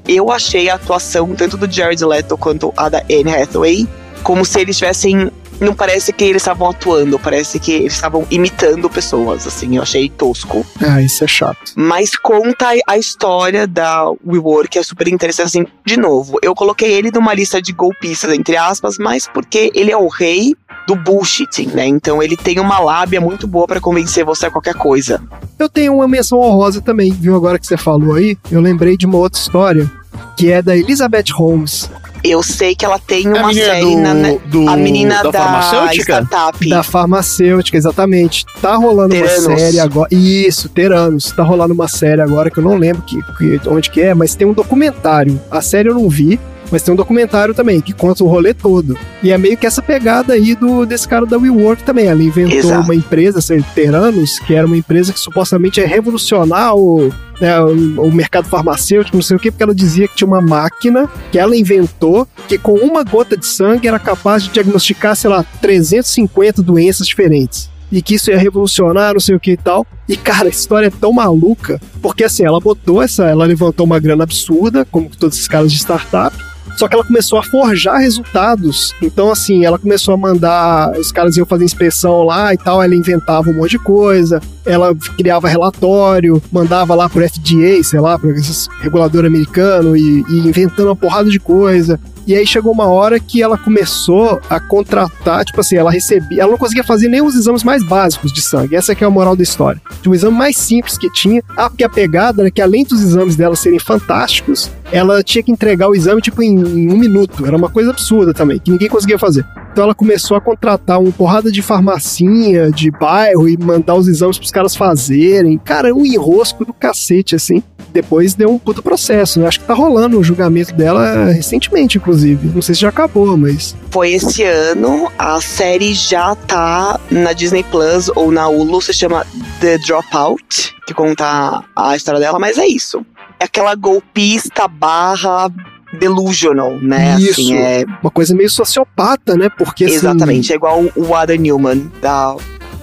Speaker 3: eu achei a atuação tanto do Jared Leto quanto a da Anne Hathaway como se eles tivessem. Não parece que eles estavam atuando, parece que eles estavam imitando pessoas, assim, eu achei tosco.
Speaker 2: Ah, isso é chato.
Speaker 3: Mas conta a história da WeWork, que é super interessante. Assim, de novo, eu coloquei ele numa lista de golpistas, entre aspas, mas porque ele é o rei do bullshitting, né? Então ele tem uma lábia muito boa pra convencer você a qualquer coisa.
Speaker 2: Eu tenho uma menção honrosa também, viu? Agora que você falou aí, eu lembrei de uma outra história, que é da Elizabeth Holmes,
Speaker 3: Eu sei que ela tem uma série
Speaker 1: do-
Speaker 3: na
Speaker 1: do-
Speaker 3: a menina
Speaker 1: da
Speaker 3: da,
Speaker 1: farmacêutica?
Speaker 3: startup.
Speaker 2: da farmacêutica, exatamente. Tá rolando
Speaker 3: Teranos.
Speaker 2: uma série agora. Isso, Teranos. Tá rolando uma série agora que eu não lembro que, que- onde que é, mas tem um documentário. A série eu não vi. Mas tem um documentário também que conta o rolê todo. E é meio que essa pegada aí do, desse cara da WeWork também. Ela inventou
Speaker 3: Exato.
Speaker 2: uma empresa, essa Teranos, que era uma empresa que supostamente ia revolucionar o, né, o, o mercado farmacêutico, não sei o quê, porque ela dizia que tinha uma máquina que ela inventou que com uma gota de sangue era capaz de diagnosticar, sei lá, 350 doenças diferentes. E que isso ia revolucionar, não sei o que e tal. E, cara, a história é tão maluca, porque assim, ela botou essa, ela levantou uma grana absurda, como todos esses caras de startup, só que ela começou a forjar resultados. Então, assim, ela começou a mandar. Os caras iam fazer inspeção lá e tal. Ela inventava um monte de coisa. Ela criava relatório, mandava lá pro FDA, sei lá, esse regulador americano, e, e inventando uma porrada de coisa. E aí chegou uma hora que ela começou a contratar, tipo assim, ela recebia, ela não conseguia fazer nem os exames mais básicos de sangue. Essa que é a moral da história. O exame mais simples que tinha, ah, porque a pegada era que além dos exames dela serem fantásticos, ela tinha que entregar o exame tipo em, em um minuto. Era uma coisa absurda também, que ninguém conseguia fazer. Então ela começou a contratar uma porrada de farmacinha, de bairro e mandar os exames pros caras fazerem. Cara, um enrosco do cacete, assim. depois deu um puta processo, né? Acho que tá rolando o julgamento dela recentemente, inclusive. Não sei se já acabou, mas.
Speaker 3: Foi esse ano, a série já tá na Disney Plus ou na Hulu, se chama The Dropout, que conta a história dela, mas é isso. É aquela golpista barra delusional, né?
Speaker 2: Isso.
Speaker 3: Assim, é,
Speaker 2: Uma coisa meio sociopata, né? Porque assim,
Speaker 3: exatamente, é igual o Ada Newman da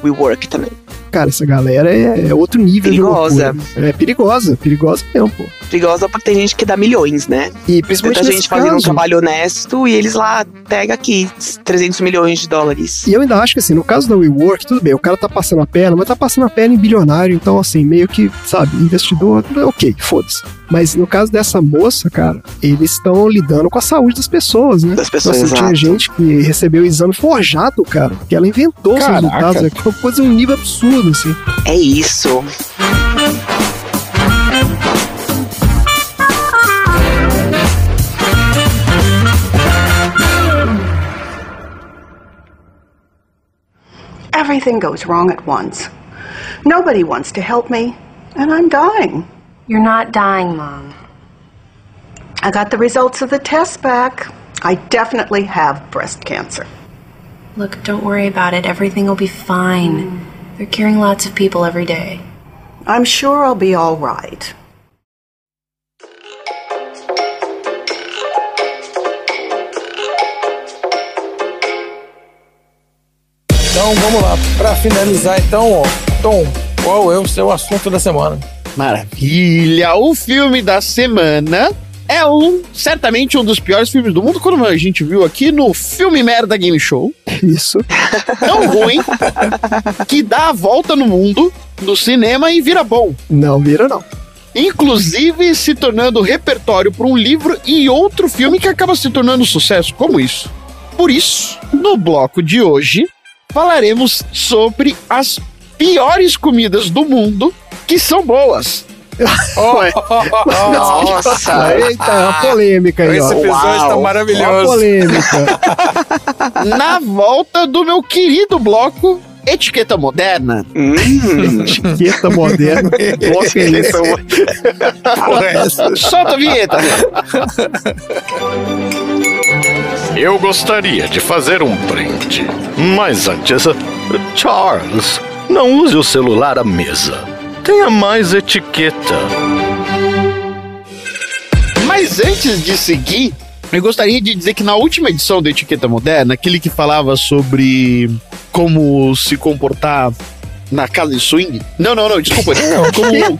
Speaker 3: WeWork também.
Speaker 2: cara, essa galera é, é outro nível
Speaker 3: Perigosa.
Speaker 2: de loucura. É perigosa, perigosa mesmo, pô.
Speaker 3: Perigosa porque tem gente que dá milhões, né?
Speaker 2: E principalmente
Speaker 3: Tanta gente fazendo um
Speaker 2: caso.
Speaker 3: trabalho honesto e eles lá pega aqui 300 milhões de dólares.
Speaker 2: E eu ainda acho que assim, no caso da WeWork, tudo bem, o cara tá passando a perna, mas tá passando a perna em bilionário, então assim, meio que, sabe, investidor, ok, foda-se. Mas no caso dessa moça, cara, eles estão lidando com a saúde das pessoas, né?
Speaker 3: Das pessoas,
Speaker 2: Nossa, tinha
Speaker 3: exato.
Speaker 2: gente que recebeu o exame forjado, cara, que ela inventou os resultados, é uma coisa um nível absurdo, assim.
Speaker 3: É isso.
Speaker 11: Everything goes wrong at once. Nobody wants to help me, and I'm dying.
Speaker 9: You're not dying, Mom.
Speaker 11: I got the results of the test back. I definitely have breast cancer.
Speaker 9: Look, don't worry about it. Everything will be fine. They're curing lots of people every day.
Speaker 11: I'm sure I'll be all right.
Speaker 4: Então vamos lá, pra finalizar então, ó, Tom, qual é o seu assunto da semana?
Speaker 1: Maravilha! O filme da semana é um, certamente um dos piores filmes do mundo, como a gente viu aqui no Filme Merda Game Show.
Speaker 2: Isso.
Speaker 1: Tão ruim que dá a volta no mundo, no cinema e vira bom.
Speaker 2: Não vira, não.
Speaker 1: Inclusive se tornando repertório para um livro e outro filme que acaba se tornando sucesso, como isso. Por isso, no bloco de hoje, falaremos sobre as piores comidas do mundo que são boas.
Speaker 2: Ué.
Speaker 3: Nossa.
Speaker 2: Eita, é uma polêmica aí, ó.
Speaker 4: Esse episódio tá
Speaker 3: Uau.
Speaker 2: Uma
Speaker 4: maravilhoso.
Speaker 2: polêmica.
Speaker 1: Na volta do meu querido bloco Etiqueta Moderna.
Speaker 3: Hum.
Speaker 2: Etiqueta moderna. Bloco é esse?
Speaker 4: É?
Speaker 1: Solta a vinheta.
Speaker 10: Eu gostaria de fazer um brinde. Mas antes, Charles, não use o celular à mesa. Tenha mais etiqueta.
Speaker 1: Mas antes de seguir, eu gostaria de dizer que na última edição do Etiqueta Moderna, aquele que falava sobre como se comportar na casa de swing. Não, não, não, desculpa.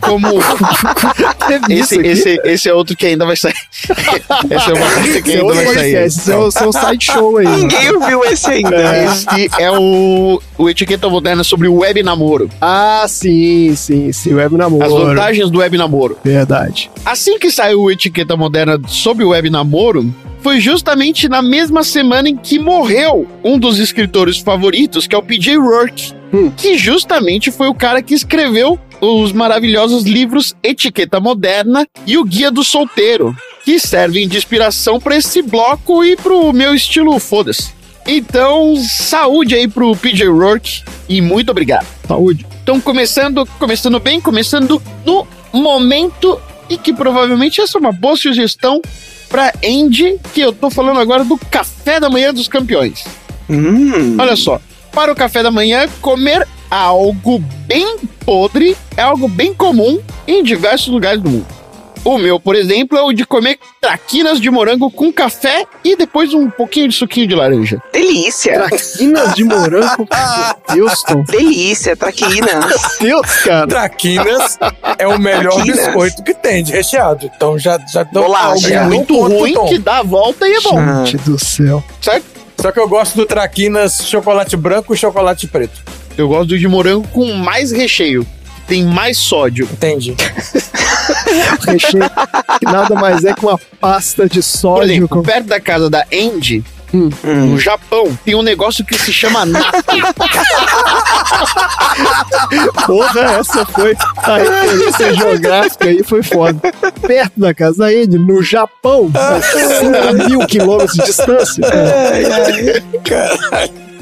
Speaker 1: Como. como
Speaker 2: isso
Speaker 1: esse, esse, esse é outro que ainda vai sair. esse é uma coisa que
Speaker 2: Esse é
Speaker 1: ainda vai sair.
Speaker 2: esse é o seu side show aí.
Speaker 3: Ninguém ouviu esse ainda.
Speaker 1: Esse é o, o Etiqueta Moderna sobre o web namoro.
Speaker 2: Ah, sim, sim, sim. Web namoro.
Speaker 1: As vantagens do web namoro.
Speaker 2: Verdade.
Speaker 1: Assim que saiu o Etiqueta Moderna sobre o web namoro, foi justamente na mesma semana em que morreu um dos escritores favoritos, que é o PJ Rourke, que justamente foi o cara que escreveu os maravilhosos livros Etiqueta Moderna e o Guia do Solteiro, que servem de inspiração para esse bloco e pro meu estilo foda-se. Então, saúde aí pro PJ Rourke e muito obrigado.
Speaker 2: Saúde.
Speaker 1: Então, começando, começando bem, começando no momento e que provavelmente essa é uma boa sugestão para Andy, que eu tô falando agora do café da manhã dos campeões.
Speaker 3: Hum.
Speaker 1: Olha só, para o café da manhã, comer algo bem podre é algo bem comum em diversos lugares do mundo. O meu, por exemplo, é o de comer traquinas de morango com café e depois um pouquinho de suquinho de laranja.
Speaker 3: Delícia.
Speaker 2: Traquinas de morango. Meu Deus, Tom.
Speaker 3: Delícia, traquina.
Speaker 2: Deus, cara.
Speaker 4: Traquinas é o melhor
Speaker 3: Traquinas.
Speaker 4: biscoito que tem, de recheado. Então já, já dou
Speaker 3: Bolacha.
Speaker 1: É
Speaker 3: Já.
Speaker 1: muito ruim
Speaker 4: Tom.
Speaker 1: que dá a volta e é bom,
Speaker 2: Gente do céu.
Speaker 1: certo?
Speaker 4: Só que eu gosto do Traquinas chocolate branco e chocolate preto.
Speaker 1: Eu gosto do de morango com mais recheio. Tem mais sódio.
Speaker 4: Entende?
Speaker 2: Recheio que nada mais é que uma pasta de
Speaker 1: Por
Speaker 2: sódio.
Speaker 1: exemplo,
Speaker 2: com...
Speaker 1: perto da casa da Andy,
Speaker 2: Hum.
Speaker 1: no Japão, tem um negócio que se chama nato.
Speaker 2: Porra, essa foi a referência geográfica aí, foi foda. Perto da casa da Andy, no Japão, a 5 mil quilômetros de distância.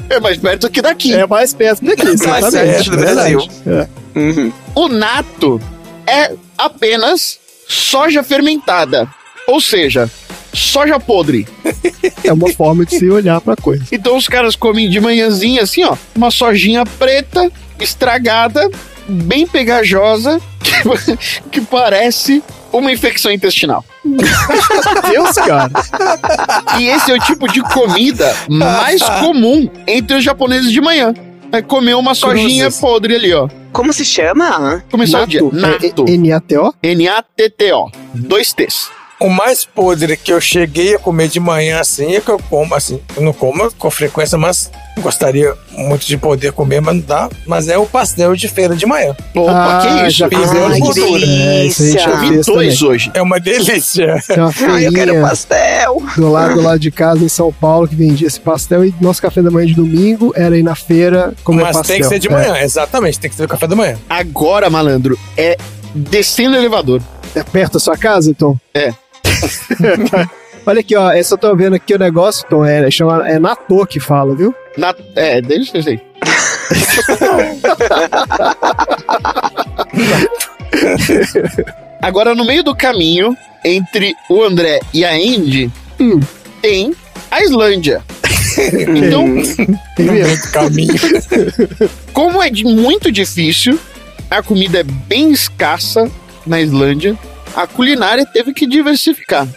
Speaker 1: é mais perto que daqui.
Speaker 2: É mais perto daqui,
Speaker 3: Mais
Speaker 2: exatamente.
Speaker 3: perto do
Speaker 2: verdade.
Speaker 3: Brasil.
Speaker 2: É.
Speaker 3: Uhum.
Speaker 1: O nato é apenas soja fermentada. Ou seja, soja podre.
Speaker 2: É uma forma de se olhar pra coisa.
Speaker 1: Então os caras comem de manhãzinha assim, ó, uma sojinha preta, estragada, bem pegajosa, que, que parece uma infecção intestinal.
Speaker 2: Deus, cara.
Speaker 1: E esse é o tipo de comida mais comum entre os japoneses de manhã. É comer uma sojinha
Speaker 3: Cruzes.
Speaker 1: podre ali, ó.
Speaker 3: Como se chama?
Speaker 1: Começou o dia. Nato.
Speaker 2: N-A-T-O?
Speaker 1: N-A-T-T-O. Dois T's.
Speaker 4: O mais podre que eu cheguei a comer de manhã, assim, é que eu como, assim, eu não como com frequência, mas gostaria muito de poder comer, mas não dá. Mas é o pastel de feira de manhã.
Speaker 1: Opa,
Speaker 2: Ah,
Speaker 1: que isso?
Speaker 2: já
Speaker 1: Fiz
Speaker 2: fiz
Speaker 1: gordura.
Speaker 2: É, isso
Speaker 1: Eu vi
Speaker 2: fez
Speaker 1: dois
Speaker 2: também.
Speaker 1: hoje.
Speaker 4: É uma delícia.
Speaker 2: Tem uma
Speaker 3: Ai, eu quero pastel.
Speaker 2: do lado, do lado de casa, em São Paulo, que vendia esse pastel. E nosso café da manhã de domingo era ir na feira comer
Speaker 4: mas
Speaker 2: pastel.
Speaker 4: tem que ser de
Speaker 2: É.
Speaker 4: manhã, exatamente, tem que ser o café da manhã.
Speaker 1: Agora, malandro, é descendo o elevador.
Speaker 2: É perto da sua casa, Tom?
Speaker 1: É.
Speaker 2: Olha aqui, ó. Essa eu tô vendo aqui o negócio, Tom. É, chama, é Natô que fala, viu?
Speaker 1: Na, é, deixa eu sei. Agora, no meio do caminho, entre o André e a Andy, tem a Islândia. Então,
Speaker 2: Tem mesmo.
Speaker 4: Muito caminho.
Speaker 1: como é de- muito difícil, a comida é bem escassa na Islândia, a culinária teve que diversificar.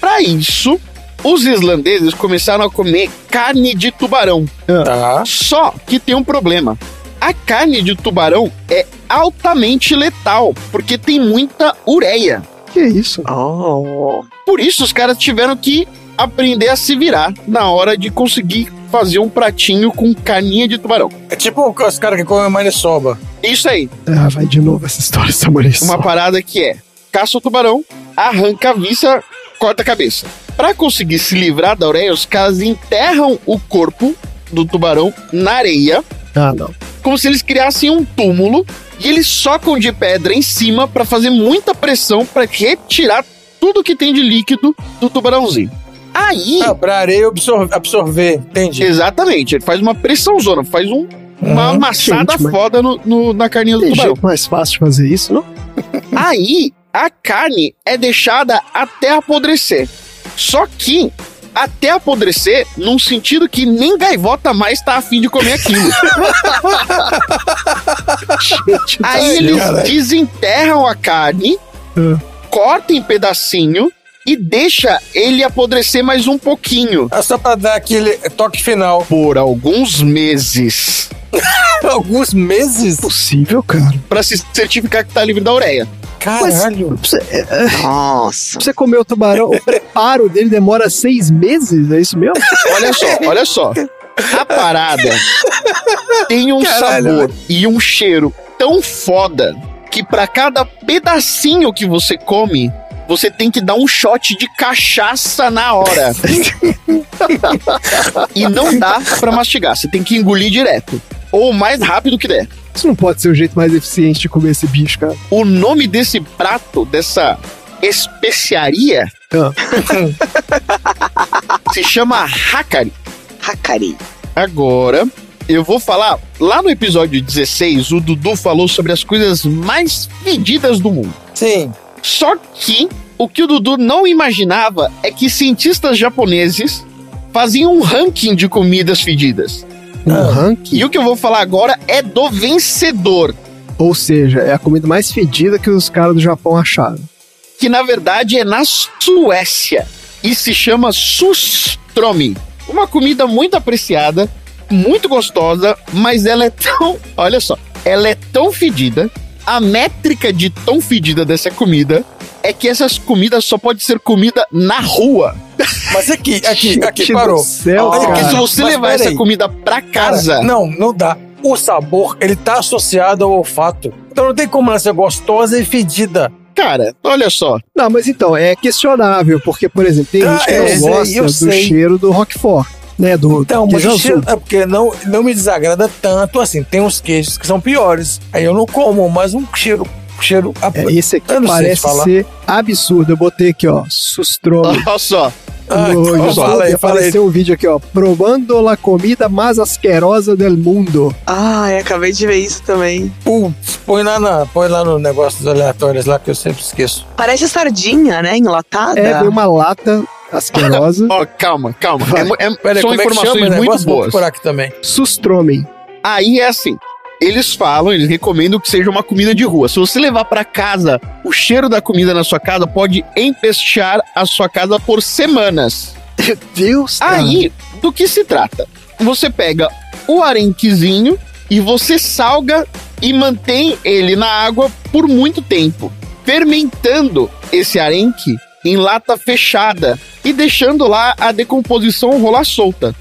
Speaker 1: Para isso, os islandeses começaram a comer carne de tubarão.
Speaker 4: Tá.
Speaker 1: Só que tem um problema. A carne de tubarão é altamente letal, porque tem muita ureia.
Speaker 2: Que isso?
Speaker 3: Oh.
Speaker 1: Por isso, os caras tiveram que aprender a se virar na hora de conseguir fazer um pratinho com carninha de tubarão.
Speaker 4: É tipo os caras que comem maniçoba.
Speaker 1: Isso aí.
Speaker 2: Ah, vai de novo essa história, Samuel.
Speaker 1: Uma parada que é: caça o tubarão, arranca a vista, corta a cabeça. Pra conseguir se livrar da ureia, os caras enterram o corpo do tubarão na areia,
Speaker 2: Ah, não.
Speaker 1: como se eles criassem um túmulo, e eles socam de pedra em cima pra fazer muita pressão pra retirar tudo que tem de líquido do tubarãozinho. Aí,
Speaker 4: Ah, pra areia absor- absorver, entendi.
Speaker 1: exatamente, ele faz uma pressãozona, faz um, uma
Speaker 4: Uhum.
Speaker 1: amassada
Speaker 2: Gente, mas-
Speaker 1: foda no, no- na carninha do
Speaker 2: Tem
Speaker 1: tubarão.
Speaker 2: jeito mais fácil fazer isso, não?
Speaker 1: Aí a carne é deixada até apodrecer. Só que até apodrecer, num sentido que nem gaivota mais tá afim de comer aquilo.
Speaker 2: Gente,
Speaker 1: Aí
Speaker 2: tá
Speaker 1: eles
Speaker 2: certo.
Speaker 1: desenterram a carne,
Speaker 2: Ah.
Speaker 1: cortam em pedacinho e deixa ele apodrecer mais um pouquinho.
Speaker 4: É só pra dar aquele toque final.
Speaker 1: Por alguns meses.
Speaker 4: Alguns meses?
Speaker 2: possível, cara.
Speaker 1: Pra se certificar que tá livre da ureia.
Speaker 4: Caralho.
Speaker 2: Pra você, é, é,
Speaker 3: Nossa.
Speaker 2: pra você comer o tubarão, o preparo dele demora seis meses, é isso mesmo?
Speaker 1: Olha só, olha só. A parada tem um
Speaker 4: Caralho,
Speaker 1: sabor e um cheiro tão foda que pra cada pedacinho que você come, você tem que dar um shot de cachaça na hora. e não dá pra mastigar, você tem que engolir direto. Ou o mais rápido que der.
Speaker 2: Isso não pode ser o jeito mais eficiente de comer esse bicho, cara.
Speaker 1: O nome desse prato, dessa especiaria,
Speaker 2: Ah.
Speaker 1: se chama Hakari.
Speaker 3: Hakari.
Speaker 1: Agora, eu vou falar. Lá no episódio 16, o Dudu falou sobre as coisas mais fedidas do mundo.
Speaker 4: Sim.
Speaker 1: Só que o que o Dudu não imaginava é que cientistas japoneses faziam um ranking de comidas fedidas.
Speaker 2: Um ranking.
Speaker 1: E o que eu vou falar agora é do vencedor,
Speaker 2: Ou seja, é a comida mais fedida que os caras do Japão acharam.
Speaker 1: que na verdade é na Suécia e se chama sustromi. Uma comida muito apreciada, muito gostosa, mas ela é tão, olha só, ela é tão fedida. A métrica de tão fedida dessa comida é que essas comidas só pode ser comida na rua.
Speaker 4: Mas aqui, aqui, aqui,
Speaker 2: Gente
Speaker 4: parou.
Speaker 2: do céu,
Speaker 4: Olha,
Speaker 2: cara.
Speaker 1: se você
Speaker 4: Mas
Speaker 1: levar essa comida pra casa,
Speaker 4: Cara, não, não dá. O sabor, ele tá associado ao olfato. Então não tem como ela ser gostosa e fedida.
Speaker 1: cara, olha só.
Speaker 2: Não, mas então, é questionável, porque, por exemplo, tem
Speaker 4: Ah,
Speaker 2: gente que
Speaker 4: eu
Speaker 2: não
Speaker 4: sei,
Speaker 2: gosta do
Speaker 4: sei.
Speaker 2: cheiro do Roquefort, né? Do
Speaker 4: Então, mas o cheiro, é porque não, não me desagrada tanto assim. Tem uns queijos que são piores. Aí eu não como, mas um cheiro. Cheiro.
Speaker 2: É, esse aqui parece
Speaker 4: falar.
Speaker 2: ser absurdo. Eu botei aqui, ó, sustrome.
Speaker 1: Olha só.
Speaker 4: Ah,
Speaker 2: no
Speaker 4: então
Speaker 2: YouTube
Speaker 4: fala aí, fala aí.
Speaker 2: apareceu um vídeo aqui, ó. Provando la comida mais asquerosa del mundo.
Speaker 3: Ai, acabei de ver isso também.
Speaker 4: Putz, põe lá, na, põe lá no negócio dos aleatórios lá que eu sempre esqueço.
Speaker 3: Parece sardinha, né? Enlatada.
Speaker 2: É, vem uma lata asquerosa.
Speaker 1: Ó, calma, calma.
Speaker 2: Vai.
Speaker 1: É é-
Speaker 4: Pera
Speaker 1: são
Speaker 4: é
Speaker 1: informações
Speaker 4: o
Speaker 1: muito?
Speaker 4: Vou
Speaker 1: boas.
Speaker 4: procurar aqui também.
Speaker 2: Sustromem.
Speaker 1: Aí é assim. Eles falam, eles recomendam que seja uma comida de rua. Se você levar pra casa, o cheiro da comida na sua casa pode empestear a sua casa por semanas.
Speaker 2: Meu Deus, cara.
Speaker 1: Aí, do que se trata? Você pega o arenquezinho e você salga e mantém ele na água por muito tempo, fermentando esse arenque em lata fechada e deixando lá a decomposição rolar solta.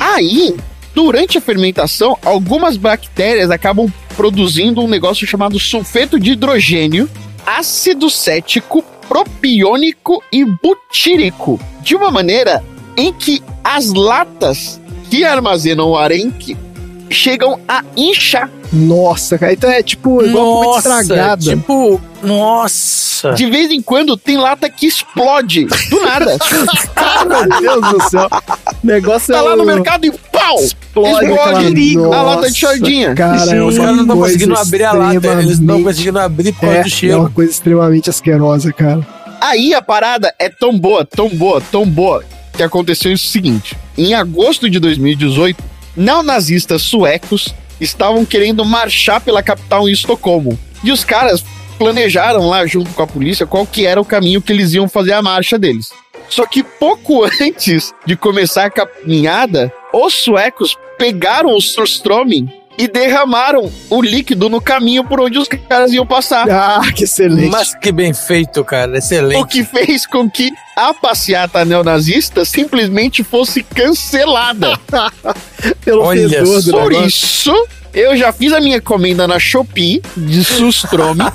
Speaker 1: Aí, durante a fermentação, algumas bactérias acabam produzindo um negócio chamado sulfeto de hidrogênio, ácido cético, propiônico e butírico, de uma maneira em que as latas que armazenam o arenque chegam a inchar.
Speaker 2: Nossa, cara. Então é tipo igual comida estragada.
Speaker 4: tipo, nossa.
Speaker 1: De vez em quando tem lata que explode do nada.
Speaker 2: Meu Deus do céu. O negócio
Speaker 1: tá
Speaker 2: é
Speaker 1: lá no mercado e pau!
Speaker 2: Explode
Speaker 1: Explode
Speaker 2: aquela-
Speaker 1: a lata de sardinha.
Speaker 2: Cara, é
Speaker 4: Os caras não estão conseguindo abrir a lata, eles não
Speaker 2: extremamente-
Speaker 4: conseguindo abrir por causa
Speaker 2: É,
Speaker 4: do
Speaker 2: é
Speaker 4: cheiro.
Speaker 2: uma coisa extremamente asquerosa, cara.
Speaker 1: Aí a parada é tão boa, tão boa, tão boa, que aconteceu o seguinte. Em agosto de 2018, neonazistas suecos estavam querendo marchar pela capital em Estocolmo. E os caras planejaram lá junto com a polícia qual que era o caminho que eles iam fazer a marcha deles. Só que pouco antes de começar a caminhada, os suecos pegaram o surströmming e derramaram o líquido no caminho por onde os caras iam passar.
Speaker 2: Ah, que excelente.
Speaker 4: Mas que bem feito, cara. Excelente.
Speaker 1: O que fez com que a passeata neonazista simplesmente fosse cancelada.
Speaker 2: Pelo
Speaker 4: Olha
Speaker 2: fedor do.
Speaker 1: Por
Speaker 2: negócio.
Speaker 1: isso, eu já fiz a minha encomenda na Shopee de Sustrome.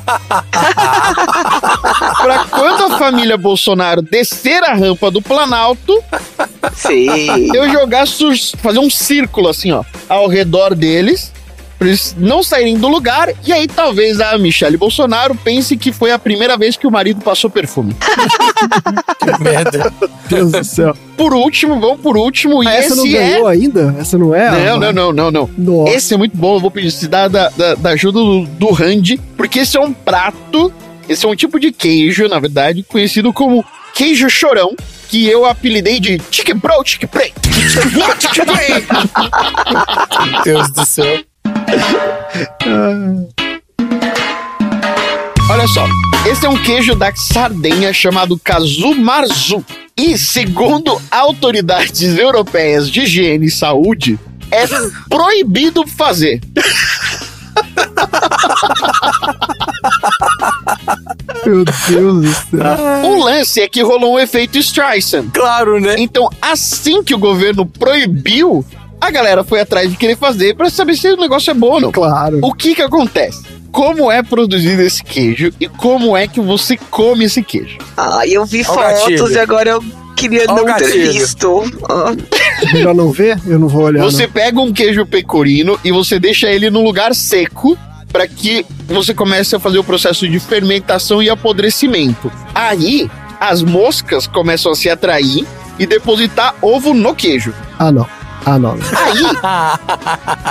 Speaker 1: pra quando a família Bolsonaro descer a rampa do Planalto,
Speaker 3: Sim.
Speaker 1: eu jogar, fazer um círculo assim, ó, ao redor deles. Pra eles não saírem do lugar, e aí talvez a Michelle Bolsonaro pense que foi a primeira vez que o marido passou perfume.
Speaker 4: Que merda.
Speaker 2: Deus do céu.
Speaker 1: Por último, vamos por último, e
Speaker 2: Ah, essa não
Speaker 1: é
Speaker 2: ganhou ainda? Essa não é?
Speaker 1: Não,
Speaker 2: a-
Speaker 1: não, não, não, não.
Speaker 2: Nossa.
Speaker 1: Esse é muito bom, eu vou precisar da, da, da ajuda do, do Randy, porque esse é um prato, esse é um tipo de queijo, na verdade, conhecido como queijo chorão, que eu apelidei de Chicken Bro, Chicken Play. Chicken Play.
Speaker 4: Meu Deus do céu.
Speaker 1: Olha só, esse é um queijo da Sardenha chamado Casu Marzu. E, segundo autoridades europeias de higiene e saúde, é proibido fazer.
Speaker 2: Meu Deus do céu.
Speaker 1: O lance é que rolou um efeito Streisand.
Speaker 4: Claro, né?
Speaker 1: Então, assim que o governo proibiu, a galera foi atrás de querer fazer pra saber se o negócio é bom ou não.
Speaker 2: Claro.
Speaker 1: O que que acontece? Como é produzido esse queijo e como é que você come esse queijo?
Speaker 3: Ah, eu vi
Speaker 4: Ó o
Speaker 3: fotos e agora eu queria
Speaker 4: Ó o
Speaker 3: não ter visto. Ah,
Speaker 2: Melhor não ver? Eu não vou olhar.
Speaker 1: Você pega um queijo pecorino e você deixa ele num lugar seco para que você comece a fazer o processo de fermentação e apodrecimento. Aí, as moscas começam a se atrair e depositar ovo no queijo.
Speaker 2: não. Ah, não. Ah, não.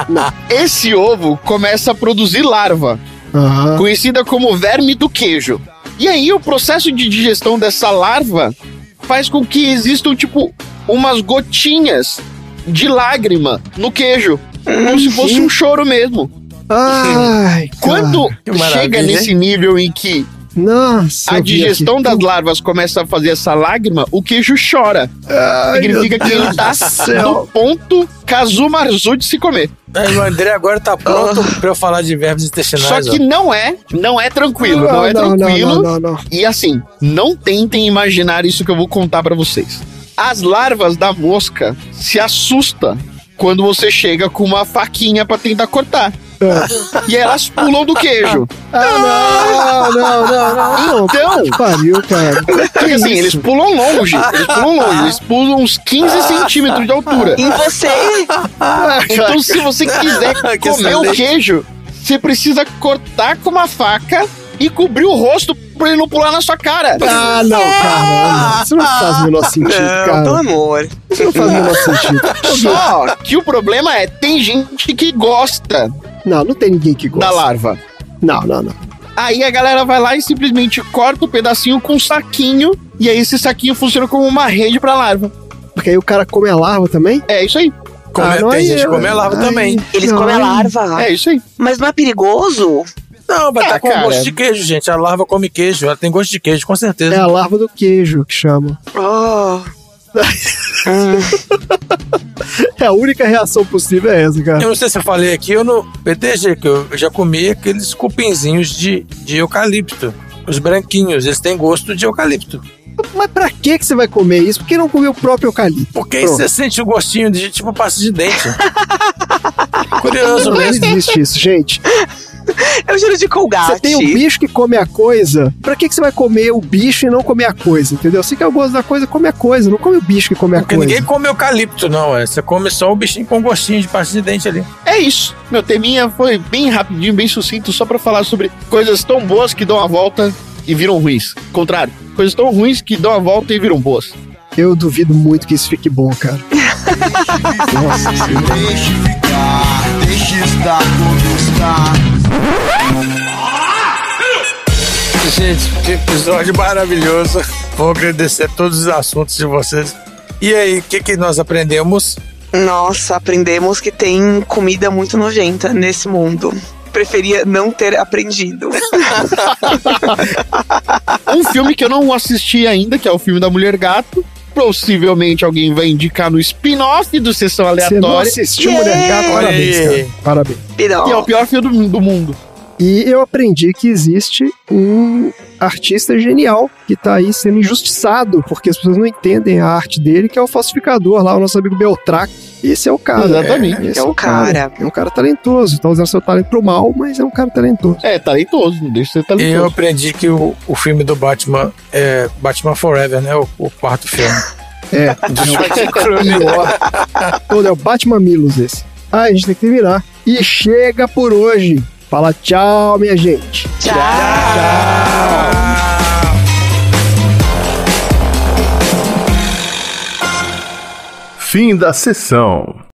Speaker 2: não.
Speaker 1: Aí, esse ovo começa a produzir larva,
Speaker 2: Aham.
Speaker 1: conhecida como verme do queijo. E aí, o processo de digestão dessa larva faz com que existam, tipo, umas gotinhas de lágrima no queijo. Como se fosse um choro mesmo.
Speaker 2: Ai,
Speaker 1: Quando chega nesse nível em que
Speaker 2: Nossa.
Speaker 1: a digestão das larvas começa a fazer essa lágrima, o queijo chora.
Speaker 2: Ai,
Speaker 1: Significa que ele tá no ponto Kazumarzu de se comer.
Speaker 4: Aí, o André agora tá pronto pra eu falar de verbos intestinais.
Speaker 1: Só que
Speaker 4: ó.
Speaker 1: não é, não é tranquilo, não, é
Speaker 2: não,
Speaker 1: tranquilo.
Speaker 2: Não, não, não, não.
Speaker 1: E assim, não tentem imaginar isso que eu vou contar pra vocês. As larvas da mosca se assustam quando você chega com uma faquinha pra tentar cortar. E elas pulam do queijo.
Speaker 2: Ah, não, não, não, não.
Speaker 1: Então,
Speaker 2: Que pariu, cara.
Speaker 1: Porque assim, eles pulam longe. Eles pulam longe. Eles pulam uns 15 centímetros de altura.
Speaker 3: Em você?
Speaker 1: Então, se você quiser
Speaker 4: Que
Speaker 1: comer o queijo, você precisa cortar com uma faca e cobrir o rosto pra ele não pular na sua cara.
Speaker 2: Ah, não, cara. Isso não faz o menor sentido,
Speaker 3: Não,
Speaker 2: cara.
Speaker 3: pelo amor.
Speaker 2: Isso não faz o menor sentido.
Speaker 1: Só que o problema é, tem gente que gosta
Speaker 2: Não, não tem ninguém que gosta.
Speaker 1: da larva.
Speaker 2: Não, não, não.
Speaker 1: Aí a galera vai lá e simplesmente corta o pedacinho com um saquinho, e aí esse saquinho funciona como uma rede pra larva.
Speaker 2: Porque aí o cara come a larva também?
Speaker 1: É isso aí.
Speaker 4: Come-
Speaker 2: Ah, não,
Speaker 4: tem
Speaker 2: aí
Speaker 4: gente que come a larva
Speaker 2: aí-
Speaker 4: também.
Speaker 3: Eles
Speaker 2: não,
Speaker 3: comem a
Speaker 2: aí-
Speaker 3: larva.
Speaker 1: É isso aí.
Speaker 3: Mas não é perigoso?
Speaker 4: Não, vai
Speaker 1: Ah,
Speaker 4: estar com
Speaker 1: cara.
Speaker 4: gosto de queijo, gente. A larva come queijo, ela tem gosto de queijo, com certeza.
Speaker 2: É a larva do queijo que chama.
Speaker 3: Oh.
Speaker 2: É a única reação possível é essa, cara.
Speaker 4: Eu não sei se eu falei aqui ou no PTG, que eu já comi aqueles cupinzinhos de, de eucalipto. Os branquinhos, eles têm gosto de eucalipto.
Speaker 2: Mas pra que você vai comer isso? Por que não comer o próprio eucalipto?
Speaker 4: Porque
Speaker 2: Pronto.
Speaker 4: você sente o gostinho de tipo pasta de dente. Curioso,
Speaker 2: Não
Speaker 4: né?
Speaker 2: existe isso, gente.
Speaker 3: É o cheiro de colgate.
Speaker 2: Você tem o bicho que come a coisa. Pra que, que você vai comer o bicho e não comer a coisa? Entendeu? Você quer o gosto da coisa, come a coisa. Não come o bicho que come a
Speaker 4: Porque
Speaker 2: coisa.
Speaker 4: ninguém come eucalipto, não. É. Você come só o bichinho com gostinho de pasta de dente ali.
Speaker 1: É isso. Meu teminha foi bem rapidinho, bem sucinto, só pra falar sobre coisas tão boas que dão a volta e viram ruins. Contrário, coisas tão ruins que dão a volta e viram boas.
Speaker 2: Eu duvido muito que isso fique bom, cara.
Speaker 12: Deixe ficar, deixe estar como está.
Speaker 4: Gente, que episódio maravilhoso. Vou agradecer todos os assuntos de vocês. E aí, o que, que nós aprendemos?
Speaker 3: Nossa, aprendemos que tem comida muito nojenta nesse mundo. Preferia não ter aprendido.
Speaker 1: Um filme que eu não assisti ainda, que é o filme da Mulher Gato. Possivelmente alguém vai indicar no spin-off do Sessão
Speaker 2: Você não
Speaker 1: Aleatória.
Speaker 2: assistiu Mulher Gato? Parabéns, cara. Parabéns.
Speaker 1: Que é o pior filme do, do mundo.
Speaker 2: E eu aprendi que existe um artista genial que tá aí sendo injustiçado, porque as pessoas não entendem a arte dele, que é o falsificador lá, o nosso amigo Beltrac. Esse é o cara.
Speaker 1: Exatamente.
Speaker 2: Esse
Speaker 3: É o cara.
Speaker 2: É um cara talentoso. Tá usando seu talento pro mal, mas é um cara talentoso.
Speaker 1: É, talentoso, não deixa de ser
Speaker 4: Eu
Speaker 1: talentoso.
Speaker 4: aprendi que o, o filme do Batman é Batman Forever, né? O, o quarto filme.
Speaker 2: É, é. Todo é o Batman Milos esse. Ah, a gente tem que terminar. E chega por hoje. Fala tchau, minha gente.
Speaker 7: Fim da sessão.